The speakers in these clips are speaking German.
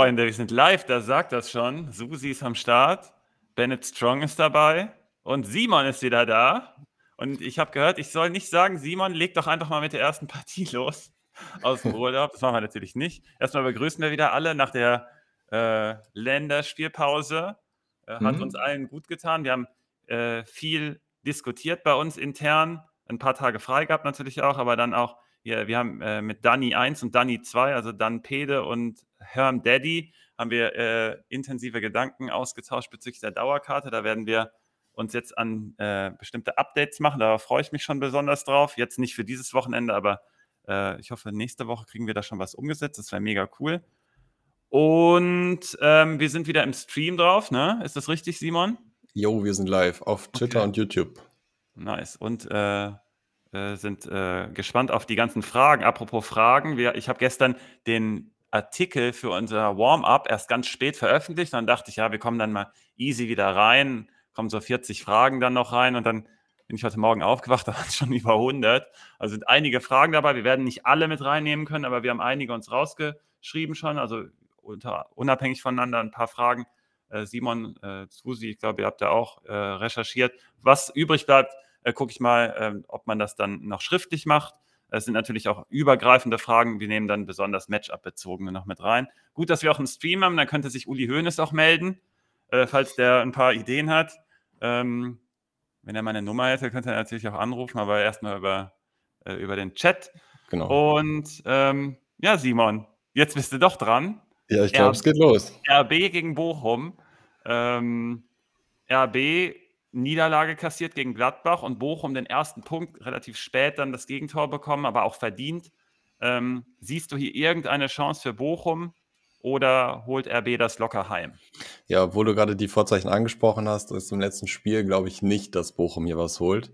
Freunde, wir sind live, da sagt das schon. Susi ist am Start, Bennett Strong ist dabei und Simon ist wieder da. Und ich habe gehört, ich soll nicht sagen, Simon, leg doch einfach mal mit der ersten Partie los aus dem Urlaub. Das machen wir natürlich nicht. Erstmal begrüßen wir wieder alle nach der äh, Länderspielpause. Äh, hat mhm. uns allen gut getan. Wir haben äh, viel diskutiert bei uns intern. Ein paar Tage frei gehabt natürlich auch, aber dann auch, ja, wir haben äh, mit Danny 1 und Danny 2, also Dan Pede und Herm Daddy, haben wir äh, intensive Gedanken ausgetauscht bezüglich der Dauerkarte. Da werden wir uns jetzt an äh, bestimmte Updates machen. Da freue ich mich schon besonders drauf. Jetzt nicht für dieses Wochenende, aber äh, ich hoffe, nächste Woche kriegen wir da schon was umgesetzt. Das wäre mega cool. Und ähm, wir sind wieder im Stream drauf, ne? Ist das richtig, Simon? Jo, wir sind live auf Twitter okay. und YouTube. Nice. Und äh, äh, sind äh, gespannt auf die ganzen Fragen. Apropos Fragen, wir, ich habe gestern den Artikel für unser Warm-up erst ganz spät veröffentlicht. Dann dachte ich, ja, wir kommen dann mal easy wieder rein, kommen so 40 Fragen dann noch rein und dann bin ich heute Morgen aufgewacht, da waren es schon über 100. Also sind einige Fragen dabei. Wir werden nicht alle mit reinnehmen können, aber wir haben einige uns rausgeschrieben schon, also unter, unabhängig voneinander ein paar Fragen. Äh, Simon, äh, Susi, ich glaube, ihr habt ja auch äh, recherchiert. Was übrig bleibt, äh, gucke ich mal, ähm, ob man das dann noch schriftlich macht. Es sind natürlich auch übergreifende Fragen. Wir nehmen dann besonders Matchup-bezogene noch mit rein. Gut, dass wir auch einen Stream haben. Dann könnte sich Uli Hoeneß auch melden, äh, falls der ein paar Ideen hat. Ähm, wenn er meine Nummer hätte, könnte er natürlich auch anrufen, aber erstmal über, äh, über den Chat. Genau. Und ähm, ja, Simon, jetzt bist du doch dran. Ja, ich glaube, es geht los. RB gegen Bochum. Ähm, RB Niederlage kassiert gegen Gladbach und Bochum den ersten Punkt relativ spät dann das Gegentor bekommen, aber auch verdient. Ähm, siehst du hier irgendeine Chance für Bochum oder holt RB das locker heim? Ja, obwohl du gerade die Vorzeichen angesprochen hast, ist im letzten Spiel, glaube ich nicht, dass Bochum hier was holt.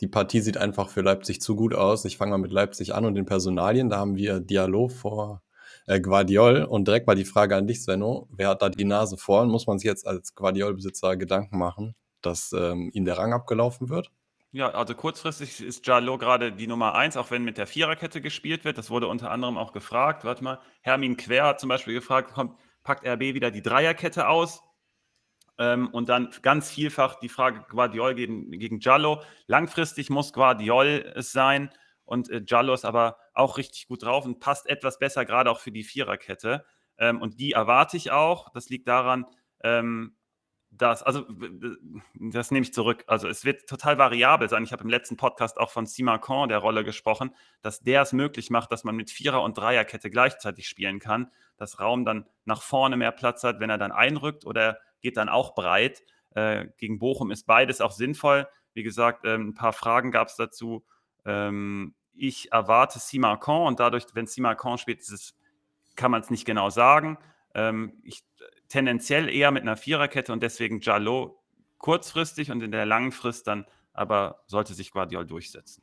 Die Partie sieht einfach für Leipzig zu gut aus. Ich fange mal mit Leipzig an und den Personalien. Da haben wir Dialog vor äh, Guardiol. Und direkt mal die Frage an dich, Svenno. Wer hat da die Nase vorn? Muss man sich jetzt als Guardiol-Besitzer Gedanken machen, dass ähm, ihm der Rang abgelaufen wird? Ja, also kurzfristig ist Jalo gerade die Nummer eins, auch wenn mit der Viererkette gespielt wird. Das wurde unter anderem auch gefragt. Warte mal, Hermin Quer hat zum Beispiel gefragt, kommt, packt RB wieder die Dreierkette aus? Ähm, und dann ganz vielfach die Frage Guardiol gegen, gegen Giallo. Langfristig muss Guardiol es sein und äh, Giallo ist aber auch richtig gut drauf und passt etwas besser, gerade auch für die Viererkette. Ähm, und die erwarte ich auch. Das liegt daran, ähm, das, also das nehme ich zurück. Also es wird total variabel sein. Ich habe im letzten Podcast auch von Simacan der Rolle gesprochen, dass der es möglich macht, dass man mit Vierer- und Dreierkette gleichzeitig spielen kann, dass Raum dann nach vorne mehr Platz hat, wenn er dann einrückt oder geht dann auch breit. Äh, gegen Bochum ist beides auch sinnvoll. Wie gesagt, ähm, ein paar Fragen gab es dazu. Ähm, ich erwarte Simacan und dadurch, wenn Simacan spielt, kann man es nicht genau sagen. Ähm, ich tendenziell eher mit einer Viererkette und deswegen Jalot kurzfristig und in der langen Frist dann aber sollte sich Guardiol durchsetzen.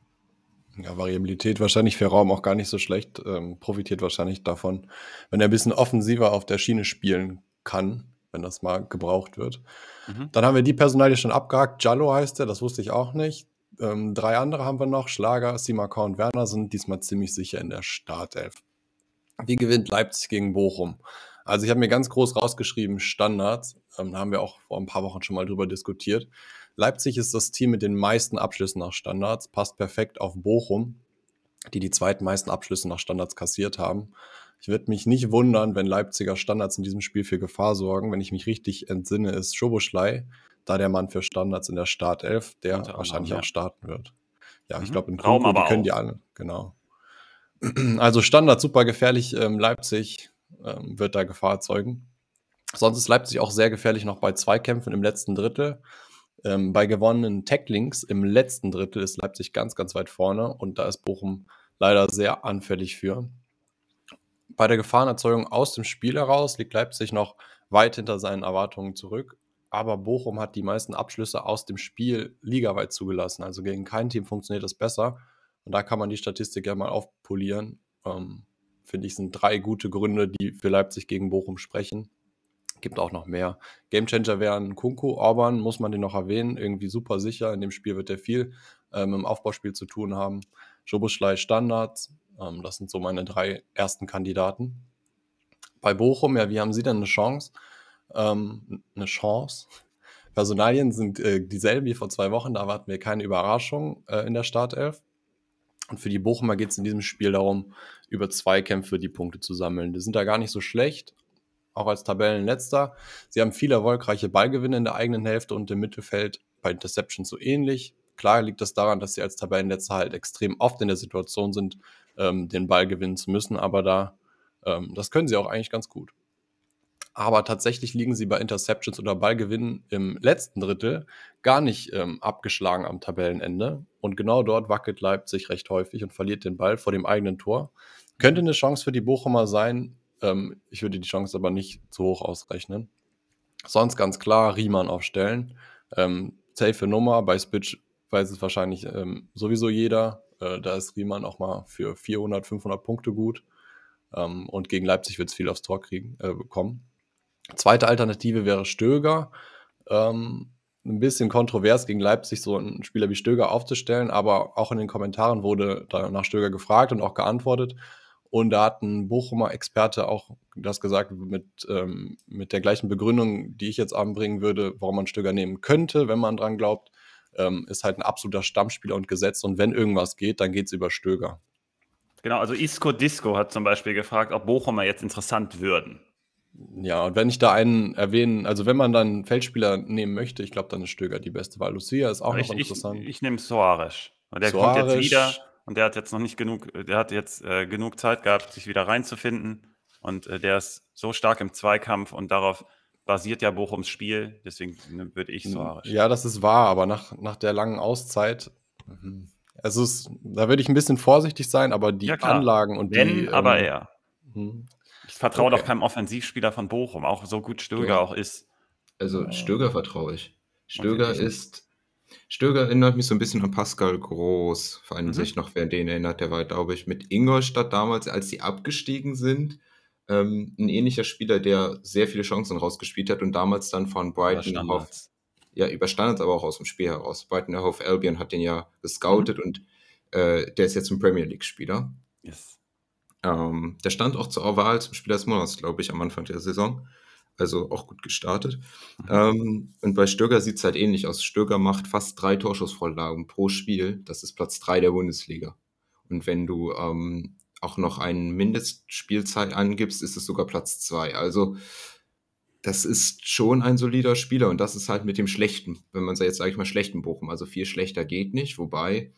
Ja, Variabilität wahrscheinlich für Raum auch gar nicht so schlecht. Ähm, profitiert wahrscheinlich davon, wenn er ein bisschen offensiver auf der Schiene spielen kann, wenn das mal gebraucht wird. Mhm. Dann haben wir die Personalie schon abgehakt. Jallo heißt er, das wusste ich auch nicht. Ähm, drei andere haben wir noch. Schlager, Simaka und Werner sind diesmal ziemlich sicher in der Startelf. Wie gewinnt Leipzig gegen Bochum? Also ich habe mir ganz groß rausgeschrieben, Standards. Ähm, da haben wir auch vor ein paar Wochen schon mal drüber diskutiert. Leipzig ist das Team mit den meisten Abschlüssen nach Standards, passt perfekt auf Bochum, die die zweitmeisten Abschlüsse nach Standards kassiert haben. Ich würde mich nicht wundern, wenn Leipziger Standards in diesem Spiel für Gefahr sorgen. Wenn ich mich richtig entsinne, ist Schoboschlei da der Mann für Standards in der Startelf, der wahrscheinlich auch starten wird. Ja, mhm. ich glaube, in die können auch. die alle, genau. Also Standard super gefährlich. Ähm, Leipzig ähm, wird da Gefahr erzeugen. Sonst ist Leipzig auch sehr gefährlich noch bei Zweikämpfen im letzten Drittel. Ähm, bei gewonnenen Tacklings im letzten Drittel ist Leipzig ganz, ganz weit vorne und da ist Bochum leider sehr anfällig für. Bei der Gefahrenerzeugung aus dem Spiel heraus liegt Leipzig noch weit hinter seinen Erwartungen zurück, aber Bochum hat die meisten Abschlüsse aus dem Spiel ligaweit zugelassen. Also gegen kein Team funktioniert das besser und da kann man die Statistik ja mal aufpolieren. Ähm, finde ich, sind drei gute Gründe, die für Leipzig gegen Bochum sprechen. Gibt auch noch mehr. Gamechanger wären Kunku, Orban, muss man den noch erwähnen, irgendwie super sicher. In dem Spiel wird er viel ähm, im Aufbauspiel zu tun haben. Jobuschlei Standards, ähm, das sind so meine drei ersten Kandidaten. Bei Bochum, ja, wie haben Sie denn eine Chance? Ähm, eine Chance? Personalien sind äh, dieselben wie vor zwei Wochen, da erwarten wir keine Überraschung äh, in der Startelf. Und für die Bochumer geht es in diesem Spiel darum, über Zweikämpfe die Punkte zu sammeln. Die sind da gar nicht so schlecht, auch als Tabellenletzter. Sie haben viele erfolgreiche Ballgewinne in der eigenen Hälfte und im Mittelfeld bei Interceptions so ähnlich. Klar liegt das daran, dass sie als Tabellenletzter halt extrem oft in der Situation sind, ähm, den Ball gewinnen zu müssen, aber da, ähm, das können sie auch eigentlich ganz gut. Aber tatsächlich liegen sie bei Interceptions oder Ballgewinnen im letzten Drittel gar nicht ähm, abgeschlagen am Tabellenende. Und genau dort wackelt Leipzig recht häufig und verliert den Ball vor dem eigenen Tor. Könnte eine Chance für die Bochumer sein. Ähm, ich würde die Chance aber nicht zu hoch ausrechnen. Sonst ganz klar Riemann aufstellen. Ähm, safe Nummer. Bei Spitch weiß es wahrscheinlich ähm, sowieso jeder. Äh, da ist Riemann auch mal für 400, 500 Punkte gut. Ähm, und gegen Leipzig wird es viel aufs Tor kriegen, äh, bekommen. Zweite Alternative wäre Stöger. Ähm, ein bisschen kontrovers gegen Leipzig so einen Spieler wie Stöger aufzustellen, aber auch in den Kommentaren wurde da nach Stöger gefragt und auch geantwortet. Und da hat ein Bochumer Experte auch das gesagt mit, ähm, mit der gleichen Begründung, die ich jetzt anbringen würde, warum man Stöger nehmen könnte, wenn man dran glaubt. Ähm, ist halt ein absoluter Stammspieler und Gesetz. Und wenn irgendwas geht, dann geht es über Stöger. Genau, also Isco Disco hat zum Beispiel gefragt, ob Bochumer jetzt interessant würden. Ja, und wenn ich da einen erwähnen, also wenn man dann einen Feldspieler nehmen möchte, ich glaube, dann ist Stöger die beste Wahl. Lucia ist auch ich, noch interessant. Ich, ich nehme Soares. Der Soares. kommt jetzt wieder und der hat jetzt noch nicht genug, der hat jetzt äh, genug Zeit gehabt, sich wieder reinzufinden. Und äh, der ist so stark im Zweikampf und darauf basiert ja Bochums Spiel. Deswegen ne, würde ich Soares. Ja, das ist wahr, aber nach, nach der langen Auszeit. Mhm. Also es, da würde ich ein bisschen vorsichtig sein, aber die ja, Anlagen und Wenn, die. Ähm, aber er. Ich vertraue okay. doch keinem Offensivspieler von Bochum, auch so gut Stöger ja. auch ist. Also Stöger vertraue ich. Stöger ist. Stöger erinnert mich so ein bisschen an Pascal Groß, vor allem mhm. sich noch, wer den erinnert, der war, glaube ich, mit Ingolstadt damals, als sie abgestiegen sind, ähm, ein ähnlicher Spieler, der sehr viele Chancen rausgespielt hat und damals dann von Brighton auf, ja, über Standards, aber auch aus dem Spiel heraus. Brighton auf Albion hat den ja gescoutet mhm. und äh, der ist jetzt ein Premier League-Spieler. Yes. Ähm, der stand auch zur Wahl zum Spieler des Monats, glaube ich, am Anfang der Saison. Also auch gut gestartet. Mhm. Ähm, und bei Stöger sieht es halt ähnlich aus. Stöger macht fast drei Torschussvorlagen pro Spiel. Das ist Platz drei der Bundesliga. Und wenn du ähm, auch noch eine Mindestspielzeit angibst, ist es sogar Platz zwei. Also das ist schon ein solider Spieler und das ist halt mit dem schlechten, wenn man jetzt sage ich mal schlechten Bochum, also viel schlechter geht nicht, wobei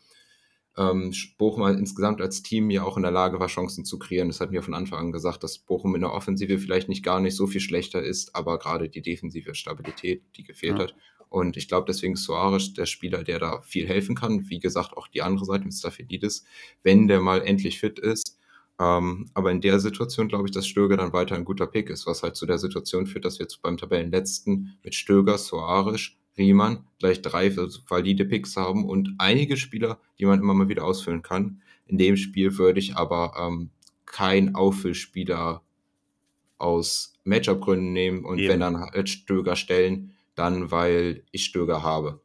ähm, Bochum insgesamt als Team ja auch in der Lage war, Chancen zu kreieren. Das hatten wir von Anfang an gesagt, dass Bochum in der Offensive vielleicht nicht gar nicht so viel schlechter ist, aber gerade die defensive Stabilität, die gefehlt ja. hat. Und ich glaube, deswegen ist Soares der Spieler, der da viel helfen kann. Wie gesagt, auch die andere Seite mit Staffelidis, wenn der mal endlich fit ist. Ähm, aber in der Situation glaube ich, dass Stöger dann weiter ein guter Pick ist, was halt zu der Situation führt, dass wir jetzt beim Tabellenletzten mit Stöger, Soares, Riemann gleich drei valide Picks haben und einige Spieler, die man immer mal wieder ausfüllen kann. In dem Spiel würde ich aber ähm, kein Auffüllspieler aus Matchup-Gründen nehmen und Eben. wenn dann Stöger stellen, dann weil ich Stöger habe.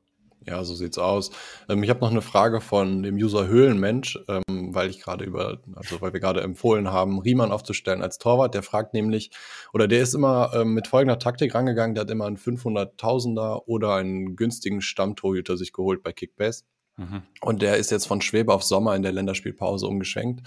Ja, so sieht's aus. Ähm, ich habe noch eine Frage von dem User Höhlenmensch, ähm, weil ich gerade über, also weil wir gerade empfohlen haben, Riemann aufzustellen als Torwart. Der fragt nämlich, oder der ist immer ähm, mit folgender Taktik rangegangen, der hat immer einen 500.000er oder einen günstigen Stammtorhüter sich geholt bei Kickbase. Mhm. Und der ist jetzt von Schwebe auf Sommer in der Länderspielpause umgeschwenkt,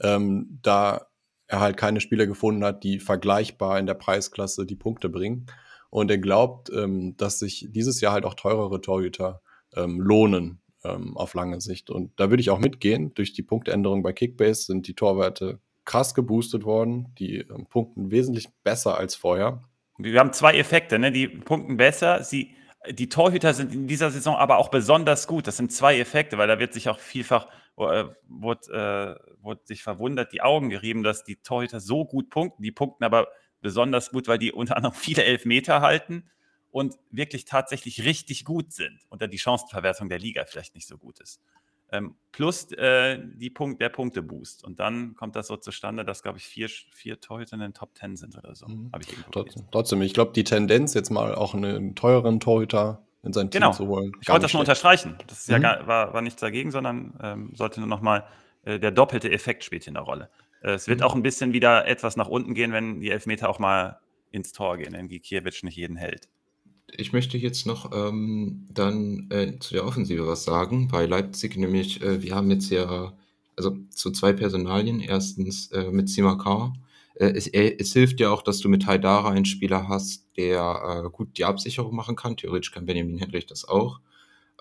ähm, da er halt keine Spieler gefunden hat, die vergleichbar in der Preisklasse die Punkte bringen. Und er glaubt, ähm, dass sich dieses Jahr halt auch teurere Torhüter ähm, lohnen ähm, auf lange Sicht. Und da würde ich auch mitgehen. Durch die Punktänderung bei Kickbase sind die Torwerte krass geboostet worden. Die ähm, punkten wesentlich besser als vorher. Wir haben zwei Effekte, ne? Die punkten besser. Sie, die Torhüter sind in dieser Saison aber auch besonders gut. Das sind zwei Effekte, weil da wird sich auch vielfach äh, wurde, äh, wurde sich verwundert die Augen gerieben, dass die Torhüter so gut punkten. Die punkten aber besonders gut, weil die unter anderem viele Elfmeter halten und wirklich tatsächlich richtig gut sind und da die Chancenverwertung der Liga vielleicht nicht so gut ist. Ähm, plus äh, die Punkt, der Punkteboost. Und dann kommt das so zustande, dass, glaube ich, vier, vier Torhüter in den Top Ten sind oder so. Mhm. ich trotzdem, trotzdem, ich glaube, die Tendenz, jetzt mal auch einen teuren Torhüter in sein genau. Team zu holen. Ich wollte das nur unterstreichen. Das mhm. ja gar, war, war nichts dagegen, sondern ähm, sollte nur nochmal, äh, der doppelte Effekt spielt hier eine Rolle. Äh, es wird mhm. auch ein bisschen wieder etwas nach unten gehen, wenn die Elfmeter auch mal ins Tor gehen, wenn Gikiewicz nicht jeden hält. Ich möchte jetzt noch ähm, dann äh, zu der Offensive was sagen. Bei Leipzig nämlich, äh, wir haben jetzt ja also zu zwei Personalien. Erstens äh, mit Simakar. Äh, es, äh, es, hilft ja auch, dass du mit Haidara einen Spieler hast, der gut die Absicherung machen kann. Theoretisch kann Benjamin Hendrich das auch.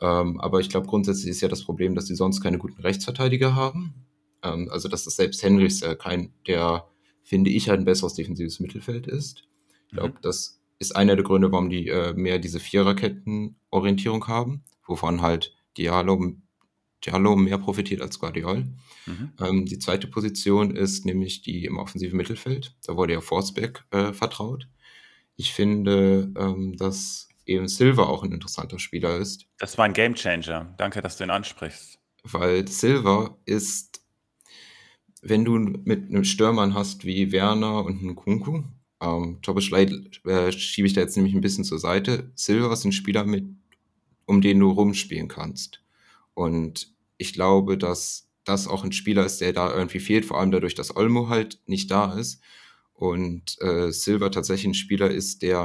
Ähm, aber ich glaube, grundsätzlich ist ja das Problem, dass sie sonst keine guten Rechtsverteidiger haben. Ähm, also, dass das selbst Henrichs äh, kein, der, finde ich, halt ein besseres defensives Mittelfeld ist. Ich glaube, mhm. das ist einer der Gründe, warum die äh, mehr diese Viererketten-Orientierung haben, wovon halt Diallo, Diallo mehr profitiert als Guardiol. Mhm. Ähm, die zweite Position ist nämlich die im offensiven Mittelfeld. Da wurde ja Forsberg äh, vertraut. Ich finde, ähm, dass eben Silva auch ein interessanter Spieler ist. Das war ein Gamechanger. Danke, dass du ihn ansprichst. Weil Silva ist, wenn du mit einem Stürmern hast wie Werner und einen Kunku, ähm, Tobias äh, schiebe ich da jetzt nämlich ein bisschen zur Seite. Silva ist ein Spieler, mit, um den du rumspielen kannst. Und ich glaube, dass das auch ein Spieler ist, der da irgendwie fehlt, vor allem dadurch, dass Olmo halt nicht da ist. Und äh, Silva tatsächlich ein Spieler ist, der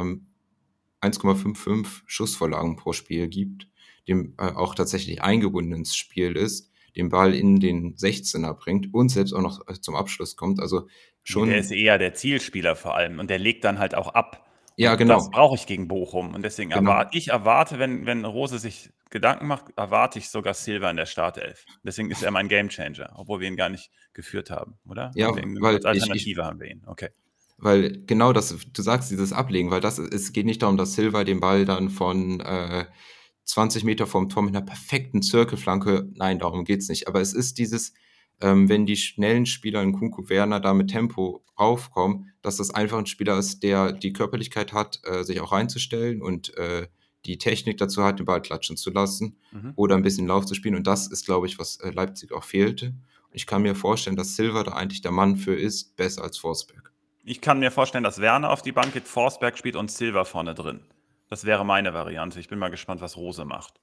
1,55 Schussvorlagen pro Spiel gibt, dem äh, auch tatsächlich eingebunden ins Spiel ist, den Ball in den 16er bringt und selbst auch noch äh, zum Abschluss kommt. Also schon. Der ist eher der Zielspieler vor allem und der legt dann halt auch ab. Ja, genau. Das brauche ich gegen Bochum. Und deswegen genau. erwarte ich erwarte, wenn, wenn Rose sich Gedanken macht, erwarte ich sogar Silva in der Startelf. Deswegen ist er mein Gamechanger, obwohl wir ihn gar nicht geführt haben, oder? Ja, weil als Alternative ich, haben wir ihn. Okay. Weil genau das, du sagst dieses Ablegen, weil das, es geht nicht darum, dass Silva den Ball dann von äh, 20 Meter vom Tor mit einer perfekten Zirkelflanke, nein, darum geht es nicht. Aber es ist dieses, ähm, wenn die schnellen Spieler in Kunku Werner da mit Tempo raufkommen, dass das einfach ein Spieler ist, der die Körperlichkeit hat, äh, sich auch reinzustellen und äh, die Technik dazu hat, den Ball klatschen zu lassen mhm. oder ein bisschen Lauf zu spielen. Und das ist, glaube ich, was äh, Leipzig auch fehlte. Ich kann mir vorstellen, dass Silva da eigentlich der Mann für ist, besser als Forsberg. Ich kann mir vorstellen, dass Werner auf die Bank geht, Forsberg spielt und Silva vorne drin. Das wäre meine Variante. Ich bin mal gespannt, was Rose macht.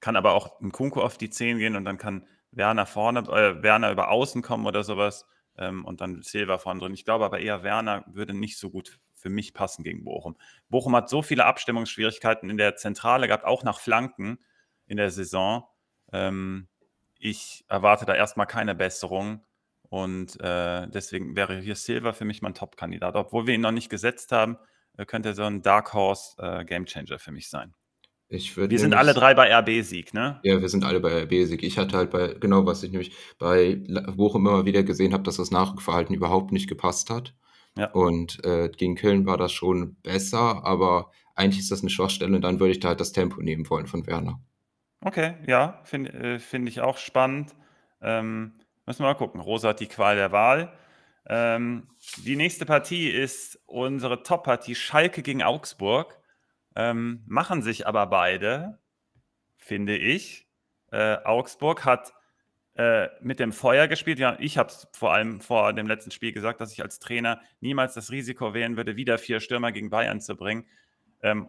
Kann aber auch ein Kunko auf die 10 gehen und dann kann Werner vorne, äh, Werner über außen kommen oder sowas ähm, und dann Silva vorne drin. Ich glaube aber eher, Werner würde nicht so gut für mich passen gegen Bochum. Bochum hat so viele Abstimmungsschwierigkeiten in der Zentrale gehabt, auch nach Flanken in der Saison. Ähm, ich erwarte da erstmal keine Besserung. Und äh, deswegen wäre hier Silva für mich mein Top-Kandidat. Obwohl wir ihn noch nicht gesetzt haben, könnte so ein Dark Horse äh, Gamechanger für mich sein. wir sind alle drei bei RB-Sieg, ne? Ja, wir sind alle bei RB-Sieg. Ich hatte halt bei, genau was ich nämlich bei Bochum immer wieder gesehen habe, dass das Nachrückverhalten überhaupt nicht gepasst hat. Ja. Und äh, gegen Köln war das schon besser, aber eigentlich ist das eine Schwachstelle und dann würde ich da halt das Tempo nehmen wollen von Werner. Okay, ja, finde äh, find ich auch spannend. Ähm, müssen wir mal gucken. Rosa hat die Qual der Wahl. Ähm, die nächste Partie ist unsere Top-Partie Schalke gegen Augsburg. Ähm, machen sich aber beide, finde ich. Äh, Augsburg hat äh, mit dem Feuer gespielt. Ja, ich habe vor allem vor dem letzten Spiel gesagt, dass ich als Trainer niemals das Risiko wählen würde, wieder vier Stürmer gegen Bayern zu bringen. Ähm,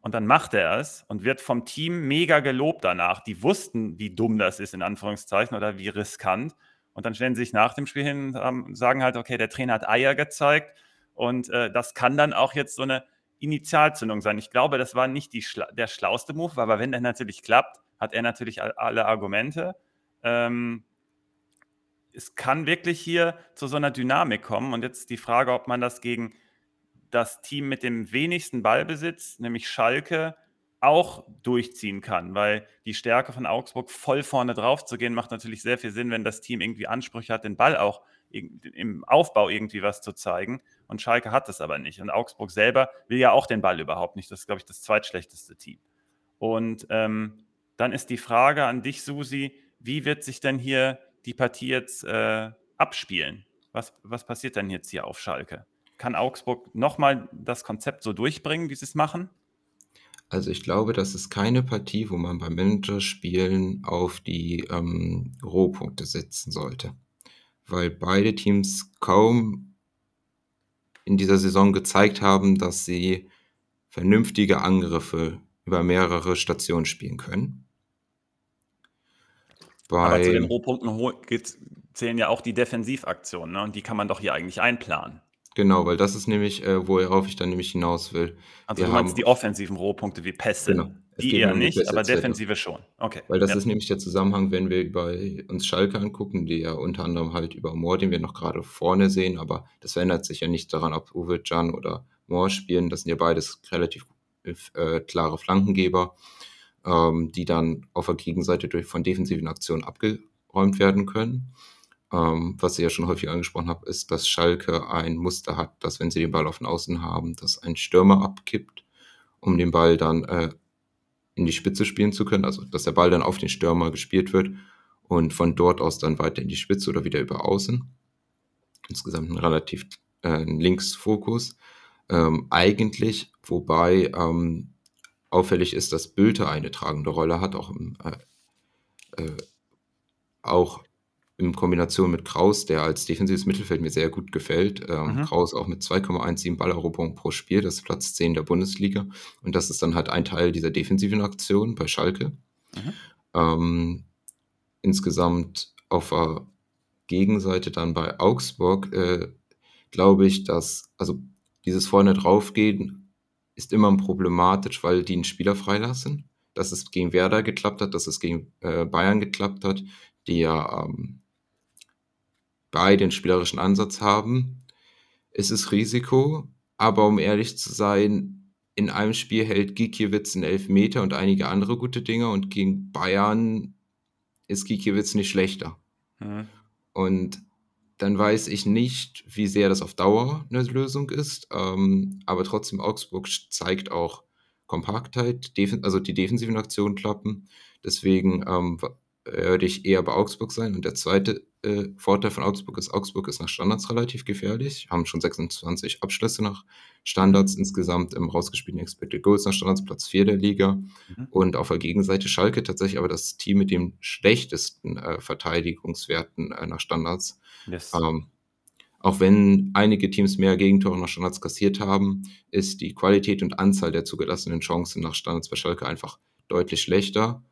und dann macht er es und wird vom Team mega gelobt danach. Die wussten, wie dumm das ist, in Anführungszeichen, oder wie riskant. Und dann stellen sie sich nach dem Spiel hin und sagen halt, okay, der Trainer hat Eier gezeigt. Und äh, das kann dann auch jetzt so eine Initialzündung sein. Ich glaube, das war nicht Schla der schlauste Move, aber wenn der natürlich klappt, hat er natürlich alle Argumente. Ähm, es kann wirklich hier zu so einer Dynamik kommen. Und jetzt die Frage, ob man das gegen das Team mit dem wenigsten Ballbesitz, nämlich Schalke, auch durchziehen kann, weil die Stärke von Augsburg voll vorne drauf zu gehen, macht natürlich sehr viel Sinn, wenn das Team irgendwie Ansprüche hat, den Ball auch im Aufbau irgendwie was zu zeigen. Und Schalke hat das aber nicht. Und Augsburg selber will ja auch den Ball überhaupt nicht. Das ist, glaube ich, das zweitschlechteste Team. Und ähm, dann ist die Frage an dich, Susi, wie wird sich denn hier die Partie jetzt äh, abspielen? Was, was passiert denn jetzt hier auf Schalke? Kann Augsburg nochmal das Konzept so durchbringen, wie sie es machen? Also ich glaube, das ist keine Partie, wo man beim Managerspielen auf die ähm, Rohpunkte setzen sollte. Weil beide Teams kaum in dieser Saison gezeigt haben, dass sie vernünftige Angriffe über mehrere Stationen spielen können. Bei, Aber zu den Rohpunkten zählen ja auch die Defensivaktionen, ne? Und die kann man doch hier eigentlich einplanen. Genau, weil das ist nämlich, äh, worauf ich dann nämlich hinaus will. Also Wir du meinst haben, die offensiven Rohpunkte wie Pässe? Genau. Die eher nicht, aber Defensive schon. Okay. Weil das ja. ist nämlich der Zusammenhang, wenn wir bei uns Schalke angucken, die ja unter anderem halt über Moore, den wir noch gerade vorne sehen, aber das verändert sich ja nicht daran, ob Uwe Can oder Moore spielen. Das sind ja beides relativ äh, klare Flankengeber, ähm, die dann auf der Gegenseite durch, von defensiven Aktionen abgeräumt werden können. Ähm, was ich ja schon häufig angesprochen habe, ist, dass Schalke ein Muster hat, dass wenn sie den Ball auf den Außen haben, dass ein Stürmer abkippt, um den Ball dann äh, in die Spitze spielen zu können. Also dass der Ball dann auf den Stürmer gespielt wird und von dort aus dann weiter in die Spitze oder wieder über Außen. Insgesamt ein relativ äh, Linksfokus. Ähm, eigentlich, wobei ähm, auffällig ist, dass Bülter eine tragende Rolle hat, auch im, äh, äh, auch in Kombination mit Kraus, der als defensives Mittelfeld mir sehr gut gefällt. Ähm, mhm. Kraus auch mit 2,17 Balleroberungen pro Spiel, das ist Platz 10 der Bundesliga. Und das ist dann halt ein Teil dieser defensiven Aktion bei Schalke. Mhm. Ähm, insgesamt auf der Gegenseite dann bei Augsburg äh, glaube ich, dass, also dieses vorne draufgehen ist immer problematisch, weil die einen Spieler freilassen. Dass es gegen Werder geklappt hat, dass es gegen äh, Bayern geklappt hat, die ja ähm, beide den spielerischen Ansatz haben. Es ist Risiko, aber um ehrlich zu sein, in einem Spiel hält Gikiewicz einen Elfmeter und einige andere gute Dinge und gegen Bayern ist Gikiewicz nicht schlechter. Mhm. Und dann weiß ich nicht, wie sehr das auf Dauer eine Lösung ist. Ähm, aber trotzdem, Augsburg zeigt auch Kompaktheit, also die defensiven Aktionen klappen. Deswegen ähm, würde ich eher bei Augsburg sein. Und der zweite äh, Vorteil von Augsburg ist, Augsburg ist nach Standards relativ gefährlich, haben schon 26 Abschlüsse nach Standards insgesamt im rausgespielten Expected Goals nach Standards, Platz 4 der Liga. Mhm. Und auf der Gegenseite Schalke tatsächlich aber das Team mit den schlechtesten äh, Verteidigungswerten äh, nach Standards. Yes. Ähm, auch wenn einige Teams mehr Gegentore nach Standards kassiert haben, ist die Qualität und Anzahl der zugelassenen Chancen nach Standards bei Schalke einfach deutlich schlechter.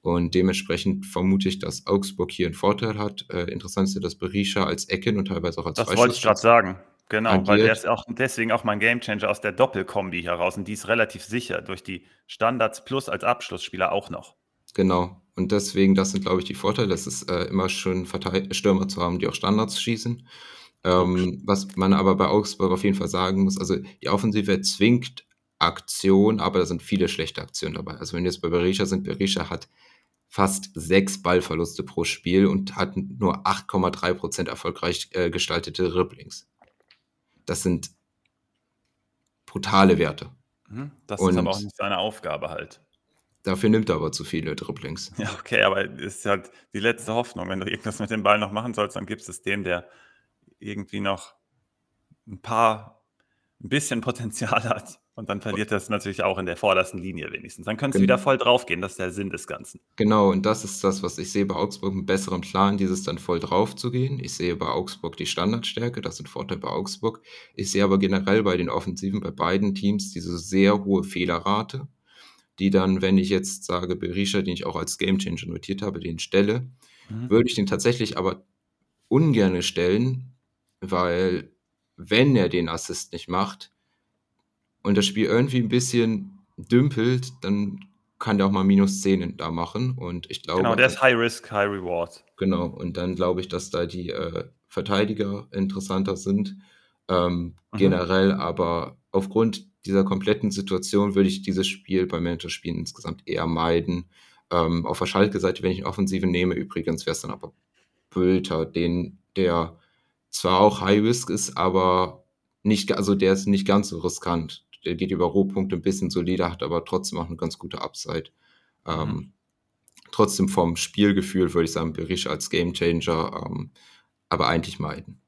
Und dementsprechend vermute ich, dass Augsburg hier einen Vorteil hat. Äh, interessant ist ja, dass Berisha als Ecken und teilweise auch als Das wollte ich gerade sagen. Genau, agiert. weil der ist auch deswegen auch mein Gamechanger aus der Doppelkombi heraus. Und die ist relativ sicher durch die Standards plus als Abschlussspieler auch noch. Genau. Und deswegen, das sind, glaube ich, die Vorteile. Es ist äh, immer schön, Verteil Stürmer zu haben, die auch Standards schießen. Ähm, was man aber bei Augsburg auf jeden Fall sagen muss, also die Offensive zwingt Aktion, aber da sind viele schlechte Aktionen dabei. Also wenn wir jetzt bei Berisha sind, Berisha hat fast sechs Ballverluste pro Spiel und hat nur 8,3% erfolgreich äh, gestaltete Ribblings. Das sind brutale Werte. Mhm, das und ist aber auch nicht seine Aufgabe halt. Dafür nimmt er aber zu viele Dribblings. Ja, okay, aber ist halt die letzte Hoffnung. Wenn du irgendwas mit dem Ball noch machen sollst, dann gibst es dem, der irgendwie noch ein paar, ein bisschen Potenzial hat. Und dann verliert das natürlich auch in der vordersten Linie wenigstens. Dann könnte es wieder voll draufgehen, das ist der Sinn des Ganzen. Genau, und das ist das, was ich sehe bei Augsburg, einen besseren Plan, dieses dann voll drauf zu gehen. Ich sehe bei Augsburg die Standardstärke, das sind Vorteile bei Augsburg. Ich sehe aber generell bei den Offensiven, bei beiden Teams, diese sehr hohe Fehlerrate, die dann, wenn ich jetzt sage, Berisha, den ich auch als Gamechanger notiert habe, den stelle, mhm. würde ich den tatsächlich aber ungern stellen, weil wenn er den Assist nicht macht, und das Spiel irgendwie ein bisschen dümpelt, dann kann der auch mal minus 10 da machen. Und ich glaube. Genau, der ist High Risk, High Reward. Genau, und dann glaube ich, dass da die äh, Verteidiger interessanter sind. Ähm, mhm. Generell, aber aufgrund dieser kompletten Situation würde ich dieses Spiel bei Manager-Spielen insgesamt eher meiden. Ähm, auf der Schalke-Seite, wenn ich eine Offensive nehme, übrigens wäre es dann aber Bülter, den, der zwar auch High Risk ist, aber nicht, also der ist nicht ganz so riskant der geht über Rohpunkte ein bisschen solider, hat aber trotzdem auch eine ganz gute Upside. Ähm, mhm. Trotzdem vom Spielgefühl würde ich sagen, Berisha als Gamechanger, ähm, aber eigentlich meiden.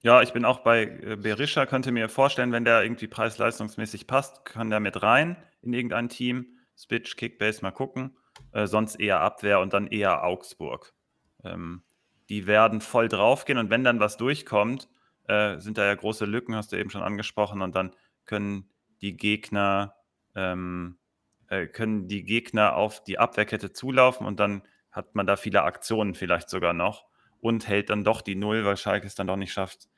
Ja, ich bin auch bei äh, Berisha, könnte mir vorstellen, wenn der irgendwie preis-leistungsmäßig passt, kann der mit rein in irgendein Team. Switch, Kickbase, mal gucken. Äh, sonst eher Abwehr und dann eher Augsburg. Ähm, die werden voll draufgehen und wenn dann was durchkommt, äh, sind da ja große Lücken, hast du eben schon angesprochen, und dann können die Gegner ähm, äh, können die Gegner auf die Abwehrkette zulaufen und dann hat man da viele Aktionen vielleicht sogar noch. und hält dann doch die Null, weil Schalke es dann doch nicht schafft,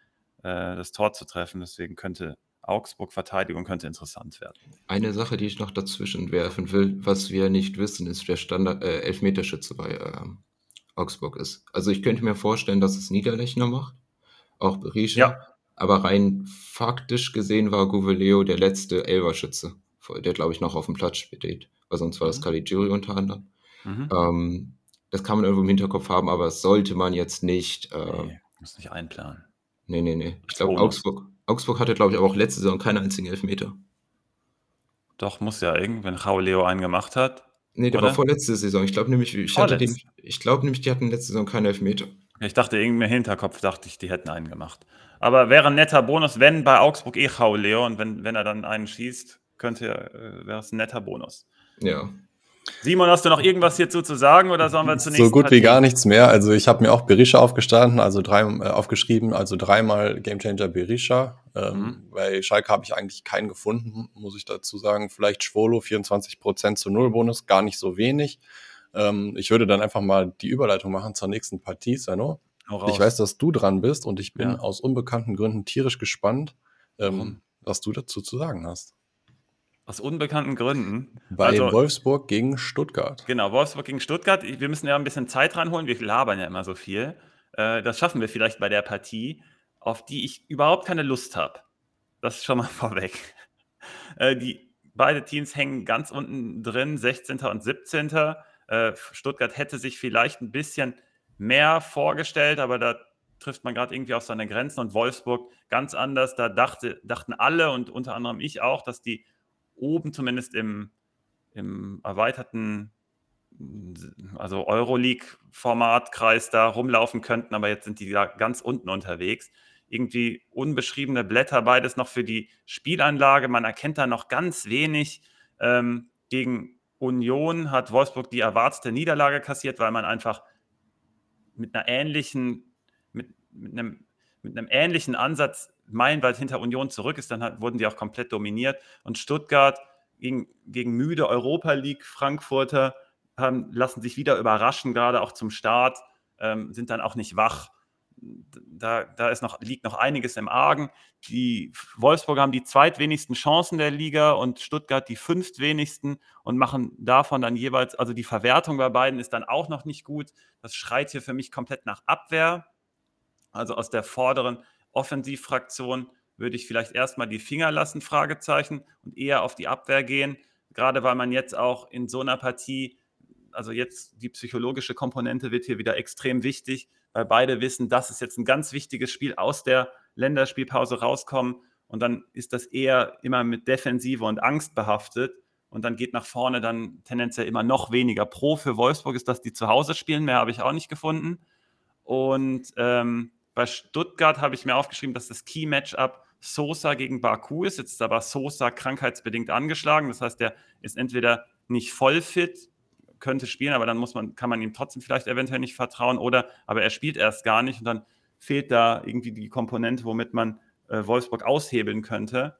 äh, das Tor zu treffen. Deswegen könnte Augsburg-Verteidigung könnte interessant werden. Eine Sache, die ich noch dazwischen werfen will, was wir nicht wissen, ist, wer Standard äh, Elfmeterschütze bei äh, Augsburg ist. Also ich könnte mir vorstellen, dass es Niederlechner macht, auch Berisha. Ja. Aber rein faktisch gesehen war Gouveleo der letzte Elverschütze, der glaube ich noch auf dem Platz steht. Weil sonst war das mhm. Caligiuri unter anderem. Mhm. Ähm, das kann man irgendwo im Hinterkopf haben, aber das sollte man jetzt nicht. Äh, nee, muss nicht einplanen. Nee, nee, nee. Ich glaube, Augsburg, Augsburg hatte, glaube ich, aber auch letzte Saison keinen einzigen Elfmeter. Doch, muss ja irgendwann Leo einen gemacht hat. Nee, der oder? war vorletzte Saison. Ich glaube nämlich, ich hatte den, ich glaube nämlich, die hatten letzte Saison keinen Elfmeter. Ich dachte, irgendwie im Hinterkopf dachte ich, die hätten einen gemacht. Aber wäre ein netter Bonus, wenn bei Augsburg eh Leo und wenn, wenn er dann einen schießt, könnte, äh, wäre es ein netter Bonus. Ja. Simon, hast du noch irgendwas hierzu zu sagen oder sollen wir zunächst? So gut Partie? wie gar nichts mehr. Also ich habe mir auch Berisha aufgestanden, also drei, äh, aufgeschrieben, also dreimal Gamechanger Berisha. Ähm, mhm. Bei Schalke habe ich eigentlich keinen gefunden, muss ich dazu sagen. Vielleicht Schwolo, 24% zu Null Bonus, gar nicht so wenig. Ähm, ich würde dann einfach mal die Überleitung machen zur nächsten Partie, Sano. Ich weiß, dass du dran bist und ich bin ja. aus unbekannten Gründen tierisch gespannt, ähm, was du dazu zu sagen hast. Aus unbekannten Gründen. Bei also, Wolfsburg gegen Stuttgart. Genau, Wolfsburg gegen Stuttgart. Wir müssen ja ein bisschen Zeit ranholen. Wir labern ja immer so viel. Äh, das schaffen wir vielleicht bei der Partie, auf die ich überhaupt keine Lust habe. Das ist schon mal vorweg. Äh, die, beide Teams hängen ganz unten drin, 16. und 17. Äh, Stuttgart hätte sich vielleicht ein bisschen mehr vorgestellt, aber da trifft man gerade irgendwie auf seine Grenzen und Wolfsburg ganz anders. Da dachte, dachten alle und unter anderem ich auch, dass die oben zumindest im, im erweiterten, also Euroleague-Formatkreis da rumlaufen könnten, aber jetzt sind die da ganz unten unterwegs. Irgendwie unbeschriebene Blätter, beides noch für die Spielanlage. Man erkennt da noch ganz wenig. Ähm, gegen Union hat Wolfsburg die erwartete Niederlage kassiert, weil man einfach mit einer ähnlichen, mit, mit einem mit einem ähnlichen Ansatz meilenweit hinter Union zurück ist, dann hat, wurden die auch komplett dominiert. Und Stuttgart gegen, gegen müde Europa League Frankfurter haben, lassen sich wieder überraschen, gerade auch zum Start, ähm, sind dann auch nicht wach. Da, da ist noch, liegt noch einiges im Argen. Die Wolfsburger haben die zweitwenigsten Chancen der Liga und Stuttgart die fünftwenigsten und machen davon dann jeweils, also die Verwertung bei beiden ist dann auch noch nicht gut. Das schreit hier für mich komplett nach Abwehr. Also aus der vorderen Offensivfraktion würde ich vielleicht erstmal die Finger lassen, Fragezeichen, und eher auf die Abwehr gehen, gerade weil man jetzt auch in so einer Partie, also jetzt die psychologische Komponente wird hier wieder extrem wichtig, weil beide wissen, das ist jetzt ein ganz wichtiges Spiel aus der Länderspielpause rauskommen und dann ist das eher immer mit Defensive und Angst behaftet und dann geht nach vorne dann tendenziell immer noch weniger. Pro für Wolfsburg ist, dass die zu Hause spielen, mehr habe ich auch nicht gefunden. Und ähm, bei Stuttgart habe ich mir aufgeschrieben, dass das Key-Matchup Sosa gegen Baku ist. Jetzt ist aber Sosa krankheitsbedingt angeschlagen. Das heißt, der ist entweder nicht voll fit, könnte spielen, aber dann muss man, kann man ihm trotzdem vielleicht eventuell nicht vertrauen oder aber er spielt erst gar nicht und dann fehlt da irgendwie die Komponente, womit man äh, Wolfsburg aushebeln könnte.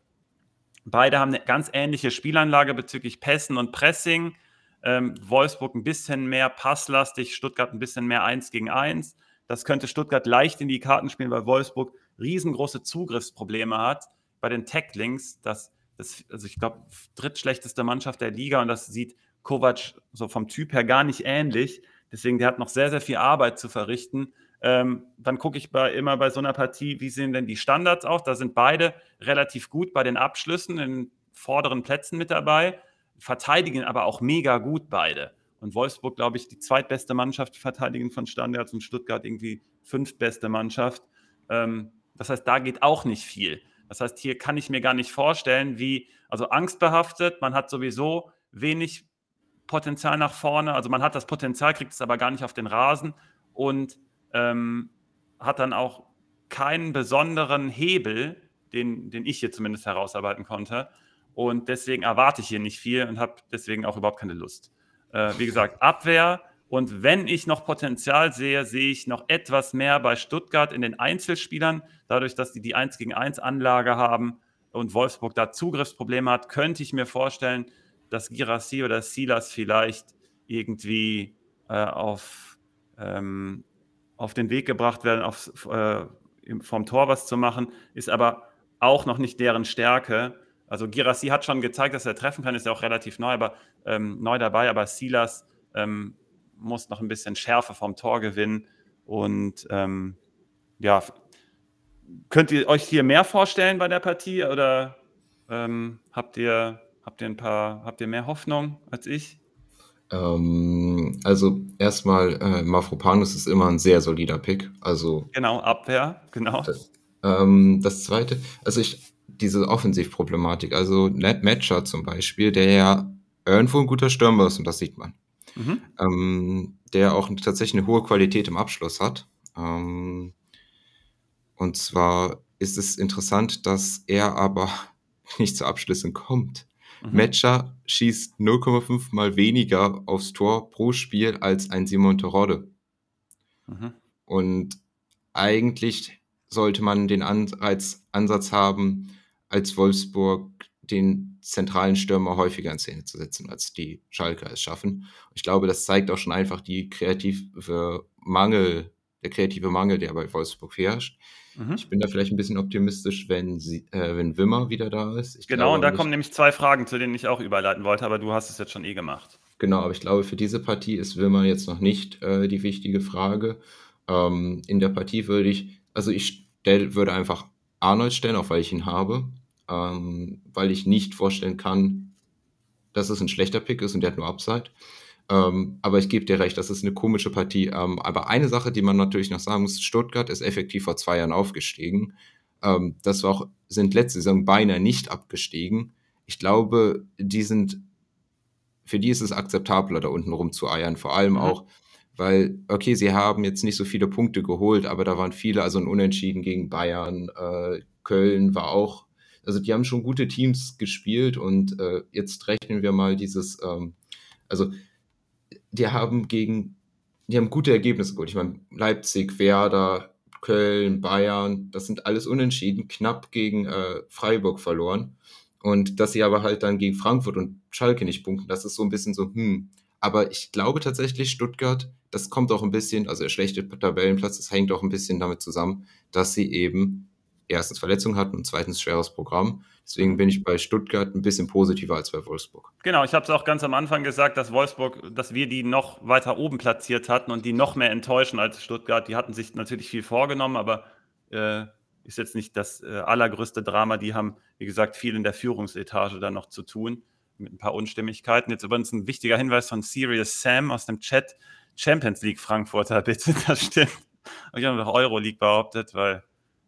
Beide haben eine ganz ähnliche Spielanlage bezüglich Pässen und Pressing. Ähm, Wolfsburg ein bisschen mehr passlastig, Stuttgart ein bisschen mehr 1 gegen 1. Das könnte Stuttgart leicht in die Karten spielen, weil Wolfsburg riesengroße Zugriffsprobleme hat bei den Tacklings. Das, das, also ich glaube, drittschlechteste Mannschaft der Liga und das sieht Kovac so vom Typ her gar nicht ähnlich. Deswegen, der hat noch sehr, sehr viel Arbeit zu verrichten. Ähm, dann gucke ich bei, immer bei so einer Partie, wie sehen denn die Standards aus? Da sind beide relativ gut bei den Abschlüssen, in vorderen Plätzen mit dabei, verteidigen aber auch mega gut beide. Und Wolfsburg, glaube ich, die zweitbeste Mannschaft verteidigen von Standards und Stuttgart irgendwie fünftbeste Mannschaft. Ähm, das heißt, da geht auch nicht viel. Das heißt, hier kann ich mir gar nicht vorstellen, wie, also angstbehaftet, man hat sowieso wenig Potenzial nach vorne, also man hat das Potenzial, kriegt es aber gar nicht auf den Rasen und ähm, hat dann auch keinen besonderen Hebel, den, den ich hier zumindest herausarbeiten konnte. Und deswegen erwarte ich hier nicht viel und habe deswegen auch überhaupt keine Lust. Äh, wie gesagt, Abwehr. Und wenn ich noch Potenzial sehe, sehe ich noch etwas mehr bei Stuttgart in den Einzelspielern. Dadurch, dass die die 1 gegen 1 Anlage haben und Wolfsburg da Zugriffsprobleme hat, könnte ich mir vorstellen, dass Girassi oder Silas vielleicht irgendwie äh, auf, ähm, auf den Weg gebracht werden, auf, äh, vom Tor was zu machen, ist aber auch noch nicht deren Stärke. Also Girassi hat schon gezeigt, dass er treffen kann, ist ja auch relativ neu, aber ähm, neu dabei, aber Silas ähm, muss noch ein bisschen Schärfe vom Tor gewinnen. Und ähm, ja, könnt ihr euch hier mehr vorstellen bei der Partie oder ähm, habt ihr habt ihr ein paar habt ihr mehr Hoffnung als ich? Ähm, also erstmal, äh, Mafropanus ist immer ein sehr solider Pick. Also genau Abwehr, genau. Das, ähm, das zweite, also ich diese Offensivproblematik, also Ned Matcher zum Beispiel, der ja irgendwo ein guter Stürmer ist und das sieht man. Mhm. Ähm, der auch tatsächlich eine hohe Qualität im Abschluss hat. Ähm, und zwar ist es interessant, dass er aber nicht zu Abschlüssen kommt. Mhm. Matcher schießt 0,5 mal weniger aufs Tor pro Spiel als ein Simon Terodde. Mhm. Und eigentlich sollte man den Anreiz, Ansatz haben, als Wolfsburg den zentralen Stürmer häufiger in Szene zu setzen, als die Schalker es schaffen. Ich glaube, das zeigt auch schon einfach die kreative Mangel, der kreative Mangel, der bei Wolfsburg herrscht. Mhm. Ich bin da vielleicht ein bisschen optimistisch, wenn, sie, äh, wenn Wimmer wieder da ist. Ich genau, und da kommen nämlich zwei Fragen, zu denen ich auch überleiten wollte, aber du hast es jetzt schon eh gemacht. Genau, aber ich glaube, für diese Partie ist Wimmer jetzt noch nicht äh, die wichtige Frage. Ähm, in der Partie würde ich, also ich stell, würde einfach Arnold stellen, auch weil ich ihn habe ähm, weil ich nicht vorstellen kann, dass es ein schlechter Pick ist und der hat nur Upside. Ähm, aber ich gebe dir recht, das ist eine komische Partie. Ähm, aber eine Sache, die man natürlich noch sagen muss, Stuttgart ist effektiv vor zwei Jahren aufgestiegen. Ähm, das war auch, sind letzte Saison beinahe nicht abgestiegen. Ich glaube, die sind, für die ist es akzeptabler, da unten rum zu eiern. Vor allem mhm. auch, weil, okay, sie haben jetzt nicht so viele Punkte geholt, aber da waren viele, also ein Unentschieden gegen Bayern, äh, Köln war auch also die haben schon gute Teams gespielt und äh, jetzt rechnen wir mal dieses, ähm, also die haben gegen, die haben gute Ergebnisse geholt. Ich meine, Leipzig, Werder, Köln, Bayern, das sind alles unentschieden, knapp gegen äh, Freiburg verloren. Und dass sie aber halt dann gegen Frankfurt und Schalke nicht punkten, das ist so ein bisschen so, hm. Aber ich glaube tatsächlich, Stuttgart, das kommt auch ein bisschen, also der schlechte Tabellenplatz, das hängt auch ein bisschen damit zusammen, dass sie eben erstens Verletzungen hatten und zweitens schweres Programm. Deswegen bin ich bei Stuttgart ein bisschen positiver als bei Wolfsburg. Genau, ich habe es auch ganz am Anfang gesagt, dass Wolfsburg, dass wir die noch weiter oben platziert hatten und die noch mehr enttäuschen als Stuttgart. Die hatten sich natürlich viel vorgenommen, aber äh, ist jetzt nicht das äh, allergrößte Drama. Die haben, wie gesagt, viel in der Führungsetage dann noch zu tun mit ein paar Unstimmigkeiten. Jetzt übrigens ein wichtiger Hinweis von Serious Sam aus dem Chat. Champions League Frankfurter, bitte, das stimmt. Ich habe noch Euro League behauptet, weil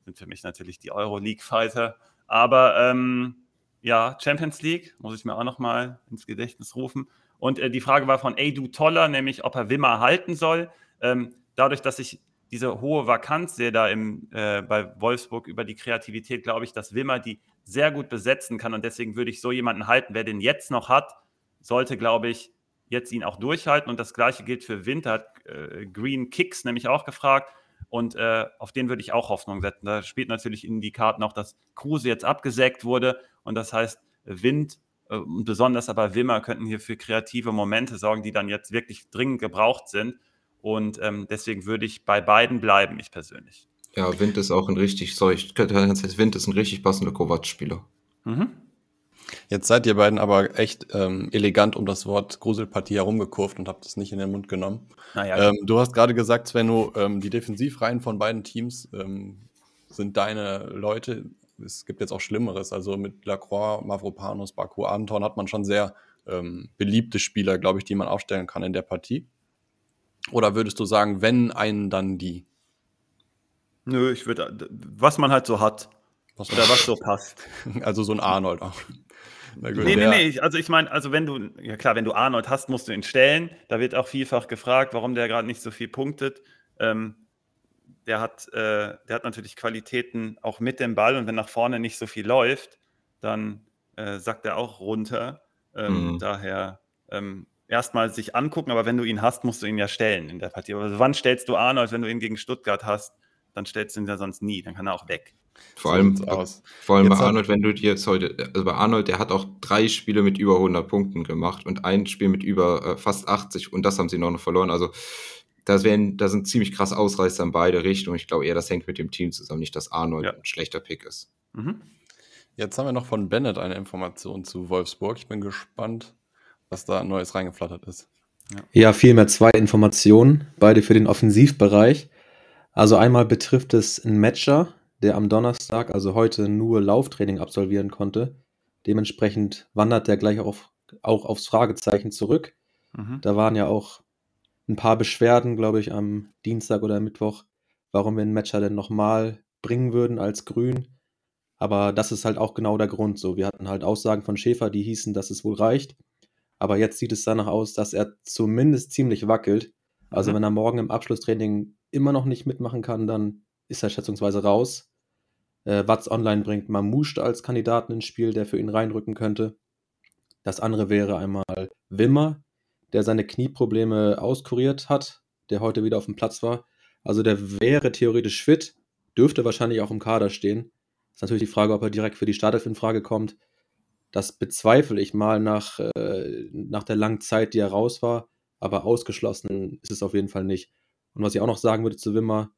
sind für mich natürlich die Euroleague-Fighter. Aber ähm, ja, Champions League muss ich mir auch noch mal ins Gedächtnis rufen. Und äh, die Frage war von Edu Toller, nämlich ob er Wimmer halten soll. Ähm, dadurch, dass ich diese hohe Vakanz sehe da im, äh, bei Wolfsburg über die Kreativität, glaube ich, dass Wimmer die sehr gut besetzen kann. Und deswegen würde ich so jemanden halten. Wer den jetzt noch hat, sollte, glaube ich, jetzt ihn auch durchhalten. Und das gleiche gilt für Winter, hat äh, Green Kicks nämlich auch gefragt. Und äh, auf den würde ich auch Hoffnung setzen. Da spielt natürlich in die Karten auch, dass Kruse jetzt abgesägt wurde. Und das heißt, Wind äh, und besonders aber Wimmer könnten hier für kreative Momente sorgen, die dann jetzt wirklich dringend gebraucht sind. Und ähm, deswegen würde ich bei beiden bleiben, ich persönlich. Ja, Wind ist auch ein richtig, sorry, ich könnte Wind ist ein richtig passender Kovac-Spieler. Mhm. Jetzt seid ihr beiden aber echt ähm, elegant um das Wort Gruselpartie herumgekurvt und habt es nicht in den Mund genommen. Ja, ähm, du hast gerade gesagt, Svenno, ähm, die Defensivreihen von beiden Teams ähm, sind deine Leute. Es gibt jetzt auch Schlimmeres. Also mit Lacroix, Mavropanos, Baku, Anton hat man schon sehr ähm, beliebte Spieler, glaube ich, die man aufstellen kann in der Partie. Oder würdest du sagen, wenn einen, dann die? Nö, ich würde, was man halt so hat. Was Oder was so passt. Also so ein Arnold auch. Na gut, nee, nee, nee. Also ich meine, also wenn du, ja klar, wenn du Arnold hast, musst du ihn stellen. Da wird auch vielfach gefragt, warum der gerade nicht so viel punktet. Ähm, der hat, äh, der hat natürlich Qualitäten auch mit dem Ball und wenn nach vorne nicht so viel läuft, dann äh, sagt er auch runter. Ähm, mhm. Daher ähm, erstmal sich angucken, aber wenn du ihn hast, musst du ihn ja stellen in der Partie. Also wann stellst du Arnold, wenn du ihn gegen Stuttgart hast? Dann stellst du ihn ja sonst nie, dann kann er auch weg. Vor allem, aus. vor allem bei Arnold, wenn du dir jetzt heute, also bei Arnold, der hat auch drei Spiele mit über 100 Punkten gemacht und ein Spiel mit über äh, fast 80 und das haben sie noch, noch verloren. Also das, wären, das sind ziemlich krass Ausreißer in beide Richtungen. Ich glaube eher, das hängt mit dem Team zusammen, nicht, dass Arnold ja. ein schlechter Pick ist. Mhm. Jetzt haben wir noch von Bennett eine Information zu Wolfsburg. Ich bin gespannt, was da Neues reingeflattert ist. Ja, ja vielmehr zwei Informationen, beide für den Offensivbereich. Also einmal betrifft es einen Matcher, der am Donnerstag, also heute, nur Lauftraining absolvieren konnte. Dementsprechend wandert der gleich auf, auch aufs Fragezeichen zurück. Mhm. Da waren ja auch ein paar Beschwerden, glaube ich, am Dienstag oder Mittwoch, warum wir einen Matcher denn nochmal bringen würden als grün. Aber das ist halt auch genau der Grund so. Wir hatten halt Aussagen von Schäfer, die hießen, dass es wohl reicht. Aber jetzt sieht es danach aus, dass er zumindest ziemlich wackelt. Also mhm. wenn er morgen im Abschlusstraining immer noch nicht mitmachen kann, dann ist er schätzungsweise raus. Äh, Watz Online bringt Mamouche als Kandidaten ins Spiel, der für ihn reinrücken könnte. Das andere wäre einmal Wimmer, der seine Knieprobleme auskuriert hat, der heute wieder auf dem Platz war. Also der wäre theoretisch fit, dürfte wahrscheinlich auch im Kader stehen. Ist natürlich die Frage, ob er direkt für die Startelf in Frage kommt. Das bezweifle ich mal nach, äh, nach der langen Zeit, die er raus war. Aber ausgeschlossen ist es auf jeden Fall nicht. Und was ich auch noch sagen würde zu Wimmer,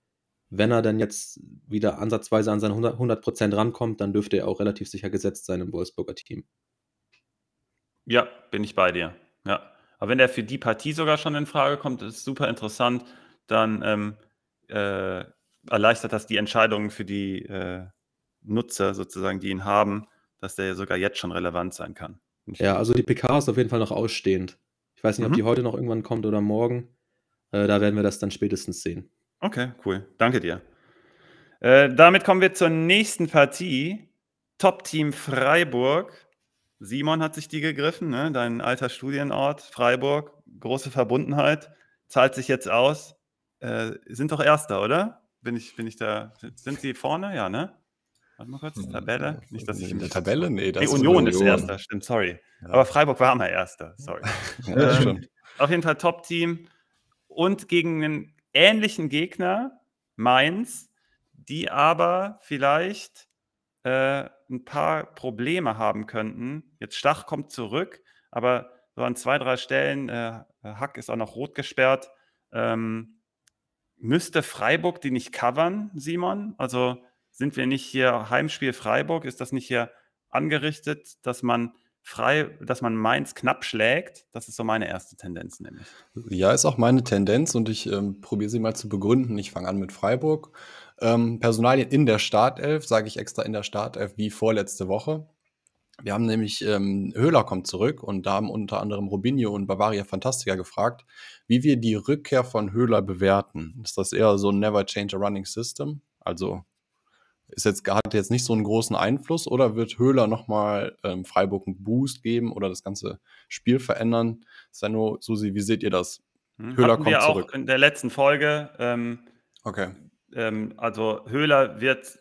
wenn er dann jetzt wieder ansatzweise an seine 100%, Prozent rankommt, dann dürfte er auch relativ sicher gesetzt sein im Wolfsburger Team. Ja, bin ich bei dir. Ja. Aber wenn er für die Partie sogar schon in Frage kommt, ist super interessant, dann ähm, äh, erleichtert das die Entscheidungen für die äh, Nutzer sozusagen, die ihn haben, dass der sogar jetzt schon relevant sein kann. Ja, also die PK ist auf jeden Fall noch ausstehend. Ich weiß nicht, ob mhm. die heute noch irgendwann kommt oder morgen. Äh, da werden wir das dann spätestens sehen. Okay, cool. Danke dir. Äh, damit kommen wir zur nächsten Partie. Top-Team Freiburg. Simon hat sich die gegriffen, ne? dein alter Studienort, Freiburg. Große Verbundenheit. Zahlt sich jetzt aus. Äh, sind doch Erster, oder? Bin ich, bin ich da. Sind sie vorne? Ja, ne? Warte mal kurz, hm, Tabelle. Nicht, dass ich in der Tabelle? Nee, das nee, Union ist Erster, stimmt, sorry. Ja. Aber Freiburg war mal Erster, sorry. ja, ähm, auf jeden Fall Top-Team. Und gegen einen ähnlichen Gegner, Mainz, die aber vielleicht äh, ein paar Probleme haben könnten. Jetzt Stach kommt zurück, aber so an zwei, drei Stellen, äh, Hack ist auch noch rot gesperrt. Ähm, müsste Freiburg die nicht covern, Simon? Also sind wir nicht hier Heimspiel Freiburg? Ist das nicht hier angerichtet, dass man frei, dass man Mainz knapp schlägt? Das ist so meine erste Tendenz nämlich. Ja, ist auch meine Tendenz und ich ähm, probiere sie mal zu begründen. Ich fange an mit Freiburg. Ähm, Personalien in der Startelf, sage ich extra in der Startelf, wie vorletzte Woche. Wir haben nämlich, ähm, Höhler kommt zurück und da haben unter anderem Robinho und Bavaria Fantastica gefragt, wie wir die Rückkehr von Höhler bewerten. Ist das eher so ein Never Change a Running System? Also ist jetzt, hat jetzt nicht so einen großen Einfluss oder wird Höhler nochmal ähm, Freiburg einen Boost geben oder das ganze Spiel verändern? Sano, Susi, wie seht ihr das? Hm, Höhler Hatten kommt wir zurück. auch in der letzten Folge. Ähm, okay. Ähm, also Höhler wird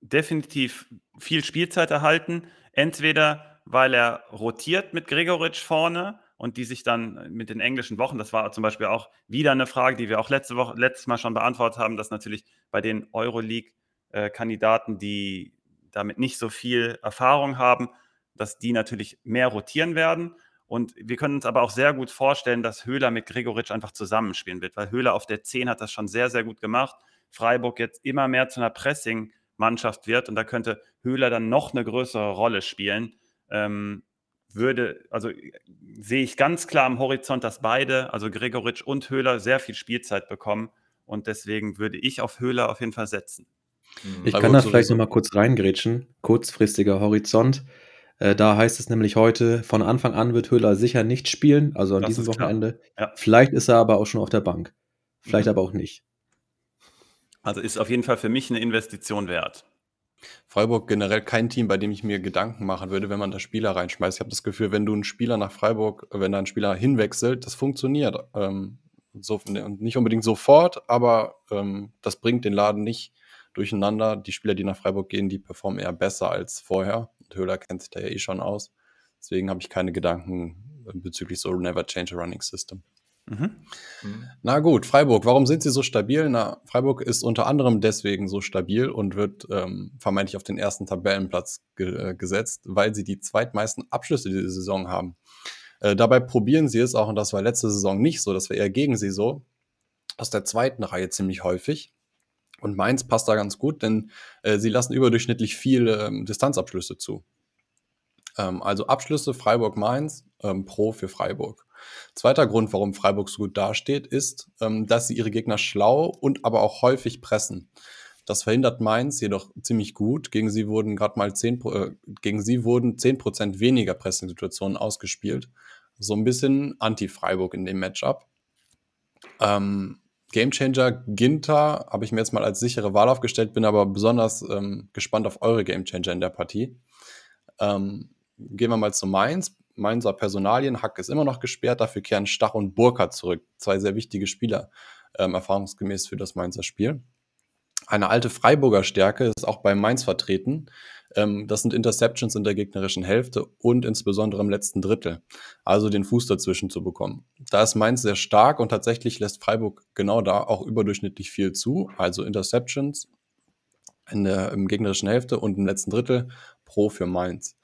definitiv viel Spielzeit erhalten. Entweder weil er rotiert mit Gregoritsch vorne und die sich dann mit den englischen Wochen, das war zum Beispiel auch wieder eine Frage, die wir auch letzte Woche, letztes Mal schon beantwortet haben, dass natürlich bei den Euroleague äh, Kandidaten, die damit nicht so viel Erfahrung haben, dass die natürlich mehr rotieren werden. Und wir können uns aber auch sehr gut vorstellen, dass Höhler mit Gregoritsch einfach zusammenspielen wird, weil Höhler auf der 10 hat das schon sehr, sehr gut gemacht. Freiburg jetzt immer mehr zu einer Pressing-Mannschaft wird und da könnte Höhler dann noch eine größere Rolle spielen. Ähm, würde, also sehe ich ganz klar am Horizont, dass beide, also Gregoritsch und Höhler, sehr viel Spielzeit bekommen. Und deswegen würde ich auf Höhler auf jeden Fall setzen. Mhm. Ich kann da vielleicht noch mal kurz reingrätschen. Kurzfristiger Horizont. Äh, da heißt es nämlich heute, von Anfang an wird Höhler sicher nicht spielen, also an das diesem Wochenende. Ja. Vielleicht ist er aber auch schon auf der Bank. Vielleicht mhm. aber auch nicht. Also ist auf jeden Fall für mich eine Investition wert. Freiburg generell kein Team, bei dem ich mir Gedanken machen würde, wenn man da Spieler reinschmeißt. Ich habe das Gefühl, wenn du einen Spieler nach Freiburg, wenn da ein Spieler hinwechselt, das funktioniert. Ähm, so, nicht unbedingt sofort, aber ähm, das bringt den Laden nicht durcheinander. Die Spieler, die nach Freiburg gehen, die performen eher besser als vorher. Und Höhler kennt sich da ja eh schon aus. Deswegen habe ich keine Gedanken bezüglich so Never Change a Running System. Mhm. Mhm. Na gut, Freiburg, warum sind sie so stabil? Na, Freiburg ist unter anderem deswegen so stabil und wird ähm, vermeintlich auf den ersten Tabellenplatz ge äh, gesetzt, weil sie die zweitmeisten Abschlüsse diese Saison haben. Äh, dabei probieren sie es auch, und das war letzte Saison nicht so, das war eher gegen sie so, aus der zweiten Reihe ziemlich häufig. Und Mainz passt da ganz gut, denn äh, sie lassen überdurchschnittlich viele ähm, Distanzabschlüsse zu. Ähm, also Abschlüsse Freiburg-Mainz ähm, pro für Freiburg. Zweiter Grund, warum Freiburg so gut dasteht, ist, ähm, dass sie ihre Gegner schlau und aber auch häufig pressen. Das verhindert Mainz jedoch ziemlich gut. Gegen sie wurden gerade mal 10, äh, gegen sie wurden 10% weniger Pressing-Situationen ausgespielt. So ein bisschen anti-Freiburg in dem Matchup. Ähm, Gamechanger Ginter habe ich mir jetzt mal als sichere Wahl aufgestellt, bin aber besonders ähm, gespannt auf eure Gamechanger in der Partie. Ähm, gehen wir mal zu Mainz. Mainzer Personalien. Hack ist immer noch gesperrt, dafür kehren Stach und Burkhardt zurück. Zwei sehr wichtige Spieler, ähm, erfahrungsgemäß für das Mainzer Spiel. Eine alte Freiburger Stärke ist auch bei Mainz vertreten. Ähm, das sind Interceptions in der gegnerischen Hälfte und insbesondere im letzten Drittel. Also den Fuß dazwischen zu bekommen. Da ist Mainz sehr stark und tatsächlich lässt Freiburg genau da auch überdurchschnittlich viel zu. Also Interceptions in der im gegnerischen Hälfte und im letzten Drittel pro für Mainz.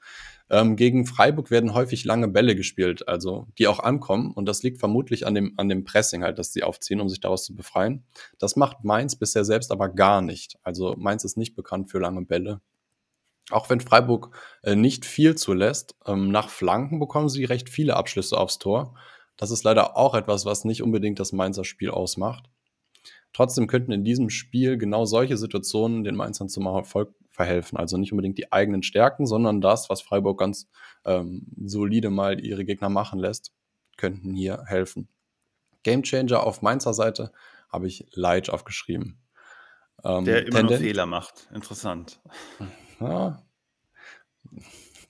Ähm, gegen Freiburg werden häufig lange Bälle gespielt, also die auch ankommen. Und das liegt vermutlich an dem, an dem Pressing halt, das sie aufziehen, um sich daraus zu befreien. Das macht Mainz bisher selbst aber gar nicht. Also Mainz ist nicht bekannt für lange Bälle. Auch wenn Freiburg äh, nicht viel zulässt, ähm, nach Flanken bekommen sie recht viele Abschlüsse aufs Tor. Das ist leider auch etwas, was nicht unbedingt das Mainzer Spiel ausmacht. Trotzdem könnten in diesem Spiel genau solche Situationen den Mainzern zum Erfolg verhelfen. Also nicht unbedingt die eigenen Stärken, sondern das, was Freiburg ganz ähm, solide mal ihre Gegner machen lässt, könnten hier helfen. Gamechanger auf Mainzer Seite habe ich Leitch aufgeschrieben. Ähm, Der immer noch Fehler macht. Interessant. Ja.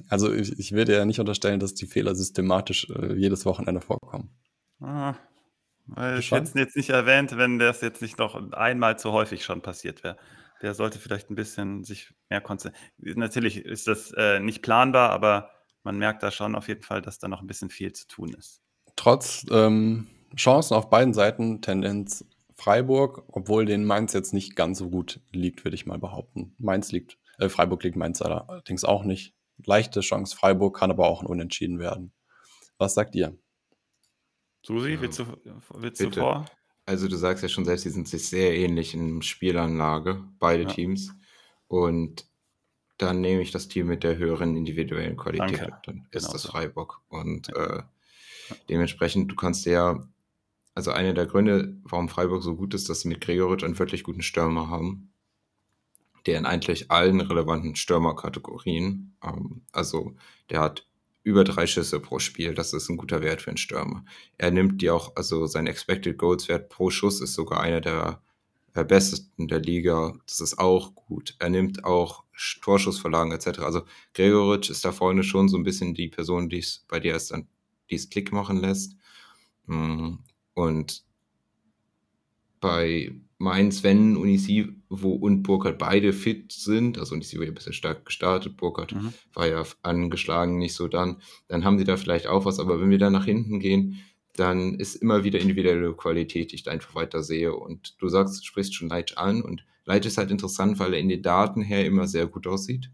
Also ich, ich würde ja nicht unterstellen, dass die Fehler systematisch äh, jedes Wochenende vorkommen. Ah, weil ich hätte es jetzt nicht erwähnt, wenn das jetzt nicht noch einmal zu häufig schon passiert wäre der sollte vielleicht ein bisschen sich mehr konzentrieren. Natürlich ist das äh, nicht planbar, aber man merkt da schon auf jeden Fall, dass da noch ein bisschen viel zu tun ist. Trotz ähm, Chancen auf beiden Seiten, Tendenz Freiburg, obwohl den Mainz jetzt nicht ganz so gut liegt, würde ich mal behaupten. Mainz liegt, äh, Freiburg liegt Mainz allerdings auch nicht. Leichte Chance Freiburg, kann aber auch ein Unentschieden werden. Was sagt ihr? Susi, willst du, willst du vor? Also du sagst ja schon selbst, die sind sich sehr ähnlich in Spielanlage, beide Ja. Teams. Und dann nehme ich das Team mit der höheren individuellen Qualität. Danke. Dann ist Genau das so. Freiburg. Und äh, dementsprechend, du kannst ja, also einer der Gründe, warum Freiburg so gut ist, dass sie mit Gregoritsch einen wirklich guten Stürmer haben, der in eigentlich allen relevanten Stürmerkategorien, ähm, also der hat über drei Schüsse pro Spiel. Das ist ein guter Wert für einen Stürmer. Er nimmt die auch, also sein Expected Goals Wert pro Schuss ist sogar einer der äh, besten der Liga. Das ist auch gut. Er nimmt auch Torschussverlagen etc. Also Gregoritsch ist da vorne schon so ein bisschen die Person, die es bei dir erst dann dies Klick machen lässt. Mm, und bei Mainz, wenn Unisivo und Burkhardt beide fit sind, also Unisivo ja ein bisschen stark gestartet, Burkhardt mhm. war ja angeschlagen, nicht so dann, dann haben sie da vielleicht auch was, aber wenn wir dann nach hinten gehen, dann ist immer wieder individuelle Qualität, die ich da einfach weiter sehe. Und du sagst, du sprichst schon Leitch an und Leitch ist halt interessant, weil er in den Daten her immer sehr gut aussieht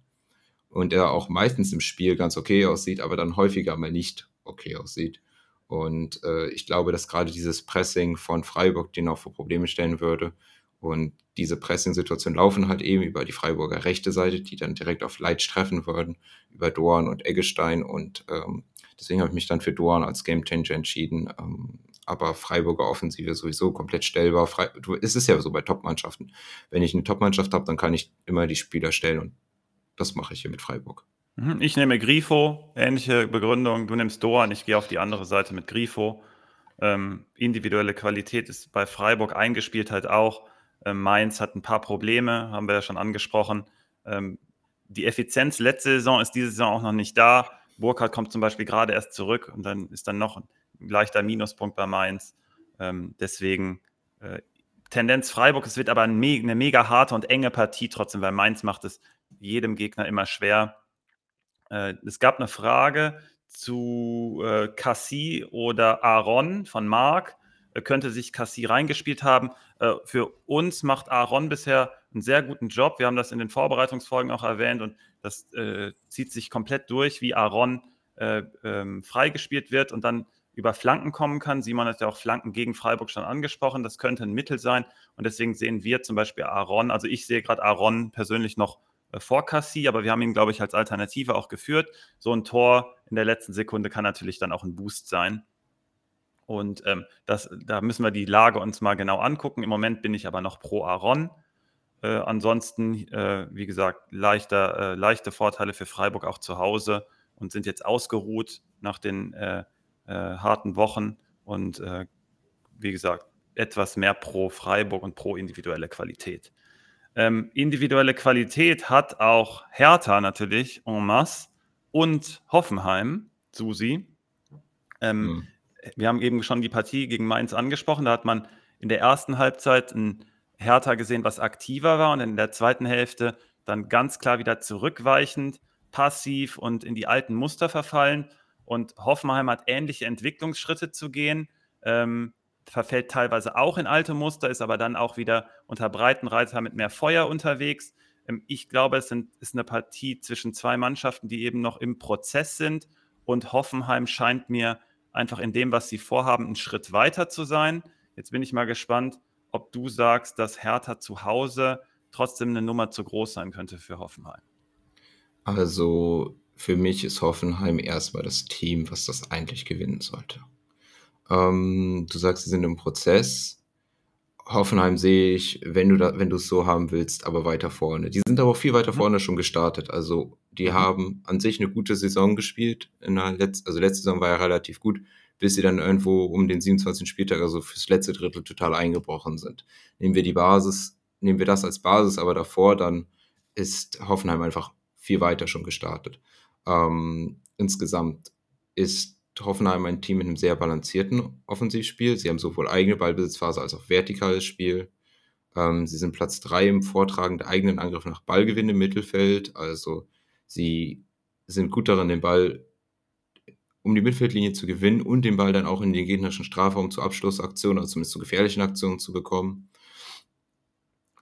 und er auch meistens im Spiel ganz okay aussieht, aber dann häufiger mal nicht okay aussieht. Und äh, ich glaube, dass gerade dieses Pressing von Freiburg den auch vor Probleme stellen würde. Und diese Pressing-Situationen laufen halt eben über die Freiburger rechte Seite, die dann direkt auf Leitsch treffen würden, über Dorn und Eggestein. Und ähm, deswegen habe ich mich dann für Dorn als Gamechanger entschieden. Ähm, aber Freiburger Offensive sowieso komplett stellbar. Frei du, es ist ja so bei Top-Mannschaften. Wenn ich eine Top-Mannschaft habe, dann kann ich immer die Spieler stellen und das mache ich hier mit Freiburg. Mhm, ich nehme Grifo, ähnliche Begründung. Du nimmst Doan, ich gehe auf die andere Seite mit Grifo. Ähm, individuelle Qualität ist bei Freiburg eingespielt halt auch. Ähm, Mainz hat ein paar Probleme, haben wir ja schon angesprochen. Ähm, die Effizienz letzte Saison ist diese Saison auch noch nicht da. Burkhardt kommt zum Beispiel gerade erst zurück und dann ist dann noch ein leichter Minuspunkt bei Mainz. Ähm, deswegen äh, Tendenz Freiburg. Es wird aber eine mega harte und enge Partie trotzdem, weil Mainz macht es jedem Gegner immer schwer. Äh, es gab eine Frage zu äh, Cassie oder Aaron von Marc. Äh, könnte sich Cassie reingespielt haben? Äh, für uns macht Aaron bisher einen sehr guten Job. Wir haben das in den Vorbereitungsfolgen auch erwähnt und das äh, zieht sich komplett durch, wie Aaron äh, ähm, freigespielt wird und dann über Flanken kommen kann. Simon hat ja auch Flanken gegen Freiburg schon angesprochen. Das könnte ein Mittel sein. Und deswegen sehen wir zum Beispiel Aaron, also ich sehe gerade Aaron persönlich noch vor Cassie, aber wir haben ihn, glaube ich, als Alternative auch geführt. So ein Tor in der letzten Sekunde kann natürlich dann auch ein Boost sein. Und ähm, das, da müssen wir die Lage uns mal genau angucken. Im Moment bin ich aber noch pro Aaron. Äh, ansonsten, äh, wie gesagt, leichter, äh, leichte Vorteile für Freiburg auch zu Hause und sind jetzt ausgeruht nach den äh, äh, harten Wochen. Und wie gesagt, etwas mehr pro Freiburg und pro individuelle Qualität. Ähm, individuelle Qualität hat auch Hertha natürlich en masse und Hoffenheim, Susi. Ähm, mhm. Wir haben eben schon die Partie gegen Mainz angesprochen. Da hat man in der ersten Halbzeit ein Hertha gesehen, was aktiver war und in der zweiten Hälfte dann ganz klar wieder zurückweichend, passiv und in die alten Muster verfallen. Und Hoffenheim hat ähnliche Entwicklungsschritte zu gehen. Ähm, verfällt teilweise auch in alte Muster, ist aber dann auch wieder unter Breitenreiter mit mehr Feuer unterwegs. Ähm, ich glaube, es sind, ist eine Partie zwischen zwei Mannschaften, die eben noch im Prozess sind. Und Hoffenheim scheint mir einfach in dem, was sie vorhaben, einen Schritt weiter zu sein. Jetzt bin ich mal gespannt, ob du sagst, dass Hertha zu Hause trotzdem eine Nummer zu groß sein könnte für Hoffenheim. Also für mich ist Hoffenheim erstmal das Team, was das eigentlich gewinnen sollte. Ähm, du sagst, sie sind im Prozess. Hoffenheim sehe ich, wenn du da, wenn du es so haben willst, aber weiter vorne. Die sind aber auch viel weiter mhm. vorne schon gestartet. Also die mhm. haben an sich eine gute Saison gespielt. In der Letz also letzte Saison war ja relativ gut, bis sie dann irgendwo um den 27. Spieltag, also fürs letzte Drittel, total eingebrochen sind. Nehmen wir die Basis, nehmen wir das als Basis, aber davor dann ist Hoffenheim einfach viel weiter schon gestartet. Ähm, insgesamt ist Hoffenheim ein Team mit einem sehr balancierten Offensivspiel. Sie haben sowohl eigene Ballbesitzphase als auch vertikales Spiel. Ähm, sie sind Platz 3 im Vortragen der eigenen Angriff nach Ballgewinn im Mittelfeld. Also sie sind gut darin, den Ball um die Mittelfeldlinie zu gewinnen und den Ball dann auch in den gegnerischen Strafraum zur Abschlussaktion, also zumindest zu gefährlichen Aktionen zu bekommen.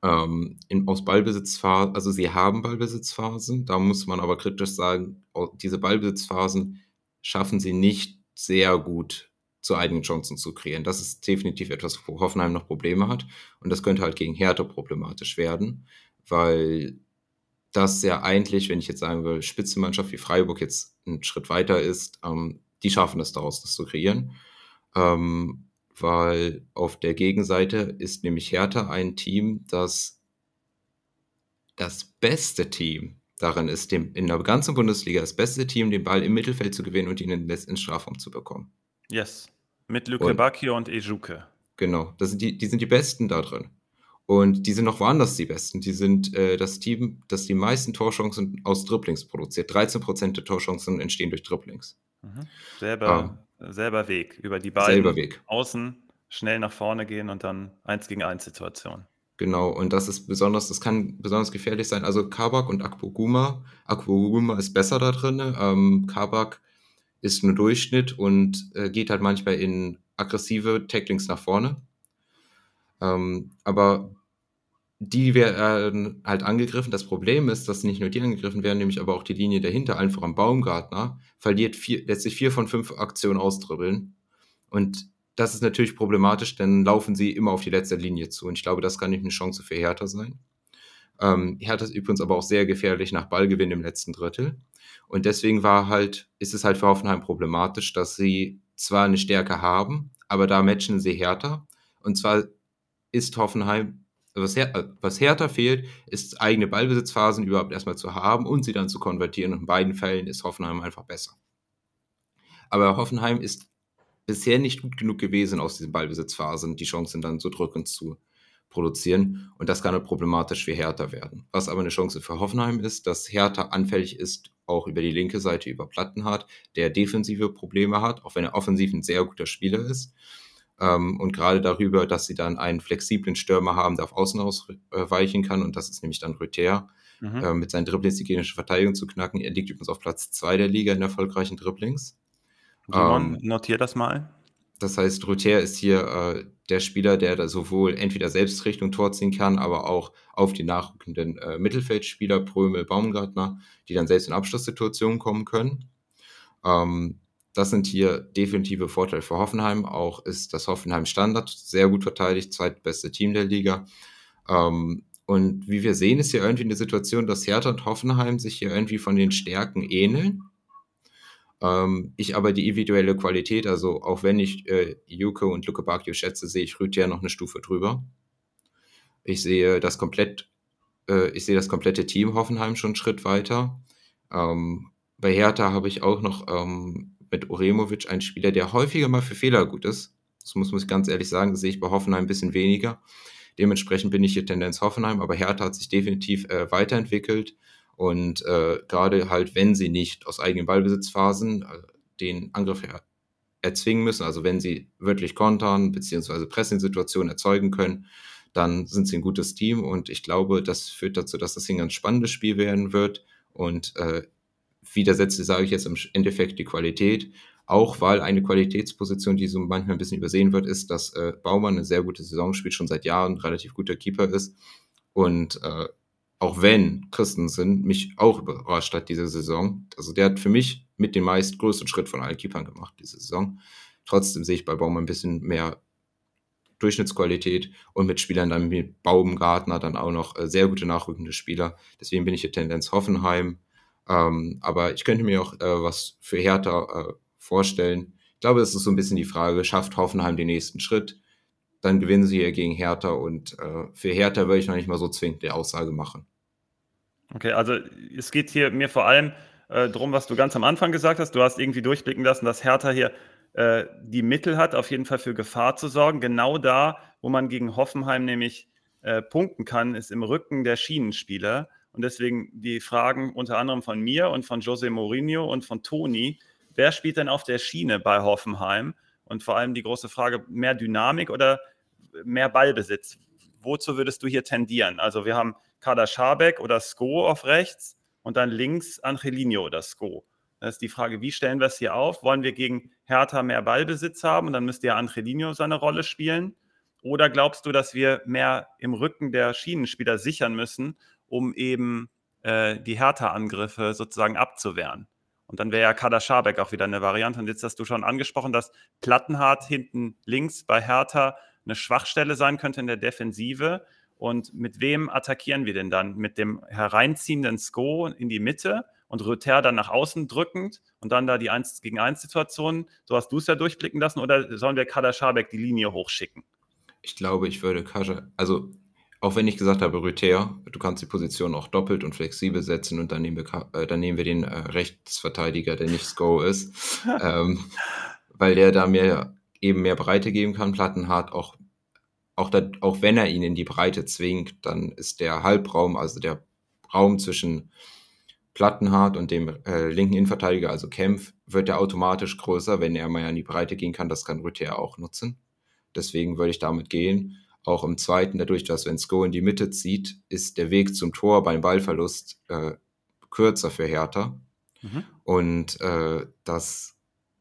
Ähm, in, aus Ballbesitzphasen, also sie haben Ballbesitzphasen, da muss man aber kritisch sagen, diese Ballbesitzphasen schaffen sie nicht sehr gut zu eigenen Chancen zu kreieren. Das ist definitiv etwas, wo Hoffenheim noch Probleme hat. Und das könnte halt gegen Hertha problematisch werden, weil das ja eigentlich, wenn ich jetzt sagen will, Spitzenmannschaft wie Freiburg jetzt einen Schritt weiter ist, ähm, die schaffen es daraus, das zu kreieren. Ähm, weil auf der Gegenseite ist nämlich Hertha ein Team, das das beste Team darin ist, dem, in der ganzen Bundesliga das beste Team, den Ball im Mittelfeld zu gewinnen und ihn in den Strafraum zu bekommen. Yes. Mit Luke Bacchio und Ejuke. Genau, das sind die, die sind die Besten da drin. Und die sind noch woanders die Besten. Die sind äh, das Team, das die meisten Torchancen aus Dribblings produziert. 13% der Torchancen entstehen durch Dribblings. Mhm. Selber, ähm, selber Weg. Über die beiden selber Weg. Außen schnell nach vorne gehen und dann eins gegen eins Situation. Genau, und das ist besonders, das kann besonders gefährlich sein. Also Kabak und Akpoguma. Akpoguma ist besser da drin. Ähm, Kabak ist nur Durchschnitt und äh, geht halt manchmal in aggressive Tacklings nach vorne. Ähm, aber die werden halt angegriffen. Das Problem ist, dass nicht nur die angegriffen werden, nämlich aber auch die Linie dahinter, einfach am Baumgartner, verliert vier, letztlich vier von fünf Aktionen ausdribbeln. Und das ist natürlich problematisch, denn laufen sie immer auf die letzte Linie zu. Und ich glaube, das kann nicht eine Chance für Hertha sein. Ähm, Hertha ist übrigens aber auch sehr gefährlich nach Ballgewinn im letzten Drittel. Und deswegen war halt, ist es halt für Hoffenheim problematisch, dass sie zwar eine Stärke haben, aber da matchen sie Hertha. Und zwar ist Hoffenheim, was, Her was Hertha fehlt, ist eigene Ballbesitzphasen überhaupt erstmal zu haben und sie dann zu konvertieren. Und in beiden Fällen ist Hoffenheim einfach besser. Aber Hoffenheim ist bisher nicht gut genug gewesen, aus diesen Ballbesitzphasen die Chancen dann so drückend zu produzieren. Und das kann halt problematisch für Hertha werden. Was aber eine Chance für Hoffenheim ist, dass Hertha anfällig ist, auch über die linke Seite über Plattenhardt, der defensive Probleme hat, auch wenn er offensiv ein sehr guter Spieler ist. Ähm, und gerade darüber, dass sie dann einen flexiblen Stürmer haben, der auf Außen ausweichen kann. Und das ist nämlich dann Rüther. Mhm. Äh, mit seinen Dribblings die gegnerische Verteidigung zu knacken. Er liegt übrigens auf Platz 2 der Liga in erfolgreichen Dribblings. Simon, ähm, notier das mal. Das heißt, Ruther ist hier äh, der Spieler, der da sowohl entweder selbst Richtung Tor ziehen kann, aber auch auf die nachrückenden äh, Mittelfeldspieler, Prömel, Baumgartner, die dann selbst in Abschlusssituationen kommen können. Ähm, das sind hier definitive Vorteile für Hoffenheim. Auch ist das Hoffenheim Standard sehr gut verteidigt, zweitbeste Team der Liga. Ähm, und wie wir sehen, ist hier irgendwie eine Situation, dass Hertha und Hoffenheim sich hier irgendwie von den Stärken ähneln. Ähm, ich aber die individuelle Qualität, also auch wenn ich äh, Juke und Luke Bakio schätze, sehe ich Rüdiger noch eine Stufe drüber. Ich sehe das komplett, äh, ich sehe das komplette Team Hoffenheim schon einen Schritt weiter. Ähm, bei Hertha habe ich auch noch ähm, mit Uremovic einen Spieler, der häufiger mal für Fehler gut ist. Das muss, muss ich ganz ehrlich sagen, das sehe ich bei Hoffenheim ein bisschen weniger. Dementsprechend bin ich hier Tendenz Hoffenheim, aber Hertha hat sich definitiv äh, weiterentwickelt. Und äh, gerade halt, wenn sie nicht aus eigenen Ballbesitzphasen äh, den Angriff erzwingen müssen, also wenn sie wirklich kontern bzw. Pressing-Situationen erzeugen können, dann sind sie ein gutes Team. Und ich glaube, das führt dazu, dass das hier ein ganz spannendes Spiel werden wird. Und äh, widersetzt, sage ich jetzt im Endeffekt die Qualität, auch weil eine Qualitätsposition, die so manchmal ein bisschen übersehen wird, ist, dass äh, Baumann eine sehr gute Saison spielt, schon seit Jahren relativ guter Keeper ist. Und äh, auch wenn Christensen mich auch überrascht hat diese Saison. Also der hat für mich mit dem meist größten Schritt von allen Keepern gemacht diese Saison. Trotzdem sehe ich bei Baumann ein bisschen mehr Durchschnittsqualität und mit Spielern dann wie Baumgartner dann auch noch äh, sehr gute nachrückende Spieler. Deswegen bin ich hier Tendenz Hoffenheim. Ähm, aber ich könnte mir auch äh, was für Hertha äh, vorstellen. Ich glaube, es ist so ein bisschen die Frage, schafft Hoffenheim den nächsten Schritt? Dann gewinnen sie hier gegen Hertha und äh, für Hertha würde ich noch nicht mal so zwingend die Aussage machen. Okay, also es geht hier mir vor allem äh, darum, was du ganz am Anfang gesagt hast. Du hast irgendwie durchblicken lassen, dass Hertha hier äh, die Mittel hat, auf jeden Fall für Gefahr zu sorgen. Genau da, wo man gegen Hoffenheim nämlich äh, punkten kann, ist im Rücken der Schienenspieler. Und deswegen die Fragen unter anderem von mir und von Jose Mourinho und von Toni. Wer spielt denn auf der Schiene bei Hoffenheim? Und vor allem die große Frage, mehr Dynamik oder mehr Ballbesitz? Wozu würdest du hier tendieren? Also wir haben Kader Schabek oder Sko auf rechts und dann links Angelino oder Sko. Das ist die Frage, wie stellen wir es hier auf? Wollen wir gegen Hertha mehr Ballbesitz haben und dann müsste ja Angelino seine Rolle spielen? Oder glaubst du, dass wir mehr im Rücken der Schienenspieler sichern müssen, um eben äh, die Hertha-Angriffe sozusagen abzuwehren? Und dann wäre ja Kader Schabek auch wieder eine Variante. Und jetzt hast du schon angesprochen, dass Plattenhardt hinten links bei Hertha eine Schwachstelle sein könnte in der Defensive. Und mit wem attackieren wir denn dann? Mit dem hereinziehenden Sko in die Mitte und Röther dann nach außen drückend und dann da die 1 gegen 1 Situation. So hast du es ja durchblicken lassen. Oder sollen wir Kader Schabek die Linie hochschicken? Ich glaube, ich würde Kader, also auch wenn ich gesagt habe, Rüther, du kannst die Position auch doppelt und flexibel setzen und dann nehmen wir, äh, dann nehmen wir den äh, Rechtsverteidiger, der nicht Sko ist, ähm, weil der da mehr eben mehr Breite geben kann. Plattenhardt auch auch, da, auch wenn er ihn in die Breite zwingt, dann ist der Halbraum, also der Raum zwischen Plattenhardt und dem äh, linken Innenverteidiger, also Kempf, wird er automatisch größer, wenn er mal in die Breite gehen kann. Das kann Rüther auch nutzen. Deswegen würde ich damit gehen. Auch im zweiten, dadurch, dass wenn Sko in die Mitte zieht, ist der Weg zum Tor beim Ballverlust äh, kürzer für Hertha. Mhm. Und äh, das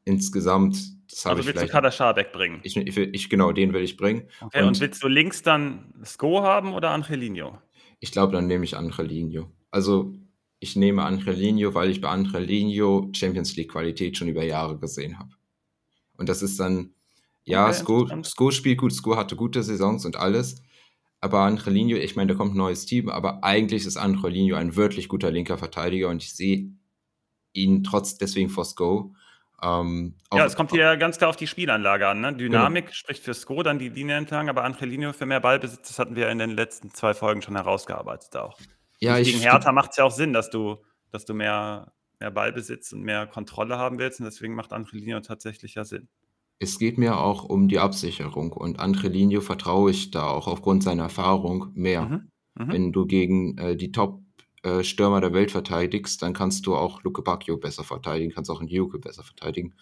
insgesamt das also willst du Kader Schabek bringen? Ich, ich, ich, genau, den will ich bringen. Okay, und, und willst du links dann Sko haben oder Angelino? Ich glaube, dann nehme ich Angelino. Also ich nehme Angelino, weil ich bei Angelino Champions League Qualität schon über Jahre gesehen habe. Und das ist dann, ja, okay, Sko, Sko spielt gut, Sko hatte gute Saisons und alles. Aber Angelino, ich meine, da kommt ein neues Team, aber eigentlich ist Angelino ein wirklich guter linker Verteidiger und ich sehe ihn trotz deswegen vor Sko. Ähm, ja, es kommt hier ganz klar auf die Spielanlage an. Ne? Dynamik genau. spricht für Sko, dann die Linie entlang, aber Angelino für mehr Ballbesitz, das hatten wir in den letzten zwei Folgen schon herausgearbeitet auch. Ja, gegen Hertha macht es ja auch Sinn, dass du, dass du mehr, mehr Ballbesitz und mehr Kontrolle haben willst und deswegen macht Angelino tatsächlich ja Sinn. Es geht mir auch um die Absicherung und Angelino vertraue ich da auch aufgrund seiner Erfahrung mehr. Mhm. Mhm. Wenn du gegen äh, die Top äh, Stürmer der Welt verteidigst, dann kannst du auch Luke Bacchio besser verteidigen, kannst auch einen Juke besser verteidigen.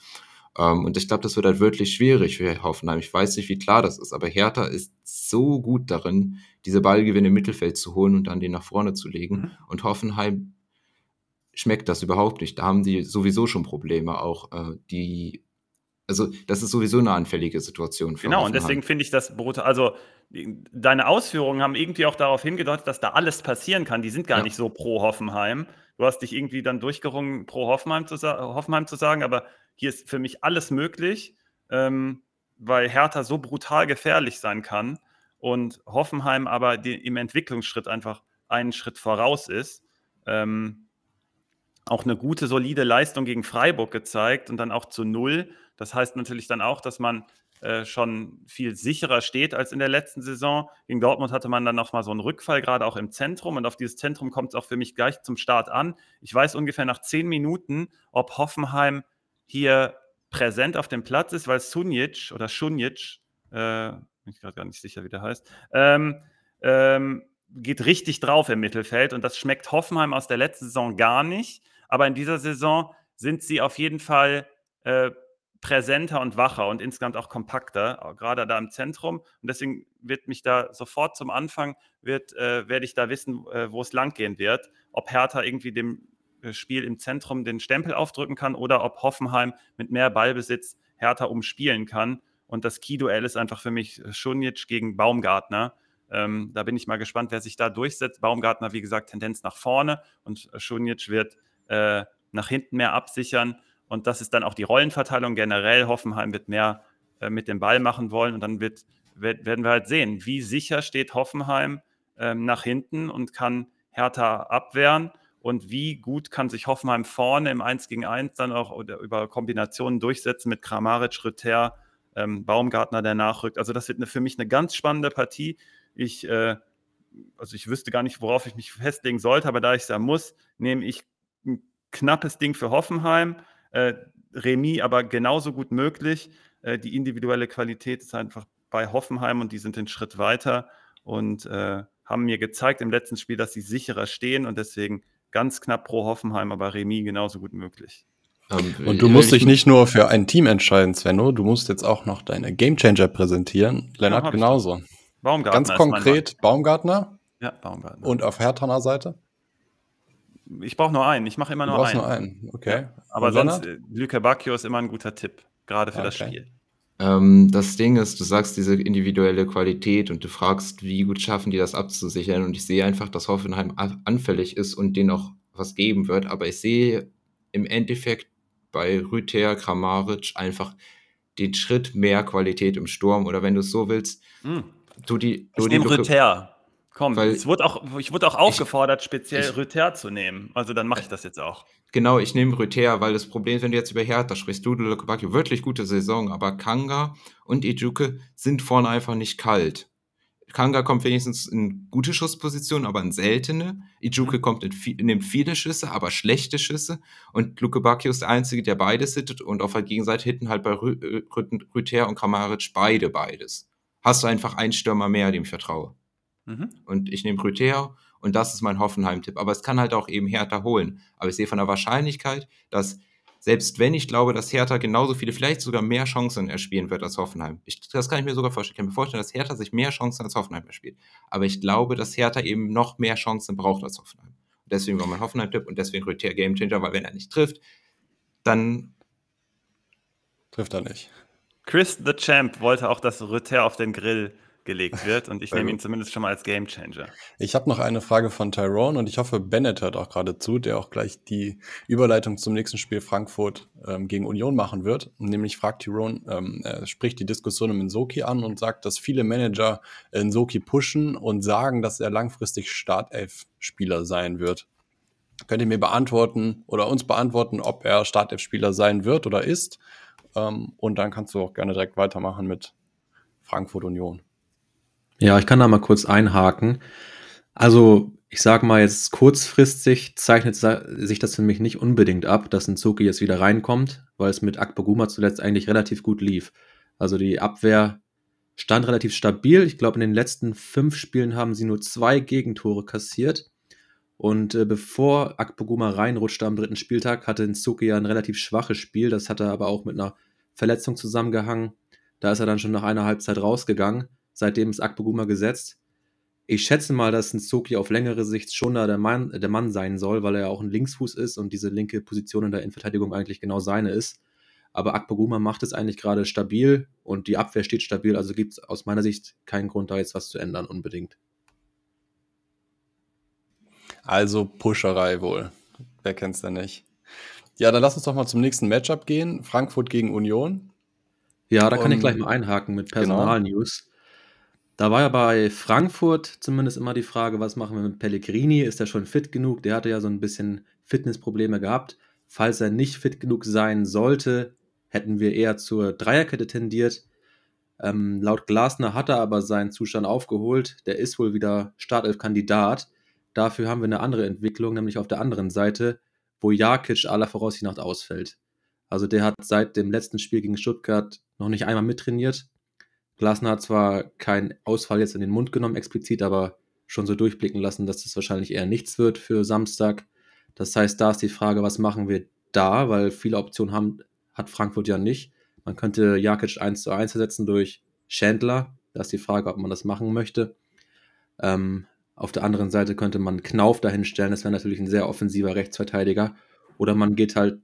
Ähm, und ich glaube, das wird halt wirklich schwierig für Hoffenheim. Ich weiß nicht, wie klar das ist, aber Hertha ist so gut darin, diese Ballgewinne im Mittelfeld zu holen und dann den nach vorne zu legen. Mhm. Und Hoffenheim schmeckt das überhaupt nicht. Da haben die sowieso schon Probleme, auch äh, die also das ist sowieso eine anfällige Situation. Für genau, und deswegen finde ich das brutal. Also deine Ausführungen haben irgendwie auch darauf hingedeutet, dass da alles passieren kann. Die sind gar ja. nicht so pro Hoffenheim. Du hast dich irgendwie dann durchgerungen, pro Hoffenheim zu, Hoffenheim zu sagen, aber hier ist für mich alles möglich, ähm, weil Hertha so brutal gefährlich sein kann und Hoffenheim aber die, im Entwicklungsschritt einfach einen Schritt voraus ist. Ähm, auch eine gute, solide Leistung gegen Freiburg gezeigt und dann auch zu Null. Das heißt natürlich dann auch, dass man äh, schon viel sicherer steht als in der letzten Saison. Gegen Dortmund hatte man dann nochmal so einen Rückfall, gerade auch im Zentrum. Und auf dieses Zentrum kommt es auch für mich gleich zum Start an. Ich weiß ungefähr nach zehn Minuten, ob Hoffenheim hier präsent auf dem Platz ist, weil Sunic oder Šunjic, äh, bin ich gerade gar nicht sicher, wie der heißt, ähm, ähm, geht richtig drauf im Mittelfeld. Und das schmeckt Hoffenheim aus der letzten Saison gar nicht. Aber in dieser Saison sind sie auf jeden Fall äh, präsenter und wacher und insgesamt auch kompakter, gerade da im Zentrum. Und deswegen wird mich da sofort zum Anfang, wird, äh, werde ich da wissen, äh, wo es langgehen wird. Ob Hertha irgendwie dem äh, Spiel im Zentrum den Stempel aufdrücken kann oder ob Hoffenheim mit mehr Ballbesitz Hertha umspielen kann. Und das Key-Duell ist einfach für mich Schunic gegen Baumgartner. Ähm, da bin ich mal gespannt, wer sich da durchsetzt. Baumgartner, wie gesagt, Tendenz nach vorne und Schunic wird äh, nach hinten mehr absichern. Und das ist dann auch die Rollenverteilung generell. Hoffenheim wird mehr äh, mit dem Ball machen wollen und dann wird, wird, werden wir halt sehen, wie sicher steht Hoffenheim ähm, nach hinten und kann Hertha abwehren und wie gut kann sich Hoffenheim vorne im 1 gegen 1 dann auch über Kombinationen durchsetzen mit Kramaric, Ritter, ähm, Baumgartner, der nachrückt. Also das wird eine, für mich eine ganz spannende Partie. Ich, äh, also ich wüsste gar nicht, worauf ich mich festlegen sollte, aber da ich es ja muss, nehme ich ein knappes Ding für Hoffenheim äh, Remis aber genauso gut möglich. Äh, die individuelle Qualität ist einfach bei Hoffenheim und die sind einen Schritt weiter und äh, haben mir gezeigt im letzten Spiel, dass sie sicherer stehen und deswegen ganz knapp pro Hoffenheim, aber Remis genauso gut möglich. Ähm, und du musst dich nicht nur für ein Team entscheiden, Svenno, du musst jetzt auch noch deine Gamechanger präsentieren. Lennart ja, genauso. Baumgartner. Ganz konkret Baumgartner. Ja, Baumgartner. Und auf Herthaner Seite? Ich brauche nur einen. Ich mache immer nur du einen. nur einen, okay. Ja. Aber Und sonst, Lennart? Äh, Luke Bacchio ist immer ein guter Tipp, gerade für okay. das Spiel. Ähm, das Ding ist, du sagst diese individuelle Qualität und du fragst, wie gut schaffen die das abzusichern. Und ich sehe einfach, dass Hoffenheim anfällig ist und denen auch was geben wird. Aber ich sehe im Endeffekt bei Rüther, Kramaric einfach den Schritt mehr Qualität im Sturm. Oder wenn du es so willst, hm. du die. Du ich nehme Rüther. Komm, Weil es wurde auch, ich wurde auch aufgefordert, ich, speziell ich, Rüther zu nehmen. Also dann mache ich das jetzt auch. Genau, ich nehme Rüther, weil das Problem wenn du jetzt über Hertha sprichst, du, Lukobakio, wirklich gute Saison, aber Kanga und Ijuke sind vorne einfach nicht kalt. Kanga kommt wenigstens in gute Schusspositionen, aber in seltene. Ijuke mhm. kommt in viel, nimmt viele Schüsse, aber schlechte Schüsse. Und Luke Bacchio ist der Einzige, der beides hittet. Und auf der Gegenseite hitten halt bei Rü Rüther und Kramaric beide beides. Hast du einfach einen Stürmer mehr, dem ich vertraue. Mhm. Und ich nehme Rüther und das ist mein Hoffenheim-Tipp. Aber es kann halt auch eben Hertha holen. Aber ich sehe von der Wahrscheinlichkeit, dass selbst wenn ich glaube, dass Hertha genauso viele, vielleicht sogar mehr Chancen erspielen wird als Hoffenheim. Ich, das kann ich mir sogar vorstellen. Ich kann mir vorstellen, dass Hertha sich mehr Chancen als Hoffenheim erspielt. Aber ich glaube, dass Hertha eben noch mehr Chancen braucht als Hoffenheim. Und deswegen war mein Hoffenheim-Tipp und deswegen Rüther Gamechanger, weil wenn er nicht trifft, dann trifft er nicht. Chris the Champ wollte auch, dass Rüther auf den Grill gelegt wird und ich nehme ihn zumindest schon mal als Gamechanger. Ich habe noch eine Frage von Tyrone und ich hoffe, Bennett hört auch gerade zu, der auch gleich die Überleitung zum nächsten Spiel Frankfurt ähm, gegen Union machen wird. Nämlich fragt Tyrone, ähm, er spricht die Diskussion um Insoki an und sagt, dass viele Manager Insoki pushen und sagen, dass er langfristig Startelf-Spieler sein wird. Könnt ihr mir beantworten oder uns beantworten, ob er Startelf-Spieler sein wird oder ist? Ähm, und dann kannst du auch gerne direkt weitermachen mit Frankfurt Union. Ja, ich kann da mal kurz einhaken. Also, ich sage mal jetzt kurzfristig zeichnet sich das für mich nicht unbedingt ab, dass ein Nzouki jetzt wieder reinkommt, weil es mit Akpoguma zuletzt eigentlich relativ gut lief. Also die Abwehr stand relativ stabil. Ich glaube, in den letzten fünf Spielen haben sie nur zwei Gegentore kassiert. Und äh, bevor Akpoguma reinrutschte am dritten Spieltag, hatte Nzouki ja ein relativ schwaches Spiel. Das hatte aber auch mit einer Verletzung zusammengehangen. Da ist er dann schon nach einer Halbzeit rausgegangen. Seitdem ist Akpoguma gesetzt. Ich schätze mal, dass ein Zoki auf längere Sicht schon da der Mann, der Mann sein soll, weil er ja auch ein Linksfuß ist und diese linke Position in der Innenverteidigung eigentlich genau seine ist. Aber Akpoguma macht es eigentlich gerade stabil und die Abwehr steht stabil, also gibt es aus meiner Sicht keinen Grund, da jetzt was zu ändern unbedingt. Also Puscherei wohl. Wer kennt es denn nicht? Ja, dann lass uns doch mal zum nächsten Matchup gehen. Frankfurt gegen Union. Ja, da kann ich gleich mal einhaken mit genau. Personalnews. Genau. Da war ja bei Frankfurt zumindest immer die Frage, was machen wir mit Pellegrini? Ist er schon fit genug? Der hatte ja so ein bisschen Fitnessprobleme gehabt. Falls er nicht fit genug sein sollte, hätten wir eher zur Dreierkette tendiert. Ähm, laut Glasner hat er aber seinen Zustand aufgeholt. Der ist wohl wieder Startelf-Kandidat. Dafür haben wir eine andere Entwicklung, nämlich auf der anderen Seite, wo Jakic aller Voraussicht nach ausfällt. Also der hat seit dem letzten Spiel gegen Stuttgart noch nicht einmal mittrainiert. Glasner hat zwar keinen Ausfall jetzt in den Mund genommen explizit, aber schon so durchblicken lassen, dass das wahrscheinlich eher nichts wird für Samstag. Das heißt, da ist die Frage, was machen wir da, weil viele Optionen haben, hat Frankfurt ja nicht. Man könnte Jakic 1 zu 1 ersetzen durch Chandler. Da ist die Frage, ob man das machen möchte. Ähm, auf der anderen Seite könnte man Knauf dahin stellen. Das wäre natürlich ein sehr offensiver Rechtsverteidiger. Oder man geht halt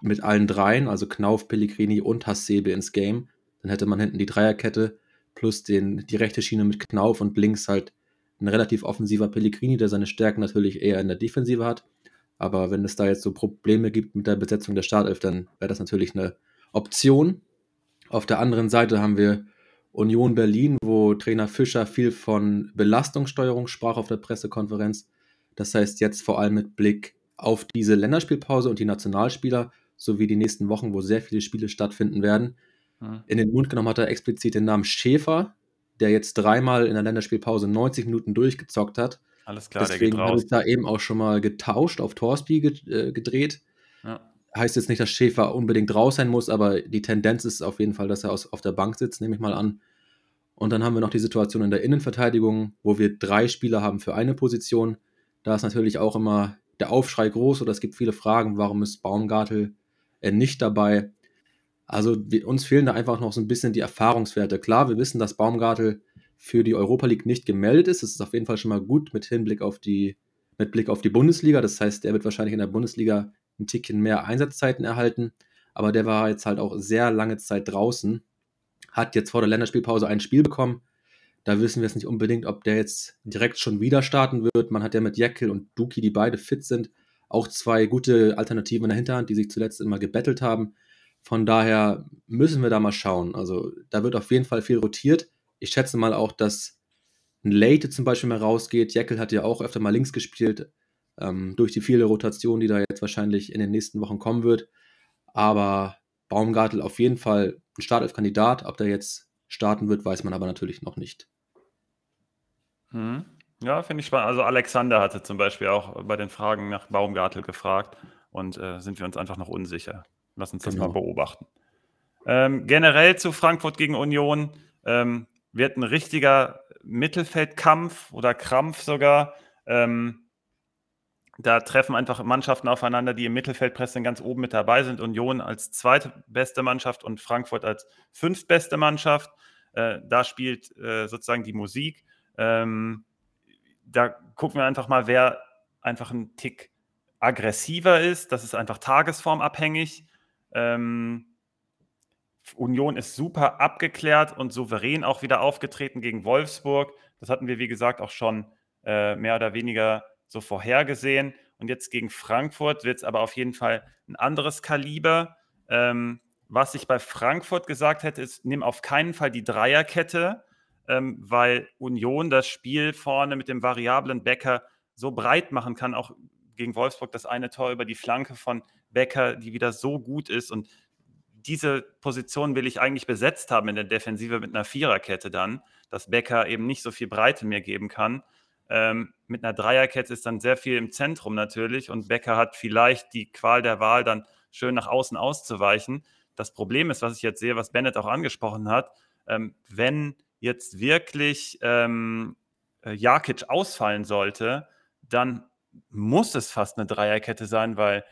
mit allen dreien, also Knauf, Pellegrini und Hasebe ins Game. Dann hätte man hinten die Dreierkette plus den, die rechte Schiene mit Knauf und links halt ein relativ offensiver Pellegrini, der seine Stärken natürlich eher in der Defensive hat. Aber wenn es da jetzt so Probleme gibt mit der Besetzung der Startelf, dann wäre das natürlich eine Option. Auf der anderen Seite haben wir Union Berlin, wo Trainer Fischer viel von Belastungssteuerung sprach auf der Pressekonferenz. Das heißt jetzt vor allem mit Blick auf diese Länderspielpause und die Nationalspieler sowie die nächsten Wochen, wo sehr viele Spiele stattfinden werden. Mhm. In den Mund genommen hat er explizit den Namen Schäfer, der jetzt dreimal in der Länderspielpause 90 Minuten durchgezockt hat. Alles klar, Deswegen habe ich da eben auch schon mal getauscht, auf Torsby äh, gedreht. Ja. Heißt jetzt nicht, dass Schäfer unbedingt raus sein muss, aber die Tendenz ist auf jeden Fall, dass er aus, auf der Bank sitzt, nehme ich mal an. Und dann haben wir noch die Situation in der Innenverteidigung, wo wir drei Spieler haben für eine Position. Da ist natürlich auch immer der Aufschrei groß oder es gibt viele Fragen, warum ist Baumgartel äh, nicht dabei? Also wir, uns fehlen da einfach noch so ein bisschen die Erfahrungswerte. Klar, wir wissen, dass Baumgartel für die Europa League nicht gemeldet ist. Das ist auf jeden Fall schon mal gut mit Hinblick auf die, mit Blick auf die Bundesliga. Das heißt, er wird wahrscheinlich in der Bundesliga ein Tickchen mehr Einsatzzeiten erhalten. Aber der war jetzt halt auch sehr lange Zeit draußen. Hat jetzt vor der Länderspielpause ein Spiel bekommen. Da wissen wir jetzt nicht unbedingt, ob der jetzt direkt schon wieder starten wird. Man hat ja mit Jekyll und Duki, die beide fit sind, auch zwei gute Alternativen in der Hinterhand, die sich zuletzt immer gebettelt haben. Von daher müssen wir da mal schauen. Also da wird auf jeden Fall viel rotiert ich schätze mal auch, dass ein Leite zum Beispiel mehr rausgeht. Jekyll hat ja auch öfter mal links gespielt, ähm, durch die viele Rotation, die da jetzt wahrscheinlich in den nächsten Wochen kommen wird. Aber Baumgartel auf jeden Fall ein Startelf-Kandidat. Ob der jetzt starten wird, weiß man aber natürlich noch nicht. Hm. Ja, finde ich spannend. Also Alexander hatte zum Beispiel auch bei den Fragen nach Baumgartel gefragt und äh, sind wir uns einfach noch unsicher. Lass uns das genau. mal beobachten. Ähm, generell zu Frankfurt gegen Union. Ähm, wird ein richtiger Mittelfeldkampf oder Krampf sogar. Ähm, da treffen einfach Mannschaften aufeinander, die im Mittelfeldpressing ganz oben mit dabei sind. Union als zweite beste Mannschaft und Frankfurt als fünftbeste Mannschaft. Äh, da spielt äh, sozusagen die Musik. Ähm, da gucken wir einfach mal, wer einfach ein Tick aggressiver ist. Das ist einfach tagesformabhängig. Ähm, Union ist super abgeklärt und souverän auch wieder aufgetreten gegen Wolfsburg. Das hatten wir, wie gesagt, auch schon äh, mehr oder weniger so vorhergesehen. Und jetzt gegen Frankfurt wird es aber auf jeden Fall ein anderes Kaliber. Ähm, was ich bei Frankfurt gesagt hätte, ist, nimm auf keinen Fall die Dreierkette, ähm, weil Union das Spiel vorne mit dem variablen Becker so breit machen kann. Auch gegen Wolfsburg das eine Tor über die Flanke von Becker, die wieder so gut ist. Und diese Position will ich eigentlich besetzt haben in der Defensive mit einer Viererkette dann, dass Becker eben nicht so viel Breite mir geben kann. Ähm, mit einer Dreierkette ist dann sehr viel im Zentrum natürlich und Becker hat vielleicht die Qual der Wahl, dann schön nach außen auszuweichen. Das Problem ist, was ich jetzt sehe, was Bennett auch angesprochen hat, ähm, wenn jetzt wirklich ähm, äh, Jakic ausfallen sollte, dann muss es fast eine Dreierkette sein, weil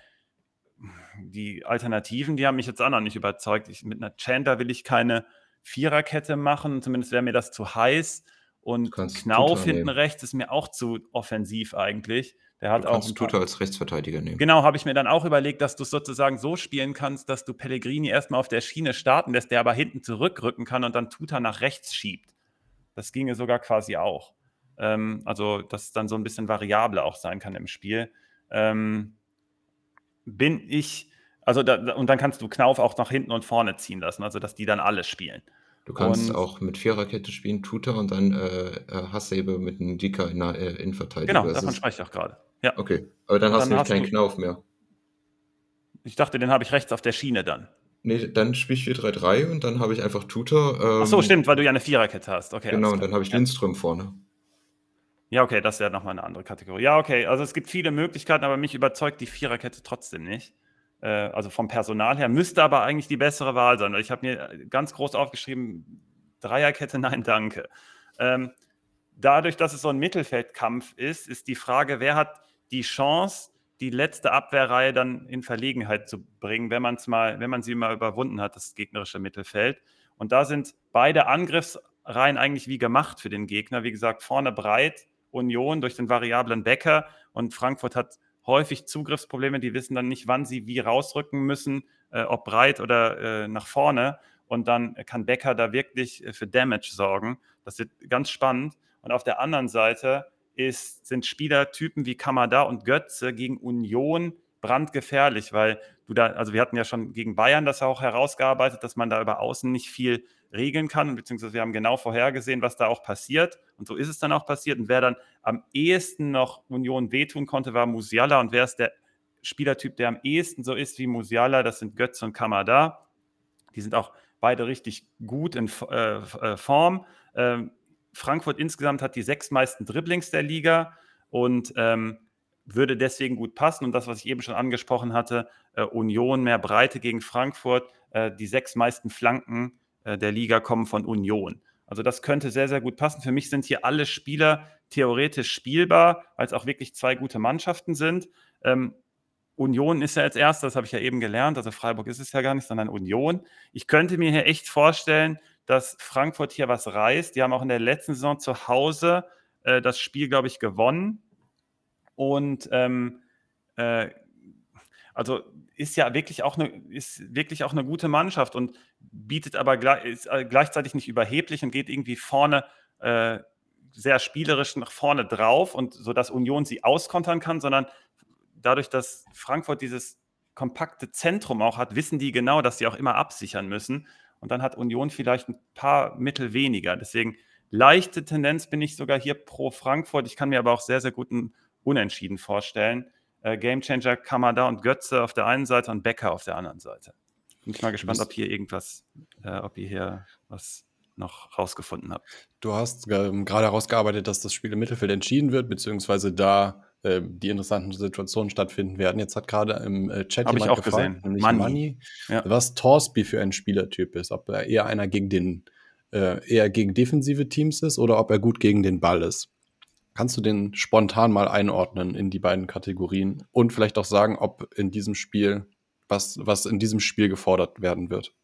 die Alternativen, die haben mich jetzt auch noch nicht überzeugt. Ich, mit einer Chandler will ich keine Viererkette machen, zumindest wäre mir das zu heiß. Und Knauf hinten rechts ist mir auch zu offensiv eigentlich. Der hat du auch. Tuta als Rechtsverteidiger nehmen. Genau, habe ich mir dann auch überlegt, dass du es sozusagen so spielen kannst, dass du Pellegrini erstmal auf der Schiene starten lässt, der aber hinten zurückrücken kann und dann Tuta nach rechts schiebt. Das ginge sogar quasi auch. Ähm, also, dass es dann so ein bisschen variabler auch sein kann im Spiel. Ähm, bin ich, also da, und dann kannst du Knauf auch nach hinten und vorne ziehen lassen, also dass die dann alle spielen. Du kannst und, auch mit Viererkette spielen, Tutor und dann äh, äh Hasebe mit einem Dicker in der äh, Innenverteidigung. Genau, davon spreche ich auch gerade. Ja. Okay, aber dann, hast dann du keinen Knauf mehr. Ich dachte, den habe ich rechts auf der Schiene dann. Nee, dann spiele ich 4-3-3 und dann habe ich einfach Tutor. Ähm, Ach so, stimmt, weil du ja eine Viererkette hast. Okay, genau, und dann habe ich. Lindström vorne. Ja, okay, das ja nochmal eine andere Kategorie. Ja, okay, also es gibt viele Möglichkeiten, aber mich überzeugt die Viererkette trotzdem nicht. Äh, also vom Personal her müsste aber eigentlich die bessere Wahl sein. Ich habe mir ganz groß aufgeschrieben, Dreierkette, nein, danke. Ähm, dadurch, dass es so ein Mittelfeldkampf ist, ist die Frage, wer hat die Chance, die letzte Abwehrreihe dann in Verlegenheit zu bringen, wenn man mal, wenn man sie mal überwunden hat, das gegnerische Mittelfeld. Und da sind beide Angriffsreihen eigentlich wie gemacht für den Gegner. Wie gesagt, vorne breit, Union durch den variablen Becker und Frankfurt hat häufig Zugriffsprobleme. Die wissen dann nicht, wann sie wie rausrücken müssen, äh, ob breit oder äh, nach vorne. Und dann kann Becker da wirklich äh, für Damage sorgen. Das wird ganz spannend. Und auf der anderen Seite ist, sind Spielertypen wie Kamada und Götze gegen Union brandgefährlich, weil du da, also wir hatten ja schon gegen Bayern das auch herausgearbeitet, dass man da über Außen nicht viel regeln kann, beziehungsweise wir haben genau vorhergesehen, was da auch passiert. Und so ist es dann auch passiert. Und wer dann am ehesten noch Union wehtun konnte, war Musiala. Und wer ist der Spielertyp, der am ehesten so ist wie Musiala? Das sind Götze und Kamada. Die sind auch beide richtig gut in äh, äh, Form. Ähm, Frankfurt insgesamt hat die sechs meisten Dribblings der Liga und ähm, würde deswegen gut passen. Und das, was ich eben schon angesprochen hatte, äh, Union mehr Breite gegen Frankfurt, äh, die sechs meisten Flanken der Liga kommen von Union. Also das könnte sehr, sehr gut passen. Für mich sind hier alle Spieler theoretisch spielbar, weil es auch wirklich zwei gute Mannschaften sind. Ähm, Union ist ja als erstes, das habe ich ja eben gelernt, also Freiburg ist es ja gar nicht, sondern Union. Ich könnte mir hier echt vorstellen, dass Frankfurt hier was reißt. Die haben auch in der letzten Saison zu Hause äh, das Spiel, glaube ich, gewonnen. Und ähm, äh, also ist ja wirklich auch eine, ist wirklich auch eine gute Mannschaft und bietet aber ist äh, gleichzeitig nicht überheblich und geht irgendwie vorne äh, sehr spielerisch nach vorne drauf und so dass Union sie auskontern kann, sondern dadurch, dass Frankfurt dieses kompakte Zentrum auch hat, wissen die genau, dass sie auch immer absichern müssen. Und dann hat Union vielleicht ein paar Mittel weniger. Deswegen leichte Tendenz bin ich sogar hier pro Frankfurt. Ich kann mir aber auch sehr, sehr guten Unentschieden vorstellen äh, Gamechanger Kamada und Götze auf der einen Seite und Becker auf der anderen Seite. Bin ich mal gespannt, ob hier irgendwas, äh, ob ihr hier was noch rausgefunden habt. Du hast ähm, gerade herausgearbeitet, dass das Spiel im Mittelfeld entschieden wird, beziehungsweise da äh, die interessanten Situationen stattfinden werden. Jetzt hat gerade im äh, Chat Hab jemand ich auch gefragt, gesehen. nämlich Money, Money ja. was Torsby für ein Spielertyp ist. Ob er eher einer gegen den, äh, eher gegen defensive Teams ist oder ob er gut gegen den Ball ist. Kannst du den spontan mal einordnen in die beiden Kategorien und vielleicht auch sagen, ob in diesem Spiel, was, was in diesem Spiel gefordert werden wird?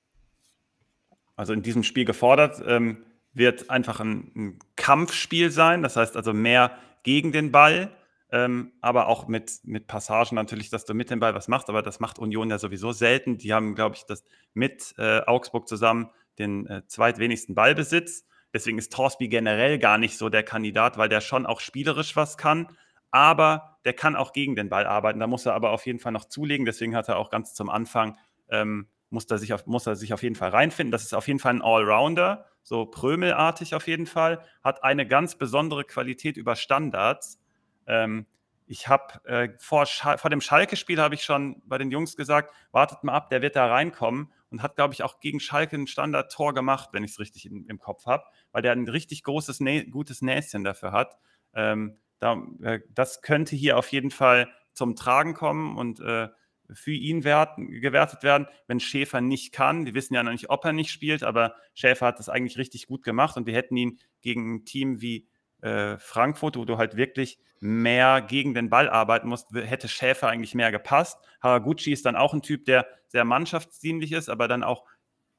Also in diesem Spiel gefordert ähm, wird einfach ein, ein, Kampfspiel sein, das heißt also mehr gegen den Ball, ähm, aber auch mit, mit Passagen natürlich, dass du mit dem Ball was machst, aber das macht Union ja sowieso selten. Die haben, glaube ich, das mit äh, Augsburg zusammen den äh, zweitwenigsten Ballbesitz. Deswegen ist Torsby generell gar nicht so der Kandidat, weil der schon auch spielerisch was kann, aber der kann auch gegen den Ball arbeiten. Da muss er aber auf jeden Fall noch zulegen. Deswegen hat er auch ganz zum Anfang, ähm, muss, er sich auf, muss er sich auf jeden Fall reinfinden. Das ist auf jeden Fall ein Allrounder, so Prömelartig auf jeden Fall. Hat eine ganz besondere Qualität über Standards. Ähm, ich habe äh, vor, vor dem Schalke-Spiel habe ich schon bei den Jungs gesagt, wartet mal ab, der wird da reinkommen und hat, glaube ich, auch gegen Schalke ein Standard-Tor gemacht, wenn ich es richtig in, im Kopf habe, weil der ein richtig großes, Nä gutes Näschen dafür hat. Ähm, da, äh, das könnte hier auf jeden Fall zum Tragen kommen und äh, für ihn werten, gewertet werden, wenn Schäfer nicht kann. Wir wissen ja noch nicht, ob er nicht spielt, aber Schäfer hat das eigentlich richtig gut gemacht und wir hätten ihn gegen ein Team wie äh, Frankfurt, wo du halt wirklich mehr gegen den Ball arbeiten musst, hätte Schäfer eigentlich mehr gepasst. Haraguchi ist dann auch ein Typ, der sehr mannschaftsdienlich ist, aber dann auch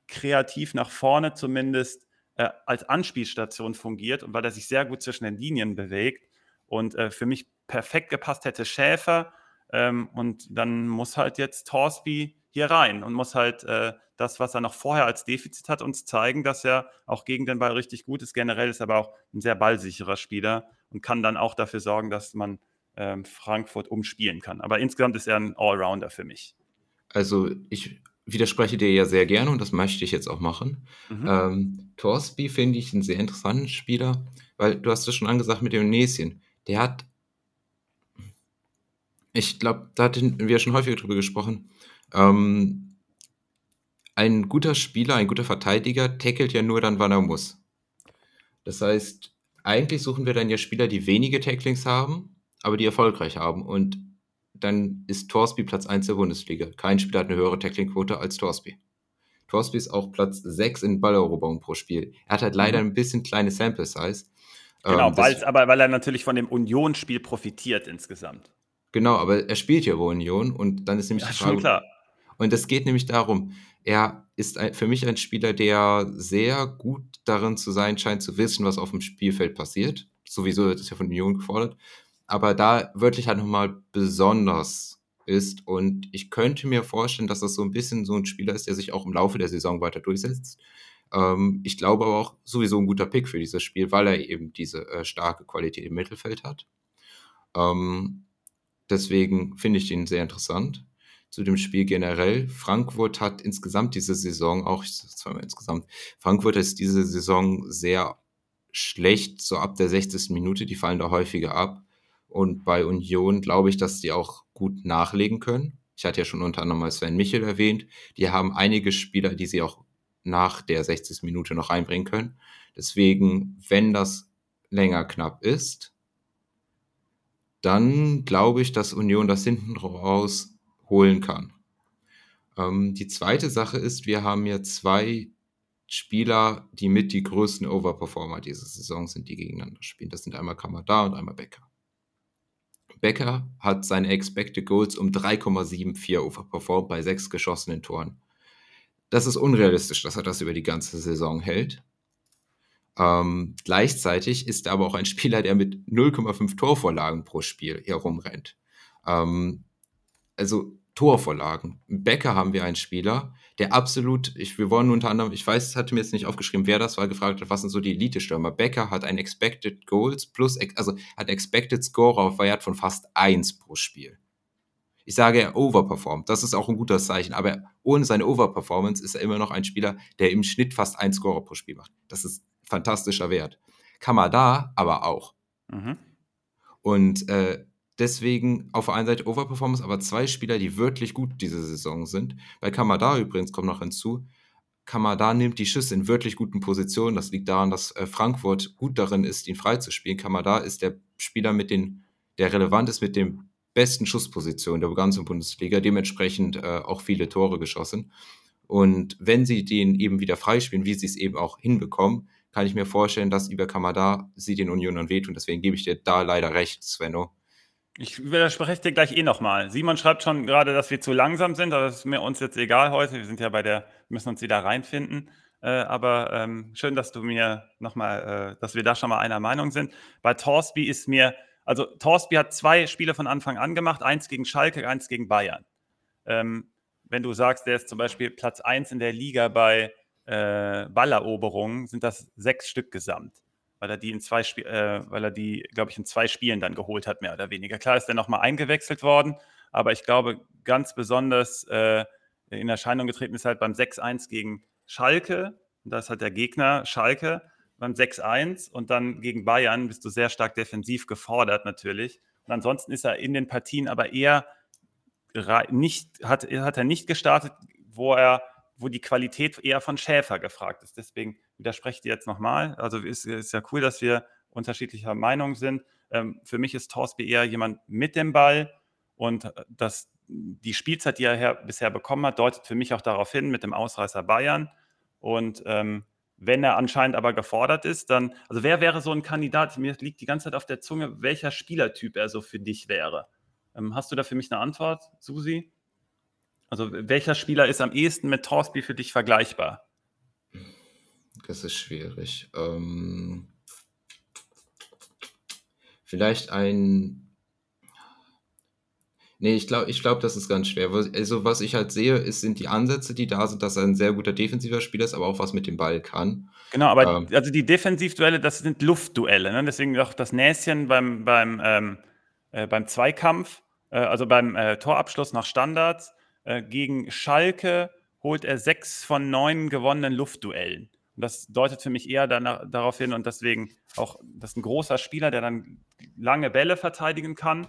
kreativ nach vorne zumindest äh, als Anspielstation fungiert und weil er sich sehr gut zwischen den Linien bewegt. Und äh, für mich perfekt gepasst hätte Schäfer. Ähm, und dann muss halt jetzt Torsby hier rein und muss halt äh, das, was er noch vorher als Defizit hat, uns zeigen, dass er auch gegen den Ball richtig gut ist. Generell ist er aber auch ein sehr ballsicherer Spieler und kann dann auch dafür sorgen, dass man ähm, Frankfurt umspielen kann. Aber insgesamt ist er ein Allrounder für mich. Also ich widerspreche dir ja sehr gerne und das möchte ich jetzt auch machen. Mhm. Ähm, Torsby finde ich einen sehr interessanten Spieler, weil du hast es schon angesagt mit dem Näschen. Der hat, ich glaube, da hatten wir schon häufiger drüber gesprochen, ähm, ein guter Spieler, ein guter Verteidiger tackelt ja nur dann, wann er muss. Das heißt, eigentlich suchen wir dann ja Spieler, die wenige Tacklings haben, aber die erfolgreich haben. Und dann ist Torsby Platz 1 der Bundesliga. Kein Spieler hat eine höhere Tackling-Quote als Torsby. Torsby ist auch Platz 6 in Balleroberung pro Spiel. Er hat halt leider mhm. ein bisschen kleine Sample-Size. Genau, ähm, das, aber weil er natürlich von dem Union-Spiel profitiert insgesamt. Genau, aber er spielt ja bei Union und dann ist nämlich ja, die Frage. Und es geht nämlich darum, er ist für mich ein Spieler, der sehr gut darin zu sein scheint, zu wissen, was auf dem Spielfeld passiert. Sowieso wird es ja von Union gefordert aber da wirklich halt nochmal besonders ist. Und ich könnte mir vorstellen, dass das so ein bisschen so ein Spieler ist, der sich auch im Laufe der Saison weiter durchsetzt. Ähm, ich glaube aber auch sowieso ein guter Pick für dieses Spiel, weil er eben diese äh, starke Qualität im Mittelfeld hat. Ähm, deswegen finde ich ihn sehr interessant. Zu dem Spiel generell. Frankfurt hat insgesamt diese Saison auch, zweimal insgesamt, Frankfurt ist diese Saison sehr schlecht, so ab der 60. Minute, die fallen da häufiger ab. Und bei Union glaube ich, dass die auch gut nachlegen können. Ich hatte ja schon unter anderem mal Sven Michel erwähnt. Die haben einige Spieler, die sie auch nach der 60. Minute noch reinbringen können. Deswegen, wenn das länger knapp ist, dann glaube ich, dass Union das hinten raus holen kann. Ähm, die zweite Sache ist, wir haben hier zwei Spieler, die mit die größten Overperformer dieser Saison sind, die gegeneinander spielen. Das sind einmal Kamada und einmal Becker. Becker hat seine Expected Goals um 3,74 overperformed bei sechs geschossenen Toren. Das ist unrealistisch, dass er das über die ganze Saison hält. Ähm, gleichzeitig ist er aber auch ein Spieler, der mit 0,5 Torvorlagen pro Spiel herumrennt. Ähm, also Torvorlagen. Becker haben wir einen Spieler, der absolut, ich, wir wollen unter anderem, ich weiß, hatte mir jetzt nicht aufgeschrieben, wer das war, gefragt hat, was sind so die Elite-Stürmer. Becker hat ein Expected Goals plus, also hat Expected Score auf Wert von fast 1 pro Spiel. Ich sage, er overperformt. Das ist auch ein guter Zeichen. Aber ohne seine Overperformance ist er immer noch ein Spieler, der im Schnitt fast 1 Scorer pro Spiel macht. Das ist fantastischer Wert. Kamada aber auch. Mhm. Und äh, Deswegen auf der einen Seite Overperformance, aber zwei Spieler, die wirklich gut diese Saison sind. Bei Kamada übrigens kommt noch hinzu, Kamada nimmt die Schüsse in wirklich guten Positionen. Das liegt daran, dass äh, Frankfurt gut darin ist, ihn freizuspielen. Kamada ist der Spieler mit den, der relevant ist mit den besten Schusspositionen der ganzen Bundesliga, dementsprechend äh, auch viele Tore geschossen. Und wenn sie den eben wieder freispielen, wie sie es eben auch hinbekommen, kann ich mir vorstellen, dass über Kamada sie den Unionern wehtun. Deswegen gebe ich dir da leider recht, Svenno. Ich widerspreche dir gleich eh nochmal. Simon schreibt schon gerade, dass wir zu langsam sind, aber das ist mir uns jetzt egal heute. Wir sind ja bei der, müssen uns wieder reinfinden. Äh, aber ähm, schön, dass du mir nochmal, äh, dass wir da schon mal einer Meinung sind. Bei Torsby ist mir, also Torsby hat zwei Spiele von Anfang an gemacht, eins gegen Schalke, eins gegen Bayern. Ähm, wenn du sagst, der ist zum Beispiel Platz 1 in der Liga bei äh, Balleroberungen, sind das sechs Stück gesamt weil er die in zwei Spiel, äh, weil er die, glaube ich, in zwei Spielen dann geholt hat, mehr oder weniger. Klar ist er nochmal eingewechselt worden, aber ich glaube, ganz besonders äh, in Erscheinung getreten ist halt beim 6-1 gegen Schalke. Und da ist halt der Gegner Schalke beim 6-1 und dann gegen Bayern bist du sehr stark defensiv gefordert natürlich. Und ansonsten ist er in den Partien aber eher nicht, hat, hat er nicht gestartet, wo er, wo die Qualität eher von Schäfer gefragt ist. Deswegen widerspreche dir jetzt nochmal. Also ist, ist ja cool, dass wir unterschiedlicher Meinung sind. Ähm, für mich ist Torsby eher jemand mit dem Ball und äh, das, die Spielzeit, die er her, bisher bekommen hat, deutet für mich auch darauf hin mit dem Ausreißer Bayern. Und ähm, wenn er anscheinend aber gefordert ist, dann, also wer wäre so ein Kandidat? Mir liegt die ganze Zeit auf der Zunge, welcher Spielertyp er so für dich wäre. Ähm, hast du da für mich eine Antwort, Susi? Also welcher Spieler ist am ehesten mit Torsby für dich vergleichbar? Das ist schwierig. Ähm, vielleicht ein. Nee, ich glaube, ich glaub, das ist ganz schwer. Also, was ich halt sehe, ist, sind die Ansätze, die da sind, dass er ein sehr guter defensiver Spieler ist, aber auch was mit dem Ball kann. Genau, aber ähm, also die Defensivduelle, das sind Luftduelle. Ne? Deswegen auch das Näschen beim, beim, ähm, äh, beim Zweikampf, äh, also beim äh, Torabschluss nach Standards, äh, gegen Schalke holt er sechs von neun gewonnenen Luftduellen. Und das deutet für mich eher danach, darauf hin und deswegen auch, das ist ein großer Spieler, der dann lange Bälle verteidigen kann,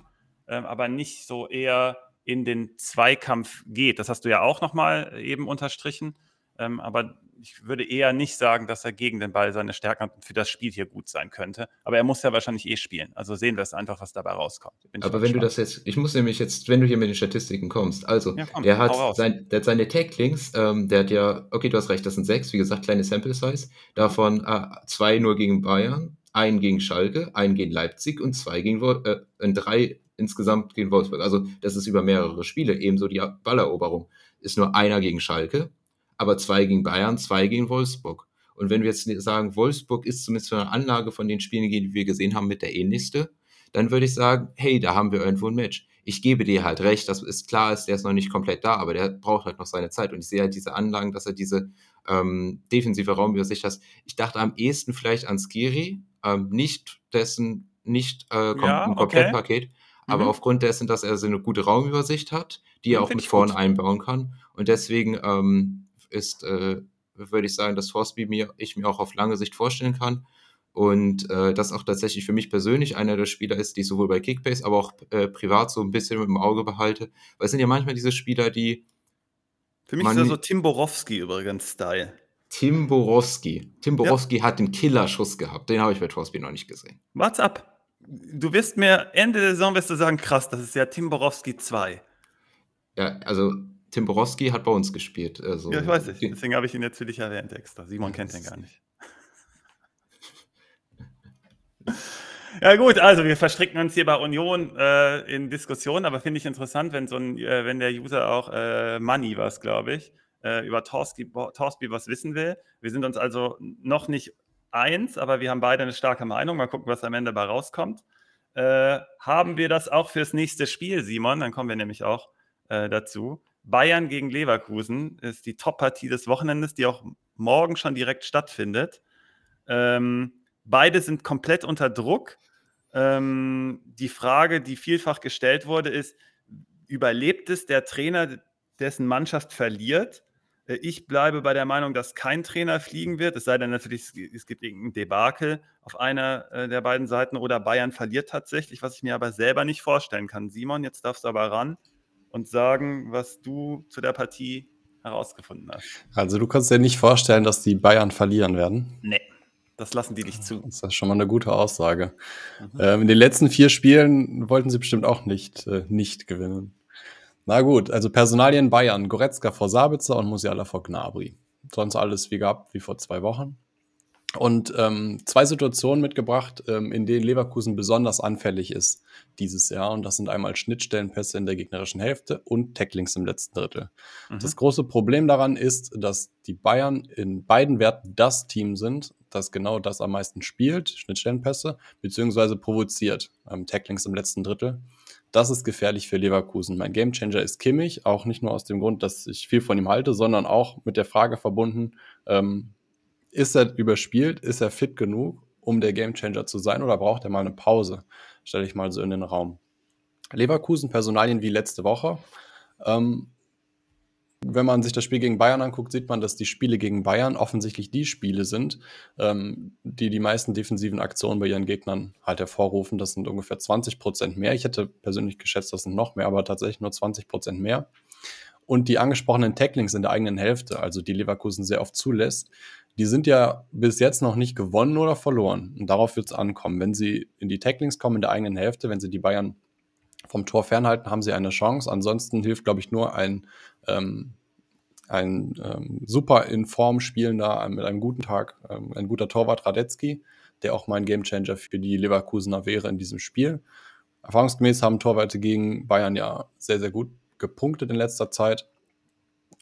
ähm, aber nicht so eher in den Zweikampf geht. Das hast du ja auch nochmal eben unterstrichen. Ähm, aber ich würde eher nicht sagen, dass er gegen den Ball seine Stärken hat und für das Spiel hier gut sein könnte. Aber er muss ja wahrscheinlich eh spielen. Also sehen wir es einfach, was dabei rauskommt. Aber wenn gespannt. du das jetzt, ich muss nämlich jetzt, wenn du hier mit den Statistiken kommst, also ja, komm, der, hat sein, der hat seine Tacklings, ähm, der hat ja, okay, du hast recht, das sind sechs, wie gesagt, kleine Sample Size, davon äh, zwei nur gegen Bayern, ein gegen Schalke, ein gegen Leipzig und zwei gegen, äh, drei insgesamt gegen Wolfsburg. Also das ist über mehrere Spiele, ebenso die Balleroberung. Ist nur einer gegen Schalke, aber zwei gegen Bayern, zwei gegen Wolfsburg. Und wenn wir jetzt sagen, Wolfsburg ist zumindest von der Anlage von den Spielen, die wir gesehen haben, mit der ähnlichste, dann würde ich sagen, hey, da haben wir irgendwo ein Match. Ich gebe dir halt recht, das ist klar ist, der ist noch nicht komplett da, aber der braucht halt noch seine Zeit. Und ich sehe halt diese Anlagen, dass er diese ähm, defensive Raumübersicht hat. Ich dachte am ehesten vielleicht an Skiri, ähm, nicht dessen, nicht äh, kom ja, ein Komplettpaket, okay. aber mhm. aufgrund dessen, dass er so eine gute Raumübersicht hat, die er auch mit vorne einbauen kann. Und deswegen ähm, ist, äh, würde ich sagen, dass Forsby mir, ich mir auch auf lange Sicht vorstellen kann. Und äh, das auch tatsächlich für mich persönlich einer der Spieler ist, die ich sowohl bei Kickbase, aber auch äh, privat so ein bisschen im Auge behalte. Weil es sind ja manchmal diese Spieler, die. Für mich ist er so Tim Borowski übrigens Style. Tim Borowski. Tim Borowski ja. hat den Killerschuss gehabt. Den habe ich bei Forsby noch nicht gesehen. What's up? Du wirst mir Ende der Saison wirst du sagen, krass, das ist ja Tim Borowski 2. Ja, also Tim Borowski hat bei uns gespielt. Also, ja, ich weiß nicht. Deswegen habe ich ihn jetzt für dich erwähnt extra. Simon kennt ihn gar nicht. Ja gut, also wir verstricken uns hier bei Union äh, in Diskussionen, aber finde ich interessant, wenn so ein, äh, wenn der User auch äh, Money was, glaube ich, äh, über Torsby, Torsby was wissen will. Wir sind uns also noch nicht eins, aber wir haben beide eine starke Meinung. Mal gucken, was am Ende dabei rauskommt. Äh, haben wir das auch fürs nächste Spiel, Simon? Dann kommen wir nämlich auch äh, dazu. Bayern gegen Leverkusen ist die Top-Partie des Wochenendes, die auch morgen schon direkt stattfindet. Ähm, beide sind komplett unter Druck. Ähm, die Frage, die vielfach gestellt wurde, ist, überlebt es der Trainer, dessen Mannschaft verliert? Äh, ich bleibe bei der Meinung, dass kein Trainer fliegen wird, es sei denn natürlich, es gibt irgendein Debakel auf einer äh, der beiden Seiten oder Bayern verliert tatsächlich, was ich mir aber selber nicht vorstellen kann. Simon, jetzt darfst du aber ran und sagen, was du zu der Partie herausgefunden hast. Also du kannst dir nicht vorstellen, dass die Bayern verlieren werden? Nee, das lassen die nicht zu. Das ist schon mal eine gute Aussage. Mhm. Ähm, in den letzten vier Spielen wollten sie bestimmt auch nicht, äh, nicht gewinnen. Na gut, also Personalien Bayern, Goretzka vor Sabitzer und Musiala vor Gnabry. Sonst alles wie gehabt, wie vor zwei Wochen und ähm, zwei Situationen mitgebracht, ähm, in denen Leverkusen besonders anfällig ist dieses Jahr. Und das sind einmal Schnittstellenpässe in der gegnerischen Hälfte und Tacklings im letzten Drittel. Mhm. Das große Problem daran ist, dass die Bayern in beiden Werten das Team sind, das genau das am meisten spielt, Schnittstellenpässe, beziehungsweise provoziert, ähm, Tacklings im letzten Drittel. Das ist gefährlich für Leverkusen. Mein Gamechanger ist Kimmich, auch nicht nur aus dem Grund, dass ich viel von ihm halte, sondern auch mit der Frage verbunden, ähm, ist er überspielt? Ist er fit genug, um der Gamechanger zu sein oder braucht er mal eine Pause? Stelle ich mal so in den Raum. Leverkusen, Personalien wie letzte Woche. Ähm, wenn man sich das Spiel gegen Bayern anguckt, sieht man, dass die Spiele gegen Bayern offensichtlich die Spiele sind, ähm, die die meisten defensiven Aktionen bei ihren Gegnern halt hervorrufen. Das sind ungefähr 20 Prozent mehr. Ich hätte persönlich geschätzt, das sind noch mehr, aber tatsächlich nur 20 Prozent mehr. Und die angesprochenen Tacklings in der eigenen Hälfte, also die Leverkusen sehr oft zulässt, die sind ja bis jetzt noch nicht gewonnen oder verloren. Und darauf wird es ankommen. Wenn sie in die Tacklings kommen in der eigenen Hälfte, wenn sie die Bayern vom Tor fernhalten, haben sie eine Chance. Ansonsten hilft, glaube ich, nur ein, ähm, ein ähm, super in Form spielender, mit einem guten Tag, ähm, ein guter Torwart Radetzky, der auch mein Gamechanger für die Leverkusener wäre in diesem Spiel. Erfahrungsgemäß haben Torwarte gegen Bayern ja sehr, sehr gut gepunktet in letzter Zeit.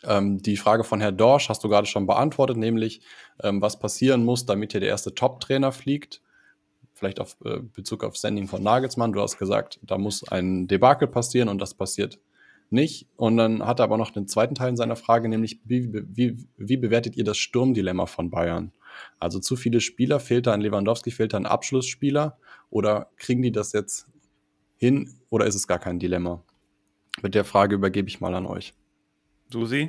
Ähm, die Frage von Herrn Dorsch hast du gerade schon beantwortet, nämlich ähm, was passieren muss, damit hier der erste Top-Trainer fliegt. Vielleicht auf äh, Bezug auf Sending von Nagelsmann. Du hast gesagt, da muss ein Debakel passieren und das passiert nicht. Und dann hat er aber noch den zweiten Teil in seiner Frage, nämlich wie, wie, wie bewertet ihr das Sturmdilemma von Bayern? Also zu viele Spieler, fehlt da ein Lewandowski, fehlt da ein Abschlussspieler oder kriegen die das jetzt hin oder ist es gar kein Dilemma? Mit der Frage übergebe ich mal an euch. Susi,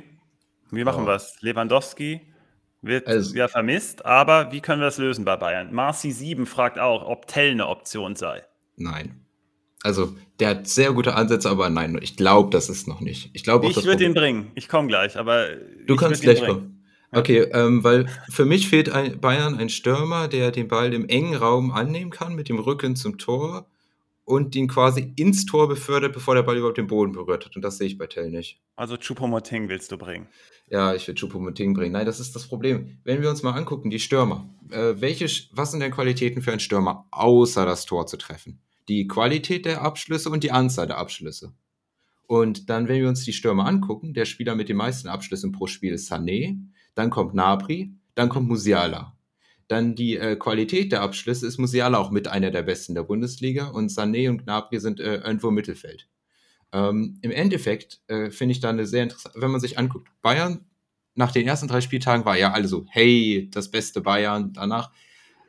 wie machen ja. wir es? Lewandowski wird also, ja vermisst, aber wie können wir das lösen bei Bayern? Marci 7 fragt auch, ob Tell eine Option sei. Nein. Also, der hat sehr gute Ansätze, aber nein, ich glaube, das ist noch nicht. Ich, ich würde ihn bringen. Ich komme gleich, aber. Du kannst gleich kommen. Okay, ähm, weil für mich fehlt ein Bayern ein Stürmer, der den Ball im engen Raum annehmen kann, mit dem Rücken zum Tor und ihn quasi ins Tor befördert, bevor der Ball überhaupt den Boden berührt hat. Und das sehe ich bei Tell nicht. Also Chupomoting willst du bringen? Ja, ich will Chupomoting bringen. Nein, das ist das Problem. Wenn wir uns mal angucken, die Stürmer. Äh, welche, was sind denn Qualitäten für einen Stürmer, außer das Tor zu treffen? Die Qualität der Abschlüsse und die Anzahl der Abschlüsse. Und dann, wenn wir uns die Stürmer angucken, der Spieler mit den meisten Abschlüssen pro Spiel ist Sané, dann kommt Nabri, dann kommt Musiala. Dann die äh, Qualität der Abschlüsse ist Musiala auch mit einer der besten der Bundesliga und Sané und Gnabry sind äh, irgendwo im Mittelfeld. Ähm, Im Endeffekt äh, finde ich da eine sehr interessant, wenn man sich anguckt, Bayern nach den ersten drei Spieltagen war ja alle so, hey, das beste Bayern. Danach,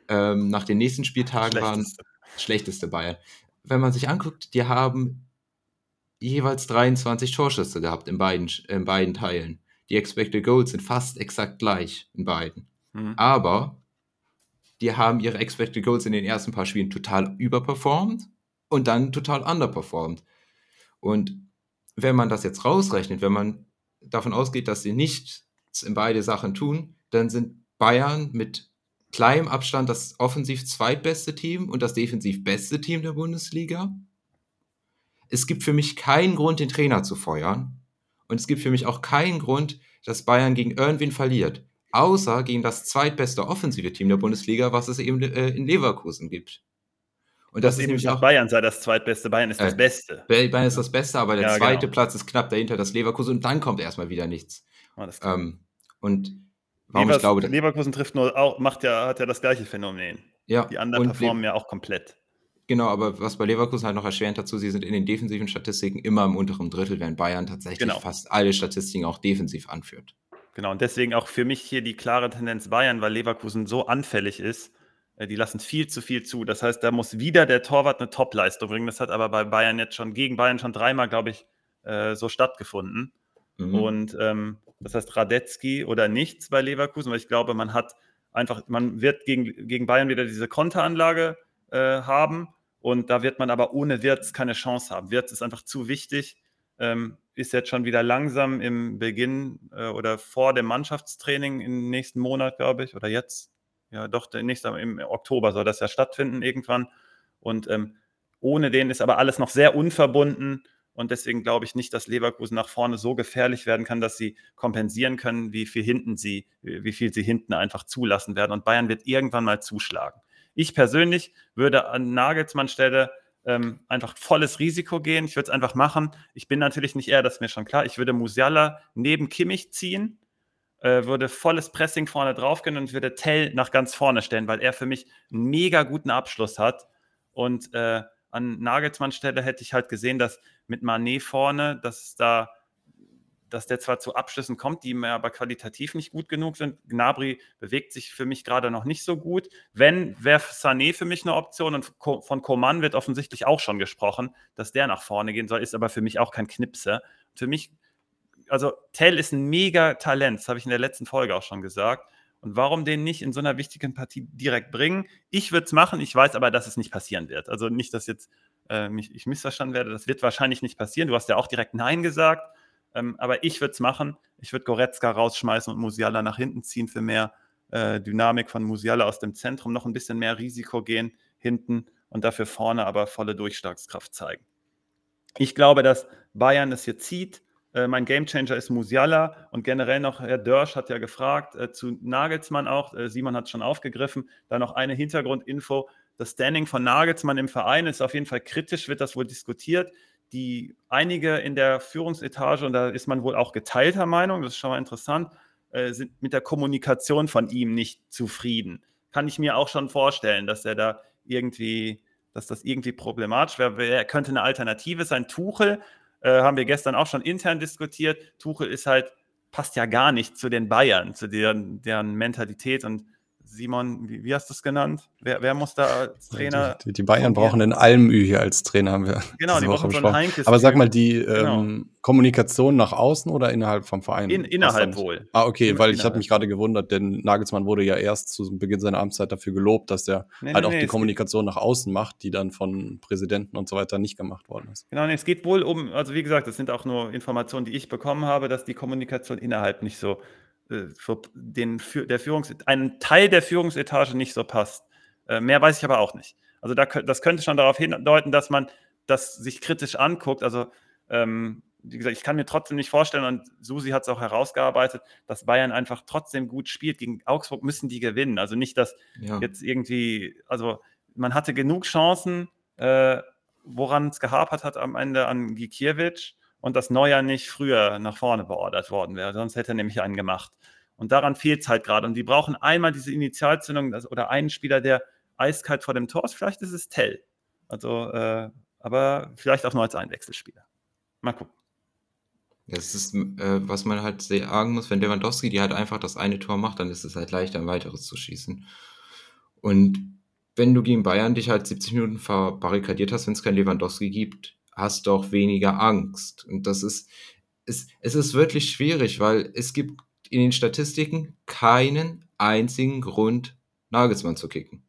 ähm, nach den nächsten Spieltagen waren schlechteste Bayern. Wenn man sich anguckt, die haben jeweils 23 Torschüsse gehabt in beiden, in beiden Teilen. Die Expected Goals sind fast exakt gleich in beiden. Mhm. Aber die haben ihre Expected Goals in den ersten paar Spielen total überperformt und dann total underperformed. Und wenn man das jetzt rausrechnet, wenn man davon ausgeht, dass sie nichts in beide Sachen tun, dann sind Bayern mit kleinem Abstand das offensiv zweitbeste Team und das defensiv beste Team der Bundesliga. Es gibt für mich keinen Grund, den Trainer zu feuern. Und es gibt für mich auch keinen Grund, dass Bayern gegen irgendwen verliert außer gegen das zweitbeste offensive Team der Bundesliga, was es eben äh, in Leverkusen gibt. Und das, das ist nämlich auch Bayern sei das zweitbeste. Bayern ist das äh, Beste. Bayern ist das Beste, aber der ja, zweite genau. Platz ist knapp dahinter das Leverkusen und dann kommt erstmal wieder nichts. Oh, ähm, und warum Levers, ich glaube, Leverkusen trifft nur auch, macht ja, hat ja das gleiche Phänomen. Ja, die anderen performen ja auch komplett. Genau, aber was bei Leverkusen halt noch erschwerend dazu, sie sind in den defensiven Statistiken immer im unteren Drittel, während Bayern tatsächlich genau. fast alle Statistiken auch defensiv anführt. Genau, und deswegen auch für mich hier die klare Tendenz Bayern, weil Leverkusen so anfällig ist. Äh, die lassen viel zu viel zu. Das heißt, da muss wieder der Torwart eine Topleistung bringen. Das hat aber bei Bayern jetzt schon gegen Bayern schon dreimal, glaube ich, äh, so stattgefunden. Mhm. Und ähm, das heißt Radetzky oder nichts bei Leverkusen, weil ich glaube, man hat einfach, man wird gegen, gegen Bayern wieder diese Konteranlage äh, haben und da wird man aber ohne Wirtz keine Chance haben. Wirtz ist einfach zu wichtig ähm, ist jetzt schon wieder langsam im Beginn äh, oder vor dem Mannschaftstraining im nächsten Monat, glaube ich, oder jetzt. Ja, doch, der nächste, im Oktober soll das ja stattfinden irgendwann. Und ähm, ohne den ist aber alles noch sehr unverbunden. Und deswegen glaube ich nicht, dass Leverkusen nach vorne so gefährlich werden kann, dass sie kompensieren können, wie viel hinten sie, wie viel sie hinten einfach zulassen werden. Und Bayern wird irgendwann mal zuschlagen. Ich persönlich würde an Nagelsmann Stelle ähm, einfach volles Risiko gehen. Ich würde es einfach machen. Ich bin natürlich nicht er, das ist mir schon klar. Ich würde Musiala neben Kimmich ziehen, äh, würde volles Pressing vorne drauf gehen und würde Tell nach ganz vorne stellen, weil er für mich einen mega guten Abschluss hat. Und äh, an Nagelsmann Stelle hätte ich halt gesehen, dass mit Manet vorne, dass da dass der zwar zu Abschlüssen kommt, die mir aber qualitativ nicht gut genug sind. Gnabry bewegt sich für mich gerade noch nicht so gut. Wenn, wäre Sané für mich eine Option und von Coman wird offensichtlich auch schon gesprochen, dass der nach vorne gehen soll, ist aber für mich auch kein Knipse. Für mich, also Tell ist ein mega Talent, das habe ich in der letzten Folge auch schon gesagt. Und warum den nicht in so einer wichtigen Partie direkt bringen? Ich würde es machen, ich weiß aber, dass es nicht passieren wird. Also nicht, dass jetzt äh, mich, ich missverstanden werde, das wird wahrscheinlich nicht passieren. Du hast ja auch direkt Nein gesagt. Ähm, aber ich würde es machen. Ich würde Goretzka rausschmeißen und Musiala nach hinten ziehen für mehr äh, Dynamik von Musiala aus dem Zentrum, noch ein bisschen mehr Risiko gehen hinten und dafür vorne aber volle Durchschlagskraft zeigen. Ich glaube, dass Bayern es hier zieht. Äh, mein Gamechanger ist Musiala und generell noch, Herr Dörsch hat ja gefragt, äh, zu Nagelsmann auch, äh, Simon hat es schon aufgegriffen, da noch eine Hintergrundinfo. Das Standing von Nagelsmann im Verein ist auf jeden Fall kritisch, wird das wohl diskutiert die einige in der Führungsetage, und da ist man wohl auch geteilter Meinung, das ist schon mal interessant, äh, sind mit der Kommunikation von ihm nicht zufrieden. Kann ich mir auch schon vorstellen, dass er da irgendwie, dass das irgendwie problematisch wäre. Er könnte eine Alternative sein. Tuchel äh, haben wir gestern auch schon intern diskutiert. Tuchel ist halt, passt ja gar nicht zu den Bayern, zu deren, deren Mentalität und Simon, wie, wie hast du es genannt? Wer, wer, muss da als Trainer? Die, die Bayern brauchen den Almü hier als Trainer, haben wir. Genau, die brauchen so einen Aber sag mal, die genau. ähm, Kommunikation nach außen oder innerhalb vom Verein? In, innerhalb wohl. Ah, okay, In, weil ich habe mich gerade gewundert, denn Nagelsmann wurde ja erst zu Beginn seiner Amtszeit dafür gelobt, dass er nee, halt nee, auch nee, die Kommunikation nach außen macht, die dann von Präsidenten und so weiter nicht gemacht worden ist. Genau, nee, es geht wohl um, also wie gesagt, das sind auch nur Informationen, die ich bekommen habe, dass die Kommunikation innerhalb nicht so den, für der Führungs einen Teil der Führungsetage nicht so passt. Äh, mehr weiß ich aber auch nicht. Also da, das könnte schon darauf hindeuten, dass man das sich kritisch anguckt. Also ähm, wie gesagt, ich kann mir trotzdem nicht vorstellen, und Susi hat es auch herausgearbeitet, dass Bayern einfach trotzdem gut spielt. Gegen Augsburg müssen die gewinnen. Also nicht, dass ja. jetzt irgendwie, also man hatte genug Chancen, äh, woran es gehapert hat am Ende an Gikiewicz und das Neuer nicht früher nach vorne beordert worden wäre. Sonst hätte er nämlich einen gemacht. Und daran fehlt es halt gerade. Und die brauchen einmal diese Initialzündung oder einen Spieler, der eiskalt vor dem Tor ist. Vielleicht ist es Tell. Also, äh, aber vielleicht auch nur als Einwechselspieler. Mal gucken. Das ist, äh, was man halt sagen muss, wenn Lewandowski die halt einfach das eine Tor macht, dann ist es halt leichter, ein weiteres zu schießen. Und wenn du gegen Bayern dich halt 70 Minuten verbarrikadiert hast, wenn es kein Lewandowski gibt, hast du auch weniger Angst. Und das ist, es, es ist wirklich schwierig, weil es gibt in den Statistiken keinen einzigen Grund, Nagelsmann zu kicken.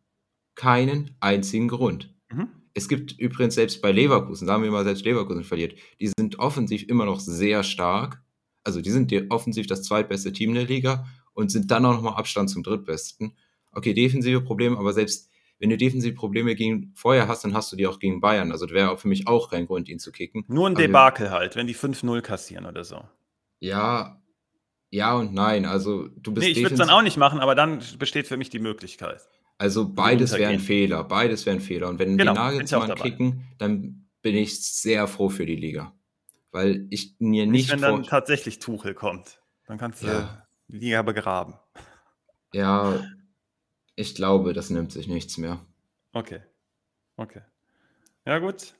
Keinen einzigen Grund. Mhm. Es gibt übrigens selbst bei Leverkusen, sagen wir mal selbst Leverkusen verliert, die sind offensiv immer noch sehr stark. Also die sind offensiv das zweitbeste Team der Liga und sind dann auch nochmal Abstand zum drittbesten. Okay, defensive Probleme, aber selbst wenn du defensiv Probleme gegen vorher hast, dann hast du die auch gegen Bayern. Also das wäre für mich auch kein Grund, ihn zu kicken. Nur ein Debakel also, halt, wenn die 5-0 kassieren oder so. Ja, ja und nein. Also du bist. Nee, ich würde es dann auch nicht machen, aber dann besteht für mich die Möglichkeit. Also beides wäre ein Fehler. Beides wäre ein Fehler. Und wenn genau, die Nagelsmann kicken, dann bin ich sehr froh für die Liga. Weil ich mir nicht. nicht wenn dann tatsächlich Tuchel kommt. Dann kannst du ja. die Liga begraben. Ja, ich glaube, das nimmt sich nichts mehr. Okay. Okay. Ja, gut.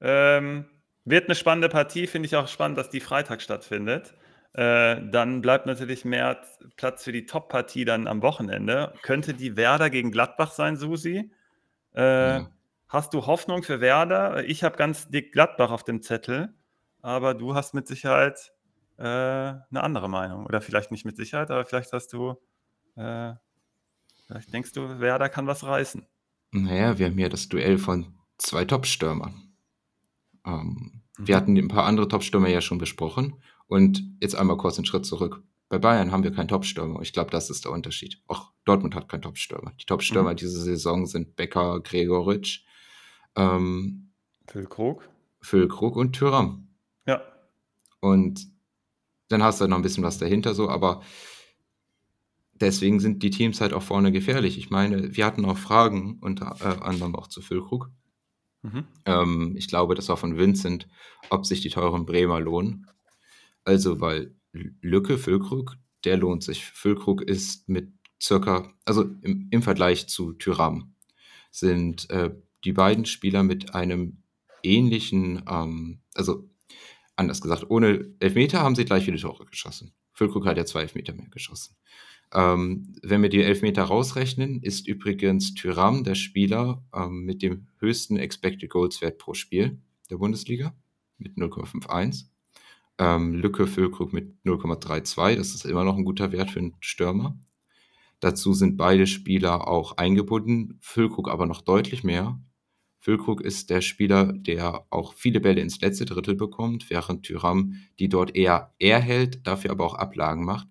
Ähm, wird eine spannende Partie. Finde ich auch spannend, dass die Freitag stattfindet. Äh, dann bleibt natürlich mehr Platz für die Top-Partie dann am Wochenende. Könnte die Werder gegen Gladbach sein, Susi? Äh, ja. Hast du Hoffnung für Werder? Ich habe ganz dick Gladbach auf dem Zettel, aber du hast mit Sicherheit äh, eine andere Meinung. Oder vielleicht nicht mit Sicherheit, aber vielleicht hast du äh, Vielleicht denkst du, Werder kann was reißen. Naja, wir haben hier das Duell von zwei Top-Stürmern. Ähm, mhm. Wir hatten ein paar andere Top-Stürmer ja schon besprochen. Und jetzt einmal kurz einen Schritt zurück. Bei Bayern haben wir keinen Top-Stürmer. Ich glaube, das ist der Unterschied. Auch Dortmund hat keinen Top-Stürmer. Die Top-Stürmer mhm. diese Saison sind Becker, Gregoritsch, ähm, Füllkrug. Füllkrug und Thüram. Ja. Und dann hast du noch ein bisschen was dahinter so, aber deswegen sind die Teams halt auch vorne gefährlich. Ich meine, wir hatten auch Fragen, unter äh, anderem auch zu Füllkrug. Mhm. Ähm, ich glaube, das war von Vincent, ob sich die teuren Bremer lohnen. Also, weil Lücke, Füllkrug, der lohnt sich. Füllkrug ist mit circa, also im, im Vergleich zu Tyram, sind äh, die beiden Spieler mit einem ähnlichen, ähm, also anders gesagt, ohne Elfmeter haben sie gleich viele Tore geschossen. Füllkrug hat ja zwei Elfmeter mehr geschossen. Ähm, wenn wir die Elfmeter rausrechnen, ist übrigens Tyram der Spieler ähm, mit dem höchsten Expected Goals Wert pro Spiel der Bundesliga mit 0,51. Ähm, Lücke Füllkrug mit 0,32. Das ist immer noch ein guter Wert für einen Stürmer. Dazu sind beide Spieler auch eingebunden. Füllkrug aber noch deutlich mehr. Füllkrug ist der Spieler, der auch viele Bälle ins letzte Drittel bekommt, während Tyram die dort eher er hält, dafür aber auch Ablagen macht.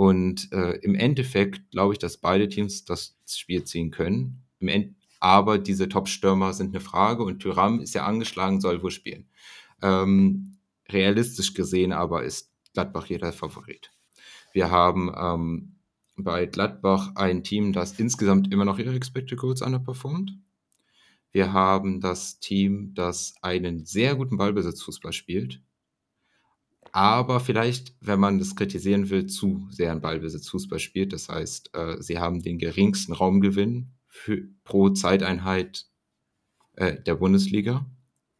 Und äh, im Endeffekt glaube ich, dass beide Teams das Spiel ziehen können. aber diese Top-Stürmer sind eine Frage und Tyram ist ja angeschlagen, soll wohl spielen. Ähm, realistisch gesehen aber ist Gladbach hier der Favorit. Wir haben ähm, bei Gladbach ein Team, das insgesamt immer noch ihre Expected Goals underperformt. Wir haben das Team, das einen sehr guten Ballbesitzfußball spielt aber vielleicht, wenn man das kritisieren will, zu sehr ein Ballbesitz Fußball spielt. Das heißt, äh, sie haben den geringsten Raumgewinn für, pro Zeiteinheit äh, der Bundesliga.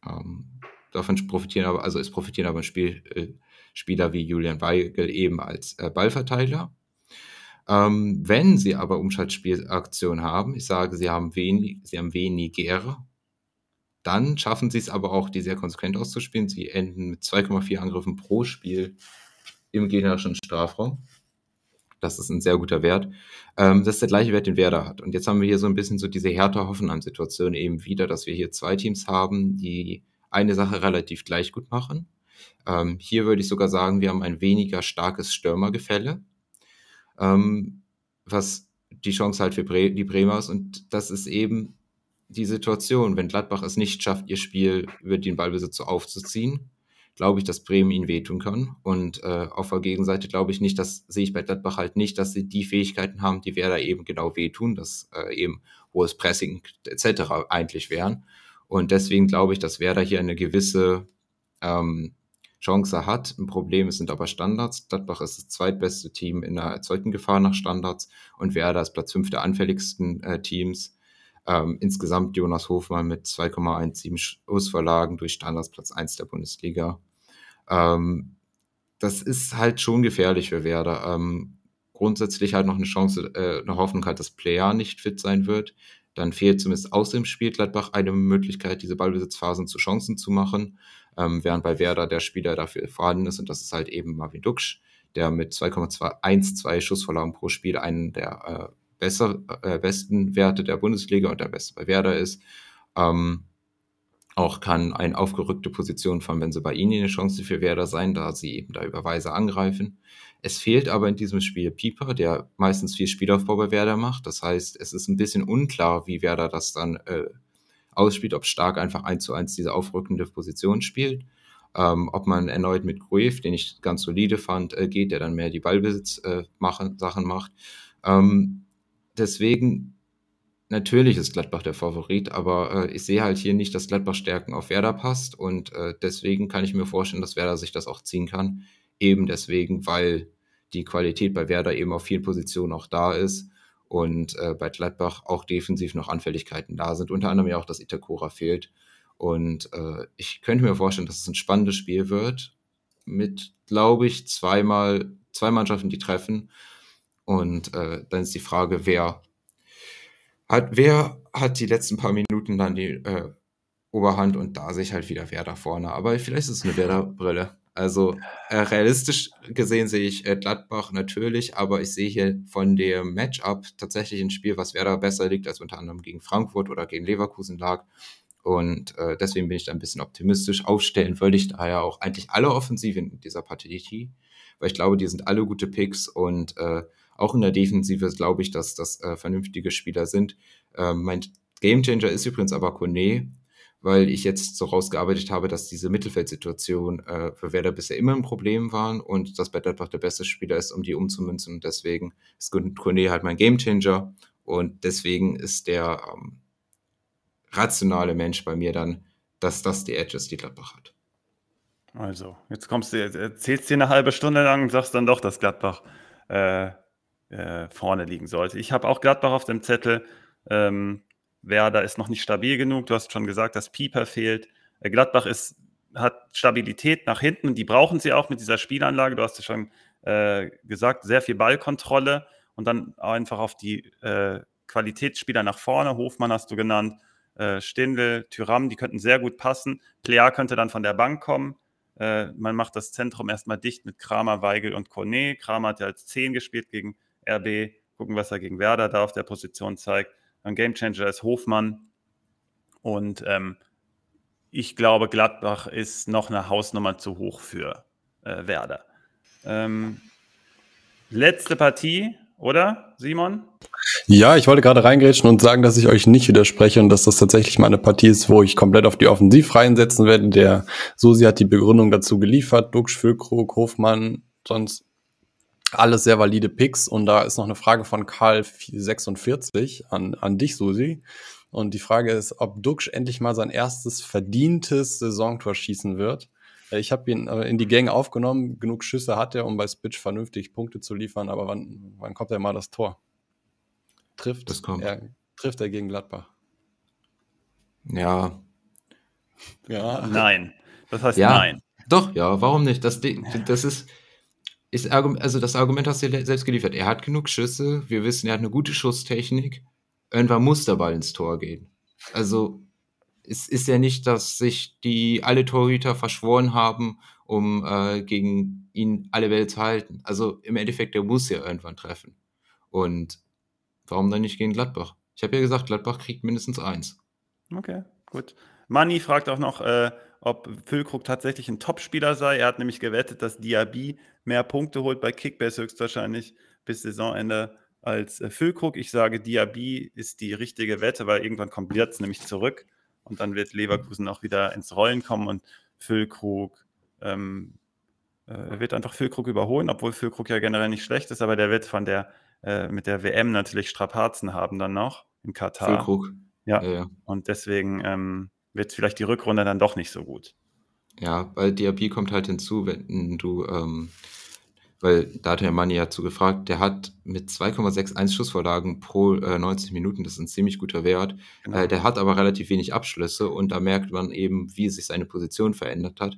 Ähm, davon profitieren aber, also es profitieren aber Spiel, äh, Spieler wie Julian Weigel eben als äh, Ballverteiler. Ähm, wenn sie aber Umschaltspielaktionen haben, ich sage, sie haben, wenig, sie haben weniger, dann schaffen sie es aber auch, die sehr konsequent auszuspielen. Sie enden mit 2,4 Angriffen pro Spiel im gegnerischen Strafraum. Das ist ein sehr guter Wert. Ähm, das ist der gleiche Wert, den Werder hat. Und jetzt haben wir hier so ein bisschen so diese Hertha-Hoffenheim-Situation eben wieder, dass wir hier zwei Teams haben, die eine Sache relativ gleich gut machen. Ähm, hier würde ich sogar sagen, wir haben ein weniger starkes Stürmergefälle, ähm, was die Chance halt für Bre die Bremers und das ist eben die Situation, wenn Gladbach es nicht schafft, ihr Spiel über den Ballbesitz so aufzuziehen, glaube ich, dass Bremen ihnen wehtun kann. Und äh, auf der Gegenseite glaube ich nicht, das sehe ich bei Gladbach halt nicht, dass sie die Fähigkeiten haben, die Werder eben genau wehtun, dass äh, eben hohes Pressing etc. eigentlich wären. Und deswegen glaube ich, dass Werder hier eine gewisse ähm, Chance hat. Ein Problem sind aber Standards. Gladbach ist das zweitbeste Team in der erzeugten Gefahr nach Standards und Werder ist Platz 5 der anfälligsten äh, Teams. Ähm, insgesamt Jonas Hofmann mit 2,17 Schussverlagen durch Standards Platz 1 der Bundesliga. Ähm, das ist halt schon gefährlich für Werder. Ähm, grundsätzlich halt noch eine Chance, äh, eine Hoffnung hat, dass Player nicht fit sein wird. Dann fehlt zumindest aus dem Spiel Gladbach eine Möglichkeit, diese Ballbesitzphasen zu Chancen zu machen, ähm, während bei Werder der Spieler dafür vorhanden ist und das ist halt eben Marvin Duksch, der mit 2,12 Schussverlagen pro Spiel einen der äh, besser, äh, besten Werte der Bundesliga und der beste bei Werder ist. Ähm, auch kann eine aufgerückte Position von Benzebaini eine Chance für Werder sein, da sie eben da über Weise angreifen. Es fehlt aber in diesem Spiel Pieper, der meistens viel Spielaufbau bei Werder macht. Das heißt, es ist ein bisschen unklar, wie Werder das dann äh, ausspielt, ob Stark einfach eins zu eins diese aufrückende Position spielt. Ähm, ob man erneut mit Gruev, den ich ganz solide fand, äh, geht, der dann mehr die Ballbesitz-Sachen äh, macht. Ähm, deswegen, natürlich ist Gladbach der Favorit, aber äh, ich sehe halt hier nicht, dass Gladbach Stärken auf Werder passt und äh, deswegen kann ich mir vorstellen, dass Werder sich das auch ziehen kann. Eben deswegen, weil die Qualität bei Werder eben auf vielen Positionen auch da ist und äh, bei Gladbach auch defensiv noch Anfälligkeiten da sind. Unter anderem ja auch, dass Itakura fehlt. Und äh, ich könnte mir vorstellen, dass es ein spannendes Spiel wird mit, glaube ich, zweimal, zwei Mannschaften, die treffen und äh, dann ist die Frage, wer hat, wer hat die letzten paar Minuten dann die äh, Oberhand und da sehe ich halt wieder Werder vorne. Aber vielleicht ist es eine Werder-Brille. Also äh, realistisch gesehen sehe ich äh, Gladbach natürlich, aber ich sehe hier von dem Matchup tatsächlich ein Spiel, was Werder besser liegt als unter anderem gegen Frankfurt oder gegen Leverkusen lag. Und äh, deswegen bin ich da ein bisschen optimistisch. Aufstellen würde ich daher auch eigentlich alle Offensiven in dieser Partie, weil ich glaube, die sind alle gute Picks und äh, auch in der Defensive glaube ich, dass das äh, vernünftige Spieler sind. Ähm, mein Gamechanger ist übrigens aber Kone, weil ich jetzt so rausgearbeitet habe, dass diese Mittelfeldsituation äh, für Werder bisher immer ein Problem waren und dass Bett einfach der beste Spieler ist, um die umzumünzen. Und deswegen ist Kone halt mein Gamechanger und deswegen ist der ähm, rationale Mensch bei mir dann, dass das die Edge ist, die Gladbach hat. Also, jetzt kommst du, erzählst dir eine halbe Stunde lang und sagst dann doch, dass Gladbach äh, äh, vorne liegen sollte. Ich habe auch Gladbach auf dem Zettel. Ähm, Werder ist noch nicht stabil genug. Du hast schon gesagt, dass Pieper fehlt. Äh, Gladbach ist, hat Stabilität nach hinten die brauchen sie auch mit dieser Spielanlage. Du hast ja schon äh, gesagt, sehr viel Ballkontrolle und dann einfach auf die äh, Qualitätsspieler nach vorne. Hofmann hast du genannt, äh, Stindl, Tyram, die könnten sehr gut passen. Plea könnte dann von der Bank kommen. Äh, man macht das Zentrum erstmal dicht mit Kramer, Weigel und Kone. Kramer hat ja als 10 gespielt gegen RB, gucken, was er gegen Werder da auf der Position zeigt. Ein Gamechanger ist Hofmann. Und ähm, ich glaube, Gladbach ist noch eine Hausnummer zu hoch für äh, Werder. Ähm, letzte Partie, oder, Simon? Ja, ich wollte gerade reingrätschen und sagen, dass ich euch nicht widerspreche und dass das tatsächlich mal eine Partie ist, wo ich komplett auf die Offensivreihen setzen werde. Der Susi hat die Begründung dazu geliefert. Duxch, Füllkrug, Hofmann, sonst alles sehr valide Picks. Und da ist noch eine Frage von Karl46 an, an dich, Susi. Und die Frage ist, ob Duxch endlich mal sein erstes verdientes Saisontor schießen wird. Äh, ich habe ihn äh, in die Gang aufgenommen. Genug Schüsse hat er, um bei Spitch vernünftig Punkte zu liefern. Aber wann, wann kommt er mal das Tor? Trifft, das kommt. Er, trifft er gegen Gladbach? Ja. Ja. Nein. Das heißt ja. nein. Doch, ja, warum nicht? Das, das ist ist, also das Argument hast du selbst geliefert. Er hat genug Schüsse. Wir wissen, er hat eine gute Schusstechnik. Irgendwann muss der Ball ins Tor gehen. Also es ist ja nicht, dass sich die alle Torhüter verschworen haben, um äh, gegen ihn alle Welt zu halten. Also im Endeffekt, der muss ja irgendwann treffen. Und warum dann nicht gegen Gladbach? Ich habe ja gesagt, Gladbach kriegt mindestens eins. Okay, gut. Manni fragt auch noch, äh, ob Füllkrug tatsächlich ein Topspieler sei. Er hat nämlich gewettet, dass Diaby mehr Punkte holt bei Kickbase höchstwahrscheinlich bis Saisonende als äh, Füllkrug. Ich sage, Diaby ist die richtige Wette, weil irgendwann kommt Wirtz nämlich zurück und dann wird Leverkusen auch wieder ins Rollen kommen und Füllkrug ähm, äh, wird einfach Füllkrug überholen, obwohl Füllkrug ja generell nicht schlecht ist, aber der wird von der äh, mit der WM natürlich Strapazen haben dann noch in Katar. Füllkrug. Ja, ja, ja. und deswegen ähm, wird vielleicht die Rückrunde dann doch nicht so gut. Ja, weil Diaby kommt halt hinzu, wenn du, ähm, weil da hat der Manni ja zu gefragt, der hat mit 2,61 Schussvorlagen pro äh, 90 Minuten, das ist ein ziemlich guter Wert. Genau. Äh, der hat aber relativ wenig Abschlüsse und da merkt man eben, wie sich seine Position verändert hat.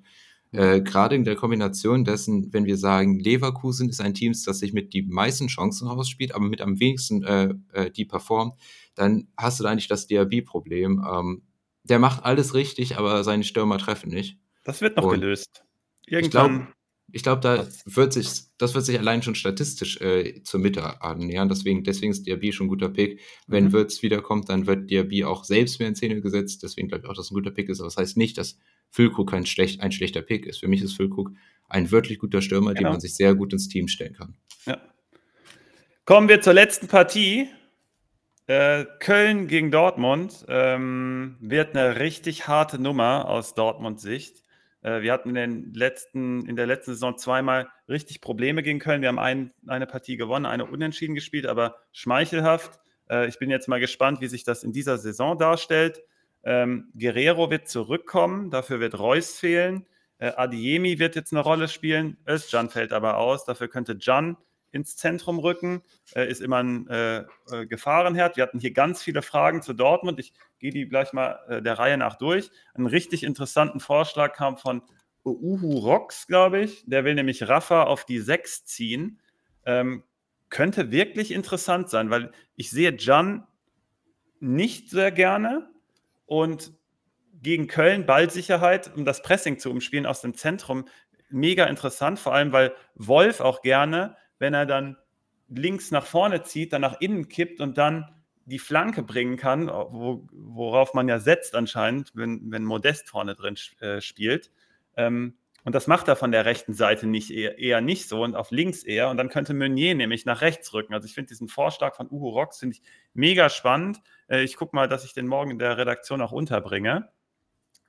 Äh, Gerade in der Kombination dessen, wenn wir sagen, Leverkusen ist ein Team, das sich mit die meisten Chancen rausspielt, aber mit am wenigsten äh, äh, die performt, dann hast du da eigentlich das DRB-Problem. Ähm, der macht alles richtig, aber seine Stürmer treffen nicht. Das wird noch Und gelöst. Irgendwann. Ich glaube, glaub, da wird sich, das wird sich allein schon statistisch äh, zur Mitte annähern. Deswegen, deswegen ist Diaby schon ein guter Pick. Wenn mhm. Wirtz wiederkommt, dann wird Diaby auch selbst mehr in Szene gesetzt. Deswegen glaube ich auch, dass es ein guter Pick ist. Aber das heißt nicht, dass Füllkrug ein, schlecht, ein schlechter Pick ist. Für mich ist Füllkrug ein wirklich guter Stürmer, genau. den man sich sehr gut ins Team stellen kann. Ja. Kommen wir zur letzten Partie. Äh, Köln gegen Dortmund ähm, wird eine richtig harte Nummer aus Dortmunds Sicht. Äh, wir hatten in, letzten, in der letzten Saison zweimal richtig Probleme gegen Köln. Wir haben ein, eine Partie gewonnen, eine unentschieden gespielt, aber schmeichelhaft. Äh, ich bin jetzt mal gespannt, wie sich das in dieser Saison darstellt. Ähm, Guerrero wird zurückkommen, dafür wird Reus fehlen. Äh, Adiemi wird jetzt eine Rolle spielen. Özcan fällt aber aus, dafür könnte Can ins Zentrum rücken, äh, ist immer ein äh, äh, Gefahrenherd. Wir hatten hier ganz viele Fragen zu Dortmund. Ich gehe die gleich mal äh, der Reihe nach durch. Einen richtig interessanten Vorschlag kam von Uhu Rox, glaube ich. Der will nämlich Rafa auf die 6 ziehen. Ähm, könnte wirklich interessant sein, weil ich sehe Jan nicht sehr gerne und gegen Köln Ballsicherheit, um das Pressing zu umspielen aus dem Zentrum, mega interessant, vor allem weil Wolf auch gerne wenn er dann links nach vorne zieht, dann nach innen kippt und dann die Flanke bringen kann, wo, worauf man ja setzt anscheinend, wenn, wenn Modest vorne drin äh, spielt. Ähm, und das macht er von der rechten Seite nicht eher, eher, nicht so und auf links eher. Und dann könnte Meunier nämlich nach rechts rücken. Also ich finde diesen Vorschlag von Uhu Rox finde ich mega spannend. Äh, ich gucke mal, dass ich den morgen in der Redaktion auch unterbringe.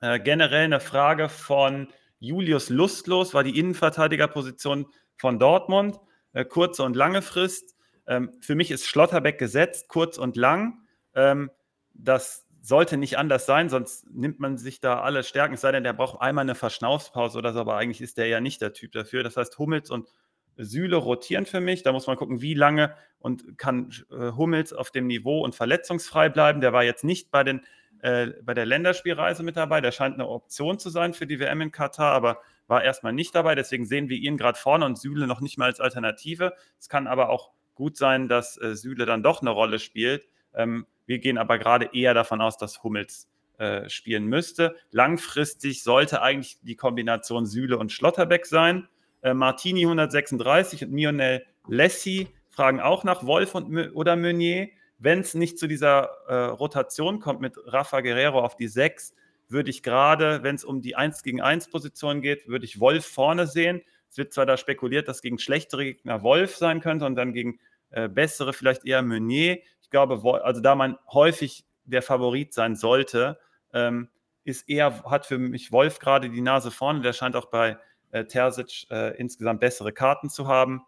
Äh, generell eine Frage von Julius Lustlos, war die Innenverteidigerposition von Dortmund äh, kurze und lange Frist. Ähm, für mich ist Schlotterbeck gesetzt, kurz und lang. Ähm, das sollte nicht anders sein, sonst nimmt man sich da alle Stärken, es sei denn, der braucht einmal eine Verschnaufspause oder so, aber eigentlich ist der ja nicht der Typ dafür. Das heißt, Hummels und Sühle rotieren für mich. Da muss man gucken, wie lange und kann äh, Hummels auf dem Niveau und verletzungsfrei bleiben. Der war jetzt nicht bei, den, äh, bei der Länderspielreise mit dabei. Der scheint eine Option zu sein für die WM in Katar, aber war erstmal nicht dabei. Deswegen sehen wir ihn gerade vorne und Süle noch nicht mal als Alternative. Es kann aber auch gut sein, dass äh, Süle dann doch eine Rolle spielt. Ähm, wir gehen aber gerade eher davon aus, dass Hummels äh, spielen müsste. Langfristig sollte eigentlich die Kombination Süle und Schlotterbeck sein. Äh, Martini 136 und Mionel Lessi fragen auch nach Wolf und, oder Meunier. Wenn es nicht zu dieser äh, Rotation kommt mit Rafa Guerrero auf die 6, würde ich gerade, wenn es um die 1 gegen 1 Position geht, würde ich Wolf vorne sehen. Es wird zwar da spekuliert, dass gegen schlechtere Gegner Wolf sein könnte und dann gegen äh, bessere vielleicht eher Meunier. Ich glaube, also da man häufig der Favorit sein sollte, ähm, ist eher, hat für mich Wolf gerade die Nase vorne. Der scheint auch bei äh, Terzic äh, insgesamt bessere Karten zu haben.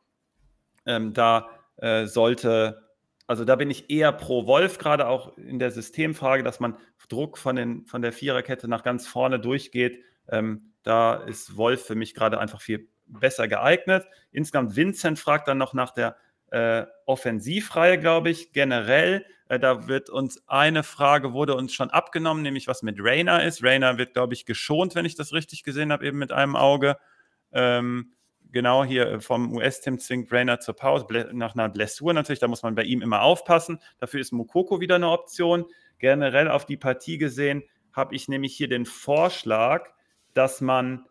Ähm, da äh, sollte also da bin ich eher pro Wolf, gerade auch in der Systemfrage, dass man Druck von, den, von der Viererkette nach ganz vorne durchgeht. Ähm, da ist Wolf für mich gerade einfach viel besser geeignet. Insgesamt Vincent fragt dann noch nach der äh, Offensivreihe, glaube ich, generell. Äh, da wird uns eine Frage, wurde uns schon abgenommen, nämlich was mit Rainer ist. Rainer wird, glaube ich, geschont, wenn ich das richtig gesehen habe, eben mit einem Auge. Ähm, genau hier vom US-Team zwingt Rainer zur Pause, nach einer Blessur natürlich, da muss man bei ihm immer aufpassen. Dafür ist Mukoko wieder eine Option. Generell auf die Partie gesehen habe ich nämlich hier den Vorschlag, dass man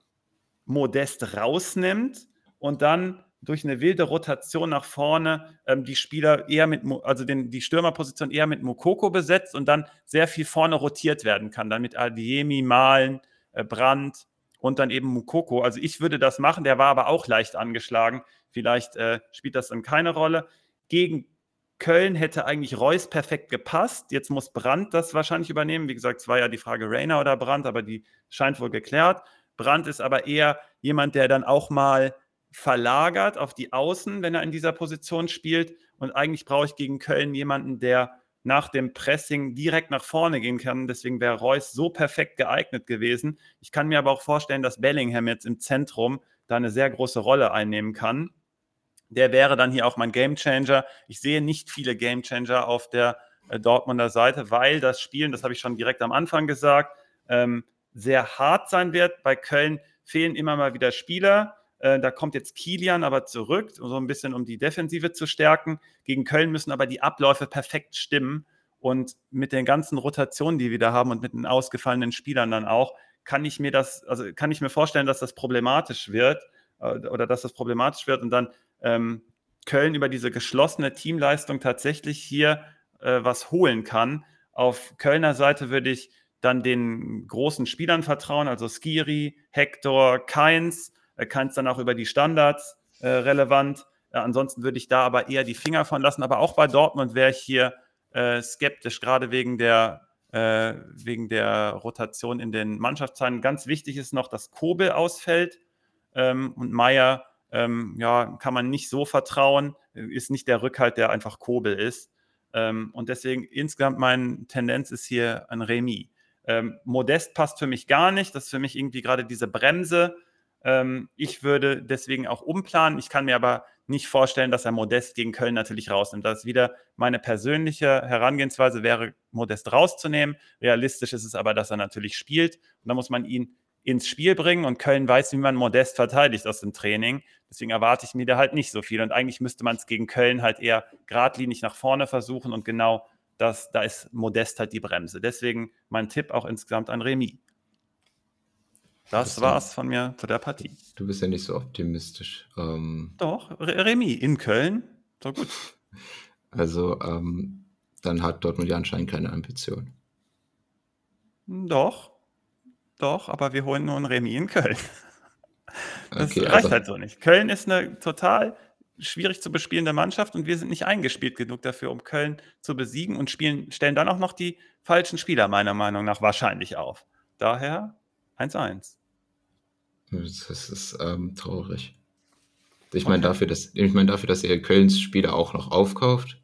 Modest rausnimmt und dann durch eine wilde Rotation nach vorne ähm, die Spieler eher mit, also den, die Stürmerposition eher mit Mokoko besetzt und dann sehr viel vorne rotiert werden kann. Dann mit Adiemi, Malen, äh, Brandt und dann eben Mukoko. Also ich würde das machen, der war aber auch leicht angeschlagen. Vielleicht äh, spielt das dann keine Rolle. Gegen Köln hätte eigentlich Reus perfekt gepasst. Jetzt muss Brandt das wahrscheinlich übernehmen. Wie gesagt, es war ja die Frage Rainer oder Brandt, aber die scheint wohl geklärt. Brandt ist aber eher jemand, der dann auch mal verlagert auf die Außen, wenn er in dieser Position spielt. Und eigentlich brauche ich gegen Köln jemanden, der nach dem Pressing direkt nach vorne gehen kann. Deswegen wäre Reus so perfekt geeignet gewesen. Ich kann mir aber auch vorstellen, dass Bellingham jetzt im Zentrum da eine sehr große Rolle einnehmen kann. Der wäre dann hier auch mein Gamechanger. Ich sehe nicht viele Gamechanger auf der äh, Dortmunder Seite, weil das Spielen, das habe ich schon direkt am Anfang gesagt, ähm, sehr hart sein wird. Bei Köln fehlen immer mal wieder Spieler. Äh, da kommt jetzt Kilian aber zurück, so ein bisschen, um die Defensive zu stärken. Gegen Köln müssen aber die Abläufe perfekt stimmen. Und mit den ganzen Rotationen, die wir da haben und mit den ausgefallenen Spielern dann auch, kann ich mir das, also kann ich mir vorstellen, dass das problematisch wird äh, oder dass das problematisch wird und dann ähm, Köln über diese geschlossene Teamleistung tatsächlich hier äh, was holen kann. Auf Kölner Seite würde ich dann den großen Spielern vertrauen, also Skiri, Hector, Keins, äh, kann es dann auch über die Standards äh, relevant. Äh, ansonsten würde ich da aber eher die Finger von lassen. Aber auch bei Dortmund wäre ich hier äh, skeptisch, gerade wegen der, äh, wegen der Rotation in den Mannschaftszahlen. Ganz wichtig ist noch, dass Kobel ausfällt ähm, und Meier ähm, ja, kann man nicht so vertrauen, ist nicht der Rückhalt, der einfach Kobel ist. Ähm, und deswegen insgesamt meine Tendenz ist hier ein Remis. Ähm, Modest passt für mich gar nicht. Das ist für mich irgendwie gerade diese Bremse. Ähm, ich würde deswegen auch umplanen. Ich kann mir aber nicht vorstellen, dass er Modest gegen Köln natürlich rausnimmt. Das ist wieder meine persönliche Herangehensweise, wäre Modest rauszunehmen. Realistisch ist es aber, dass er natürlich spielt. Und da muss man ihn ins Spiel bringen und Köln weiß, wie man Modest verteidigt aus dem Training. Deswegen erwarte ich mir da halt nicht so viel. Und eigentlich müsste man es gegen Köln halt eher geradlinig nach vorne versuchen und genau das, da ist Modest halt die Bremse. Deswegen mein Tipp auch insgesamt ein Remis. Das war's von mir zu der Partie. Du bist ja nicht so optimistisch. Ähm, Doch, Remis in Köln. So gut. Also, ähm, dann hat Dortmund ja anscheinend keine Ambition. Doch. Doch, aber wir holen nur ein Remis in Köln. Das okay, reicht also, halt so nicht. Köln ist eine total schwierig zu bespielende Mannschaft und wir sind nicht eingespielt genug dafür, um Köln zu besiegen und spielen, stellen dann auch noch die falschen Spieler meiner Meinung nach wahrscheinlich auf. Daher 1-1. Das ist ähm, traurig. Ich okay. meine dafür, dass ich meine dafür, dass ihr Kölns Spieler auch noch aufkauft.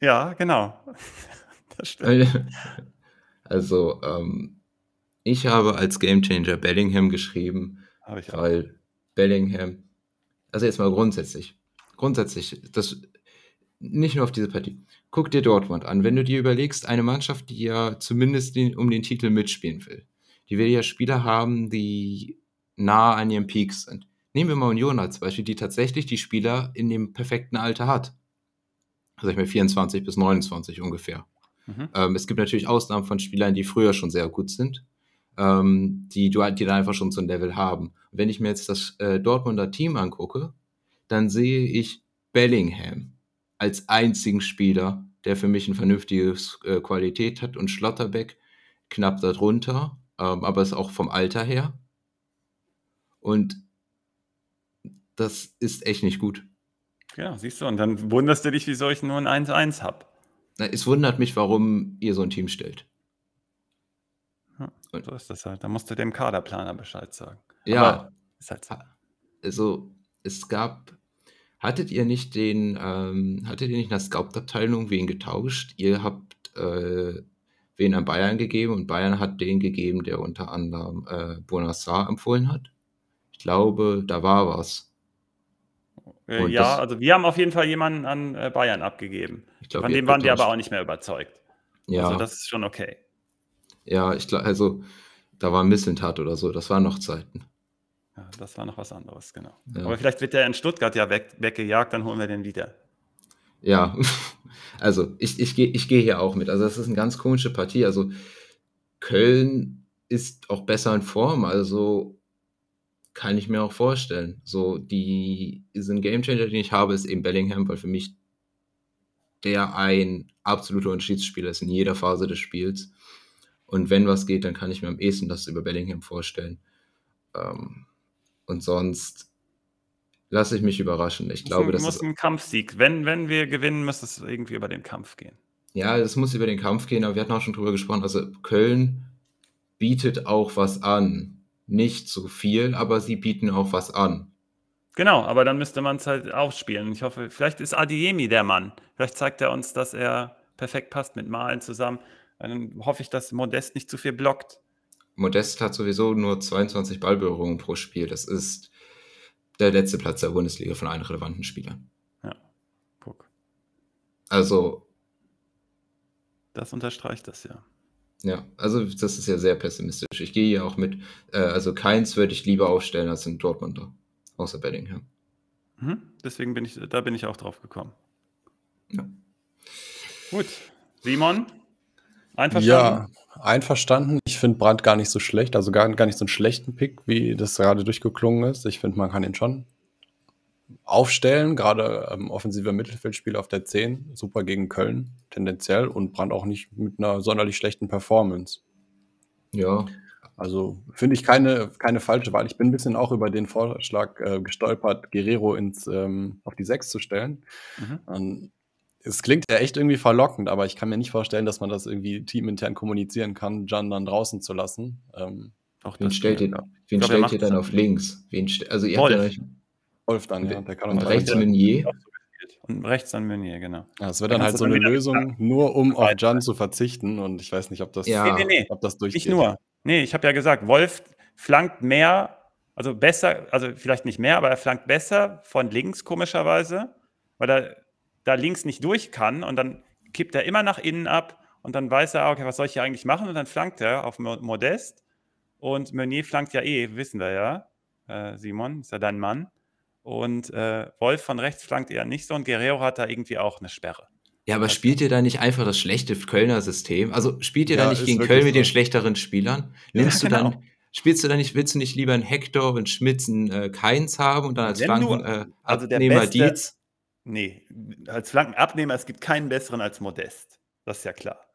Ja, genau. das stimmt. Also ähm, ich habe als Gamechanger Bellingham geschrieben, weil Bellingham, also jetzt mal grundsätzlich, grundsätzlich, das nicht nur auf diese Partie. Guck dir Dortmund an. Wenn du dir überlegst, eine Mannschaft, die ja zumindest den, um den Titel mitspielen will, die will ja Spieler haben, die nah an ihrem Peak sind. Nehmen wir mal Union als Beispiel, die tatsächlich die Spieler in dem perfekten Alter hat. Sag ich mal 24 bis 29 ungefähr. Mhm. Ähm, es gibt natürlich Ausnahmen von Spielern, die früher schon sehr gut sind, ähm, die, die dann einfach schon so ein Level haben. Und wenn ich mir jetzt das äh, Dortmunder Team angucke, dann sehe ich Bellingham als einzigen Spieler, der für mich eine vernünftige äh, Qualität hat und Schlotterbeck knapp darunter, ähm, aber ist auch vom Alter her. Und das ist echt nicht gut. Ja, siehst du, und dann wunderst du dich, wieso ich nur ein 1-1 habe. Es wundert mich, warum ihr so ein Team stellt. Ja, so ist das halt. Da musst du dem Kaderplaner Bescheid sagen. Ja. Halt so. Also, es gab. Hattet ihr nicht den, ähm, hattet ihr nicht in der Scout-Abteilung wen getauscht? Ihr habt äh, wen an Bayern gegeben und Bayern hat den gegeben, der unter anderem äh, Bonassar empfohlen hat? Ich glaube, da war was. Äh, ja, das, also wir haben auf jeden Fall jemanden an äh, Bayern abgegeben. Glaub, Von dem waren wir aber auch nicht mehr überzeugt. Ja. Also das ist schon okay. Ja, ich glaube, also da war ein Missentat oder so, das waren noch Zeiten. Ja, das war noch was anderes, genau. Ja. Aber vielleicht wird der in Stuttgart ja weg, weggejagt, dann holen wir den wieder. Ja, also ich, ich gehe ich geh hier auch mit. Also das ist eine ganz komische Partie. Also Köln ist auch besser in Form, also kann ich mir auch vorstellen. So, die sind Gamechanger, den ich habe, ist eben Bellingham, weil für mich der ein absoluter Unterschiedsspieler ist in jeder Phase des Spiels. Und wenn was geht, dann kann ich mir am ehesten das über Bellingham vorstellen. Ähm, und sonst lasse ich mich überraschen. Ich glaube, das muss ein Kampfsieg. Wenn, wenn wir gewinnen, muss es irgendwie über den Kampf gehen. Ja, es muss über den Kampf gehen, aber wir hatten auch schon drüber gesprochen. Also Köln bietet auch was an. Nicht so viel, aber sie bieten auch was an. Genau, aber dann müsste man es halt aufspielen. Ich hoffe, vielleicht ist Adiemi der Mann. Vielleicht zeigt er uns, dass er perfekt passt mit Malen zusammen. Dann hoffe ich, dass Modest nicht zu viel blockt. Modest hat sowieso nur 22 Ballberührungen pro Spiel. Das ist der letzte Platz der Bundesliga von allen relevanten Spielern. Ja, guck. Also. Das unterstreicht das ja. Ja, also das ist ja sehr pessimistisch. Ich gehe ja auch mit, äh, also keins würde ich lieber aufstellen als in Dortmunder, außer Bellingham. Mhm, deswegen bin ich, da bin ich auch drauf gekommen. Ja. Gut. Simon, einverstanden? Ja, einverstanden. Ich finde Brandt gar nicht so schlecht, also gar, gar nicht so einen schlechten Pick, wie das gerade durchgeklungen ist. Ich finde, man kann ihn schon aufstellen, gerade ähm, offensiver Mittelfeldspieler auf der 10, super gegen Köln tendenziell und Brand auch nicht mit einer sonderlich schlechten Performance. Ja. Also finde ich keine, keine falsche Wahl. Ich bin ein bisschen auch über den Vorschlag äh, gestolpert, Guerrero ins, ähm, auf die 6 zu stellen. Mhm. Es klingt ja echt irgendwie verlockend, aber ich kann mir nicht vorstellen, dass man das irgendwie teamintern kommunizieren kann, Jan dann draußen zu lassen. Ähm, auch wen stellt ihr, wen glaub, stellt ihr dann auf links? Wen also ihr Wolf. habt ja Wolf dann, ja. Der kann und rechts Meunier. Und rechts dann Meunier, genau. Ja, es wird dann halt so eine Lösung, nur um auf Jan zu verzichten. Und ich weiß nicht, ob das, ja. nee, nee, nee. ob das durchgeht. Nicht nur. Nee, ich habe ja gesagt, Wolf flankt mehr, also besser, also vielleicht nicht mehr, aber er flankt besser von links, komischerweise, weil er da links nicht durch kann und dann kippt er immer nach innen ab und dann weiß er, okay, was soll ich hier eigentlich machen? Und dann flankt er auf Modest und Meunier flankt ja eh, wissen wir ja. Äh, Simon, ist ja dein Mann. Und äh, Wolf von rechts flankt eher nicht so und Guerrero hat da irgendwie auch eine Sperre. Ja, aber spielt ihr da nicht einfach das schlechte Kölner System? Also spielt ihr ja, da nicht gegen Köln mit so. den schlechteren Spielern? Nimmst ja, genau. du dann, spielst du da nicht, willst du nicht lieber einen Hector und Schmitz einen äh, Keins haben und dann als Flanken äh, also Abnehmer Dietz? Nee, als Flankenabnehmer, es gibt keinen besseren als Modest. Das ist ja klar.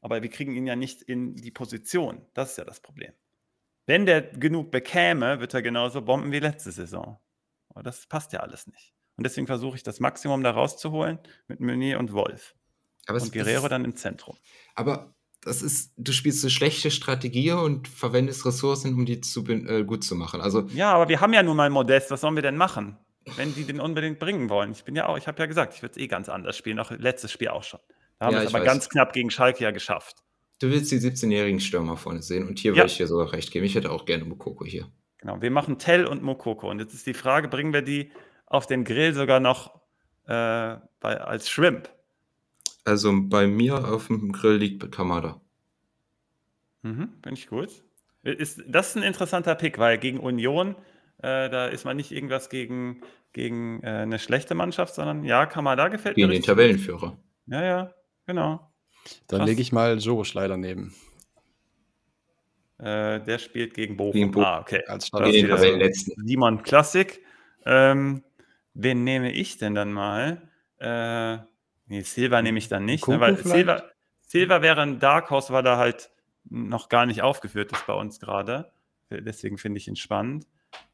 Aber wir kriegen ihn ja nicht in die Position. Das ist ja das Problem. Wenn der genug bekäme, wird er genauso bomben wie letzte Saison. Aber das passt ja alles nicht. Und deswegen versuche ich das Maximum da rauszuholen mit Meunier und Wolf. Aber und Guerrero ist, dann im Zentrum. Aber das ist, du spielst eine schlechte Strategie und verwendest Ressourcen, um die zu, äh, gut zu machen. Also, ja, aber wir haben ja nun mal Modest, was sollen wir denn machen? Wenn die den unbedingt bringen wollen. Ich bin ja auch, ich habe ja gesagt, ich würde es eh ganz anders spielen, auch letztes Spiel auch schon. Da haben ja, wir es aber weiß. ganz knapp gegen Schalke ja geschafft. Du willst die 17-jährigen Stürmer vorne sehen und hier ja. würde ich dir sogar recht geben. Ich hätte auch gerne Mokoko hier. Genau, wir machen Tell und Mokoko. Und jetzt ist die Frage, bringen wir die auf den Grill sogar noch äh, bei, als Shrimp? Also bei mir auf dem Grill liegt Kamada. Mhm, Finde ich gut. Ist, das ist ein interessanter Pick, weil gegen Union, äh, da ist man nicht irgendwas gegen, gegen äh, eine schlechte Mannschaft, sondern ja, Kamada gefällt gegen mir. Gegen den Tabellenführer. Ja, ja, genau. Dann lege ich mal Joe Schleider neben. Äh, der spielt gegen Bochum. Gegen Bochum. Ah, okay. Als Tabellenletzten. Simon Klassik. Ähm, wen nehme ich denn dann mal? Äh, nee, Silva nehme ich dann nicht, ne, weil Silva, Silva wäre ein Dark Horse, weil er halt noch gar nicht aufgeführt ist bei uns gerade. Deswegen finde ich ihn spannend.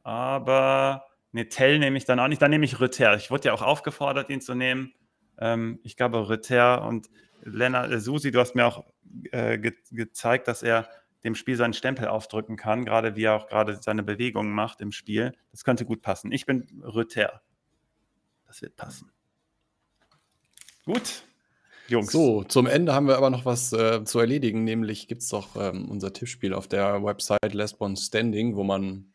Aber ne, Tell nehme ich dann auch nicht. Dann nehme ich Rütter. Ich wurde ja auch aufgefordert, ihn zu nehmen. Ähm, ich glaube, Rütter und Lennart, äh, Susi, du hast mir auch äh, ge gezeigt, dass er dem Spiel seinen Stempel aufdrücken kann, gerade wie er auch gerade seine Bewegungen macht im Spiel. Das könnte gut passen. Ich bin Rütter. Das wird passen. Gut, Jungs. So, zum Ende haben wir aber noch was äh, zu erledigen, nämlich gibt es doch ähm, unser Tippspiel auf der Website Lesbon Standing, wo man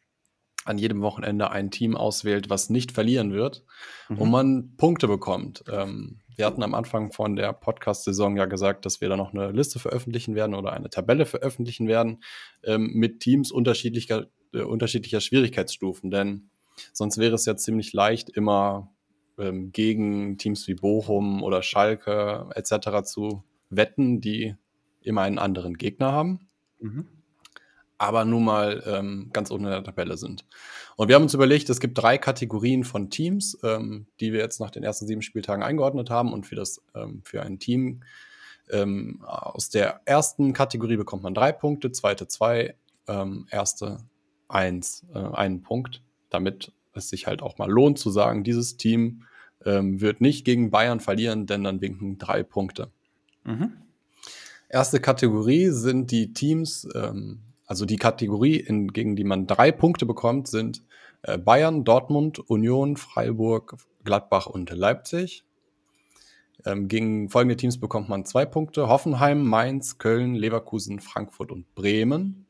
an jedem Wochenende ein Team auswählt, was nicht verlieren wird mhm. und man Punkte bekommt. Ähm, wir hatten am Anfang von der Podcast-Saison ja gesagt, dass wir da noch eine Liste veröffentlichen werden oder eine Tabelle veröffentlichen werden ähm, mit Teams unterschiedlicher, äh, unterschiedlicher Schwierigkeitsstufen. Denn sonst wäre es ja ziemlich leicht, immer ähm, gegen Teams wie Bochum oder Schalke etc. zu wetten, die immer einen anderen Gegner haben. Mhm aber nun mal ähm, ganz unten in der Tabelle sind. Und wir haben uns überlegt, es gibt drei Kategorien von Teams, ähm, die wir jetzt nach den ersten sieben Spieltagen eingeordnet haben. Und für, das, ähm, für ein Team ähm, aus der ersten Kategorie bekommt man drei Punkte, zweite zwei, ähm, erste eins, äh, einen Punkt, damit es sich halt auch mal lohnt zu sagen, dieses Team ähm, wird nicht gegen Bayern verlieren, denn dann winken drei Punkte. Mhm. Erste Kategorie sind die Teams, ähm, also die Kategorie, in, gegen die man drei Punkte bekommt, sind äh, Bayern, Dortmund, Union, Freiburg, Gladbach und Leipzig. Ähm, gegen folgende Teams bekommt man zwei Punkte: Hoffenheim, Mainz, Köln, Leverkusen, Frankfurt und Bremen.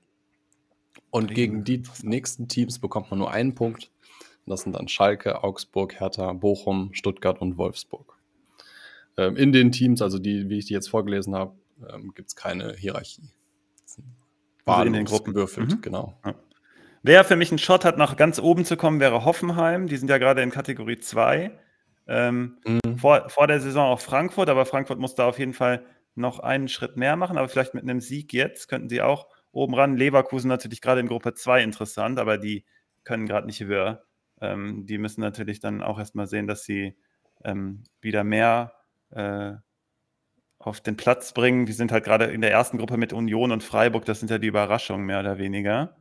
Und Bremen. gegen die nächsten Teams bekommt man nur einen Punkt. Das sind dann Schalke, Augsburg, Hertha, Bochum, Stuttgart und Wolfsburg. Ähm, in den Teams, also die, wie ich die jetzt vorgelesen habe, ähm, gibt es keine Hierarchie also in den Gruppen gewürfelt, mhm. genau. Ja. Wer für mich einen Shot hat, nach ganz oben zu kommen, wäre Hoffenheim. Die sind ja gerade in Kategorie 2. Ähm, mhm. vor, vor der Saison auch Frankfurt, aber Frankfurt muss da auf jeden Fall noch einen Schritt mehr machen. Aber vielleicht mit einem Sieg jetzt könnten sie auch oben ran. Leverkusen natürlich gerade in Gruppe 2 interessant, aber die können gerade nicht höher. Ähm, die müssen natürlich dann auch erstmal sehen, dass sie ähm, wieder mehr äh, auf den Platz bringen. Die sind halt gerade in der ersten Gruppe mit Union und Freiburg, das sind ja die Überraschungen mehr oder weniger.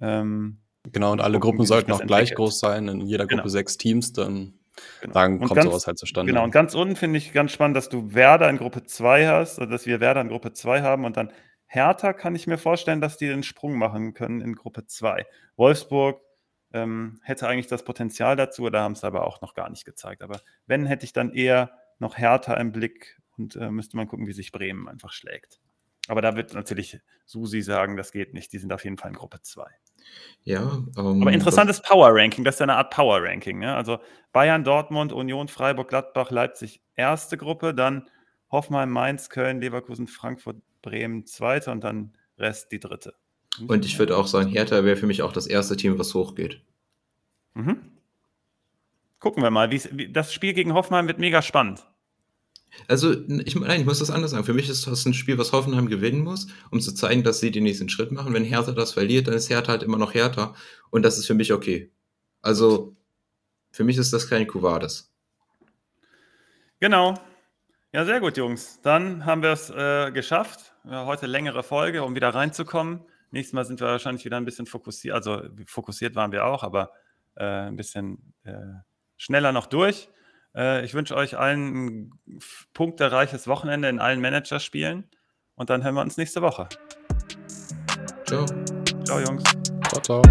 Ähm, genau, und alle Gruppen sollten auch gleich groß sein, in jeder Gruppe genau. sechs Teams, dann, genau. dann kommt ganz, sowas halt zustande. Genau, und ganz unten finde ich ganz spannend, dass du Werder in Gruppe 2 hast, also dass wir Werder in Gruppe 2 haben und dann Hertha kann ich mir vorstellen, dass die den Sprung machen können in Gruppe 2. Wolfsburg ähm, hätte eigentlich das Potenzial dazu, da haben es aber auch noch gar nicht gezeigt. Aber wenn, hätte ich dann eher noch Hertha im Blick und äh, müsste man gucken, wie sich Bremen einfach schlägt. Aber da wird natürlich Susi sagen, das geht nicht. Die sind auf jeden Fall in Gruppe 2. Ja. Um, ähm, Aber interessantes Power-Ranking. Das ist ja eine Art Power-Ranking. Ne? Also Bayern, Dortmund, Union, Freiburg, Gladbach, Leipzig, erste Gruppe. Dann Hoffenheim, Mainz, Köln, Leverkusen, Frankfurt, Bremen, zweite. Und dann Rest die dritte. Und ich würde auch sagen, Hertha wäre für mich auch das erste Team, was hochgeht. Mhm. Gucken wir mal. Wie, das Spiel gegen Hoffenheim wird mega spannend. Also, ich, nein, ich muss das anders sagen. Für mich ist das ein Spiel, was Hoffenheim gewinnen muss, um zu zeigen, dass sie den nächsten Schritt machen. Wenn Hertha das verliert, dann ist Hertha halt immer noch Hertha. Und das ist für mich okay. Also, für mich ist das kein Kuvades. Genau. Ja, sehr gut, Jungs. Dann haben wir es äh, geschafft. Ja, heute längere Folge, um wieder reinzukommen. Nächstes Mal sind wir wahrscheinlich wieder ein bisschen fokussiert. Also, fokussiert waren wir auch, aber äh, ein bisschen äh, schneller noch durch. Äh, ich wünsche euch allen ein punkterreiches Wochenende in allen Managerspielen und dann hören wir uns nächste Woche. Ciao. Ciao, Jungs. Ciao, ciao.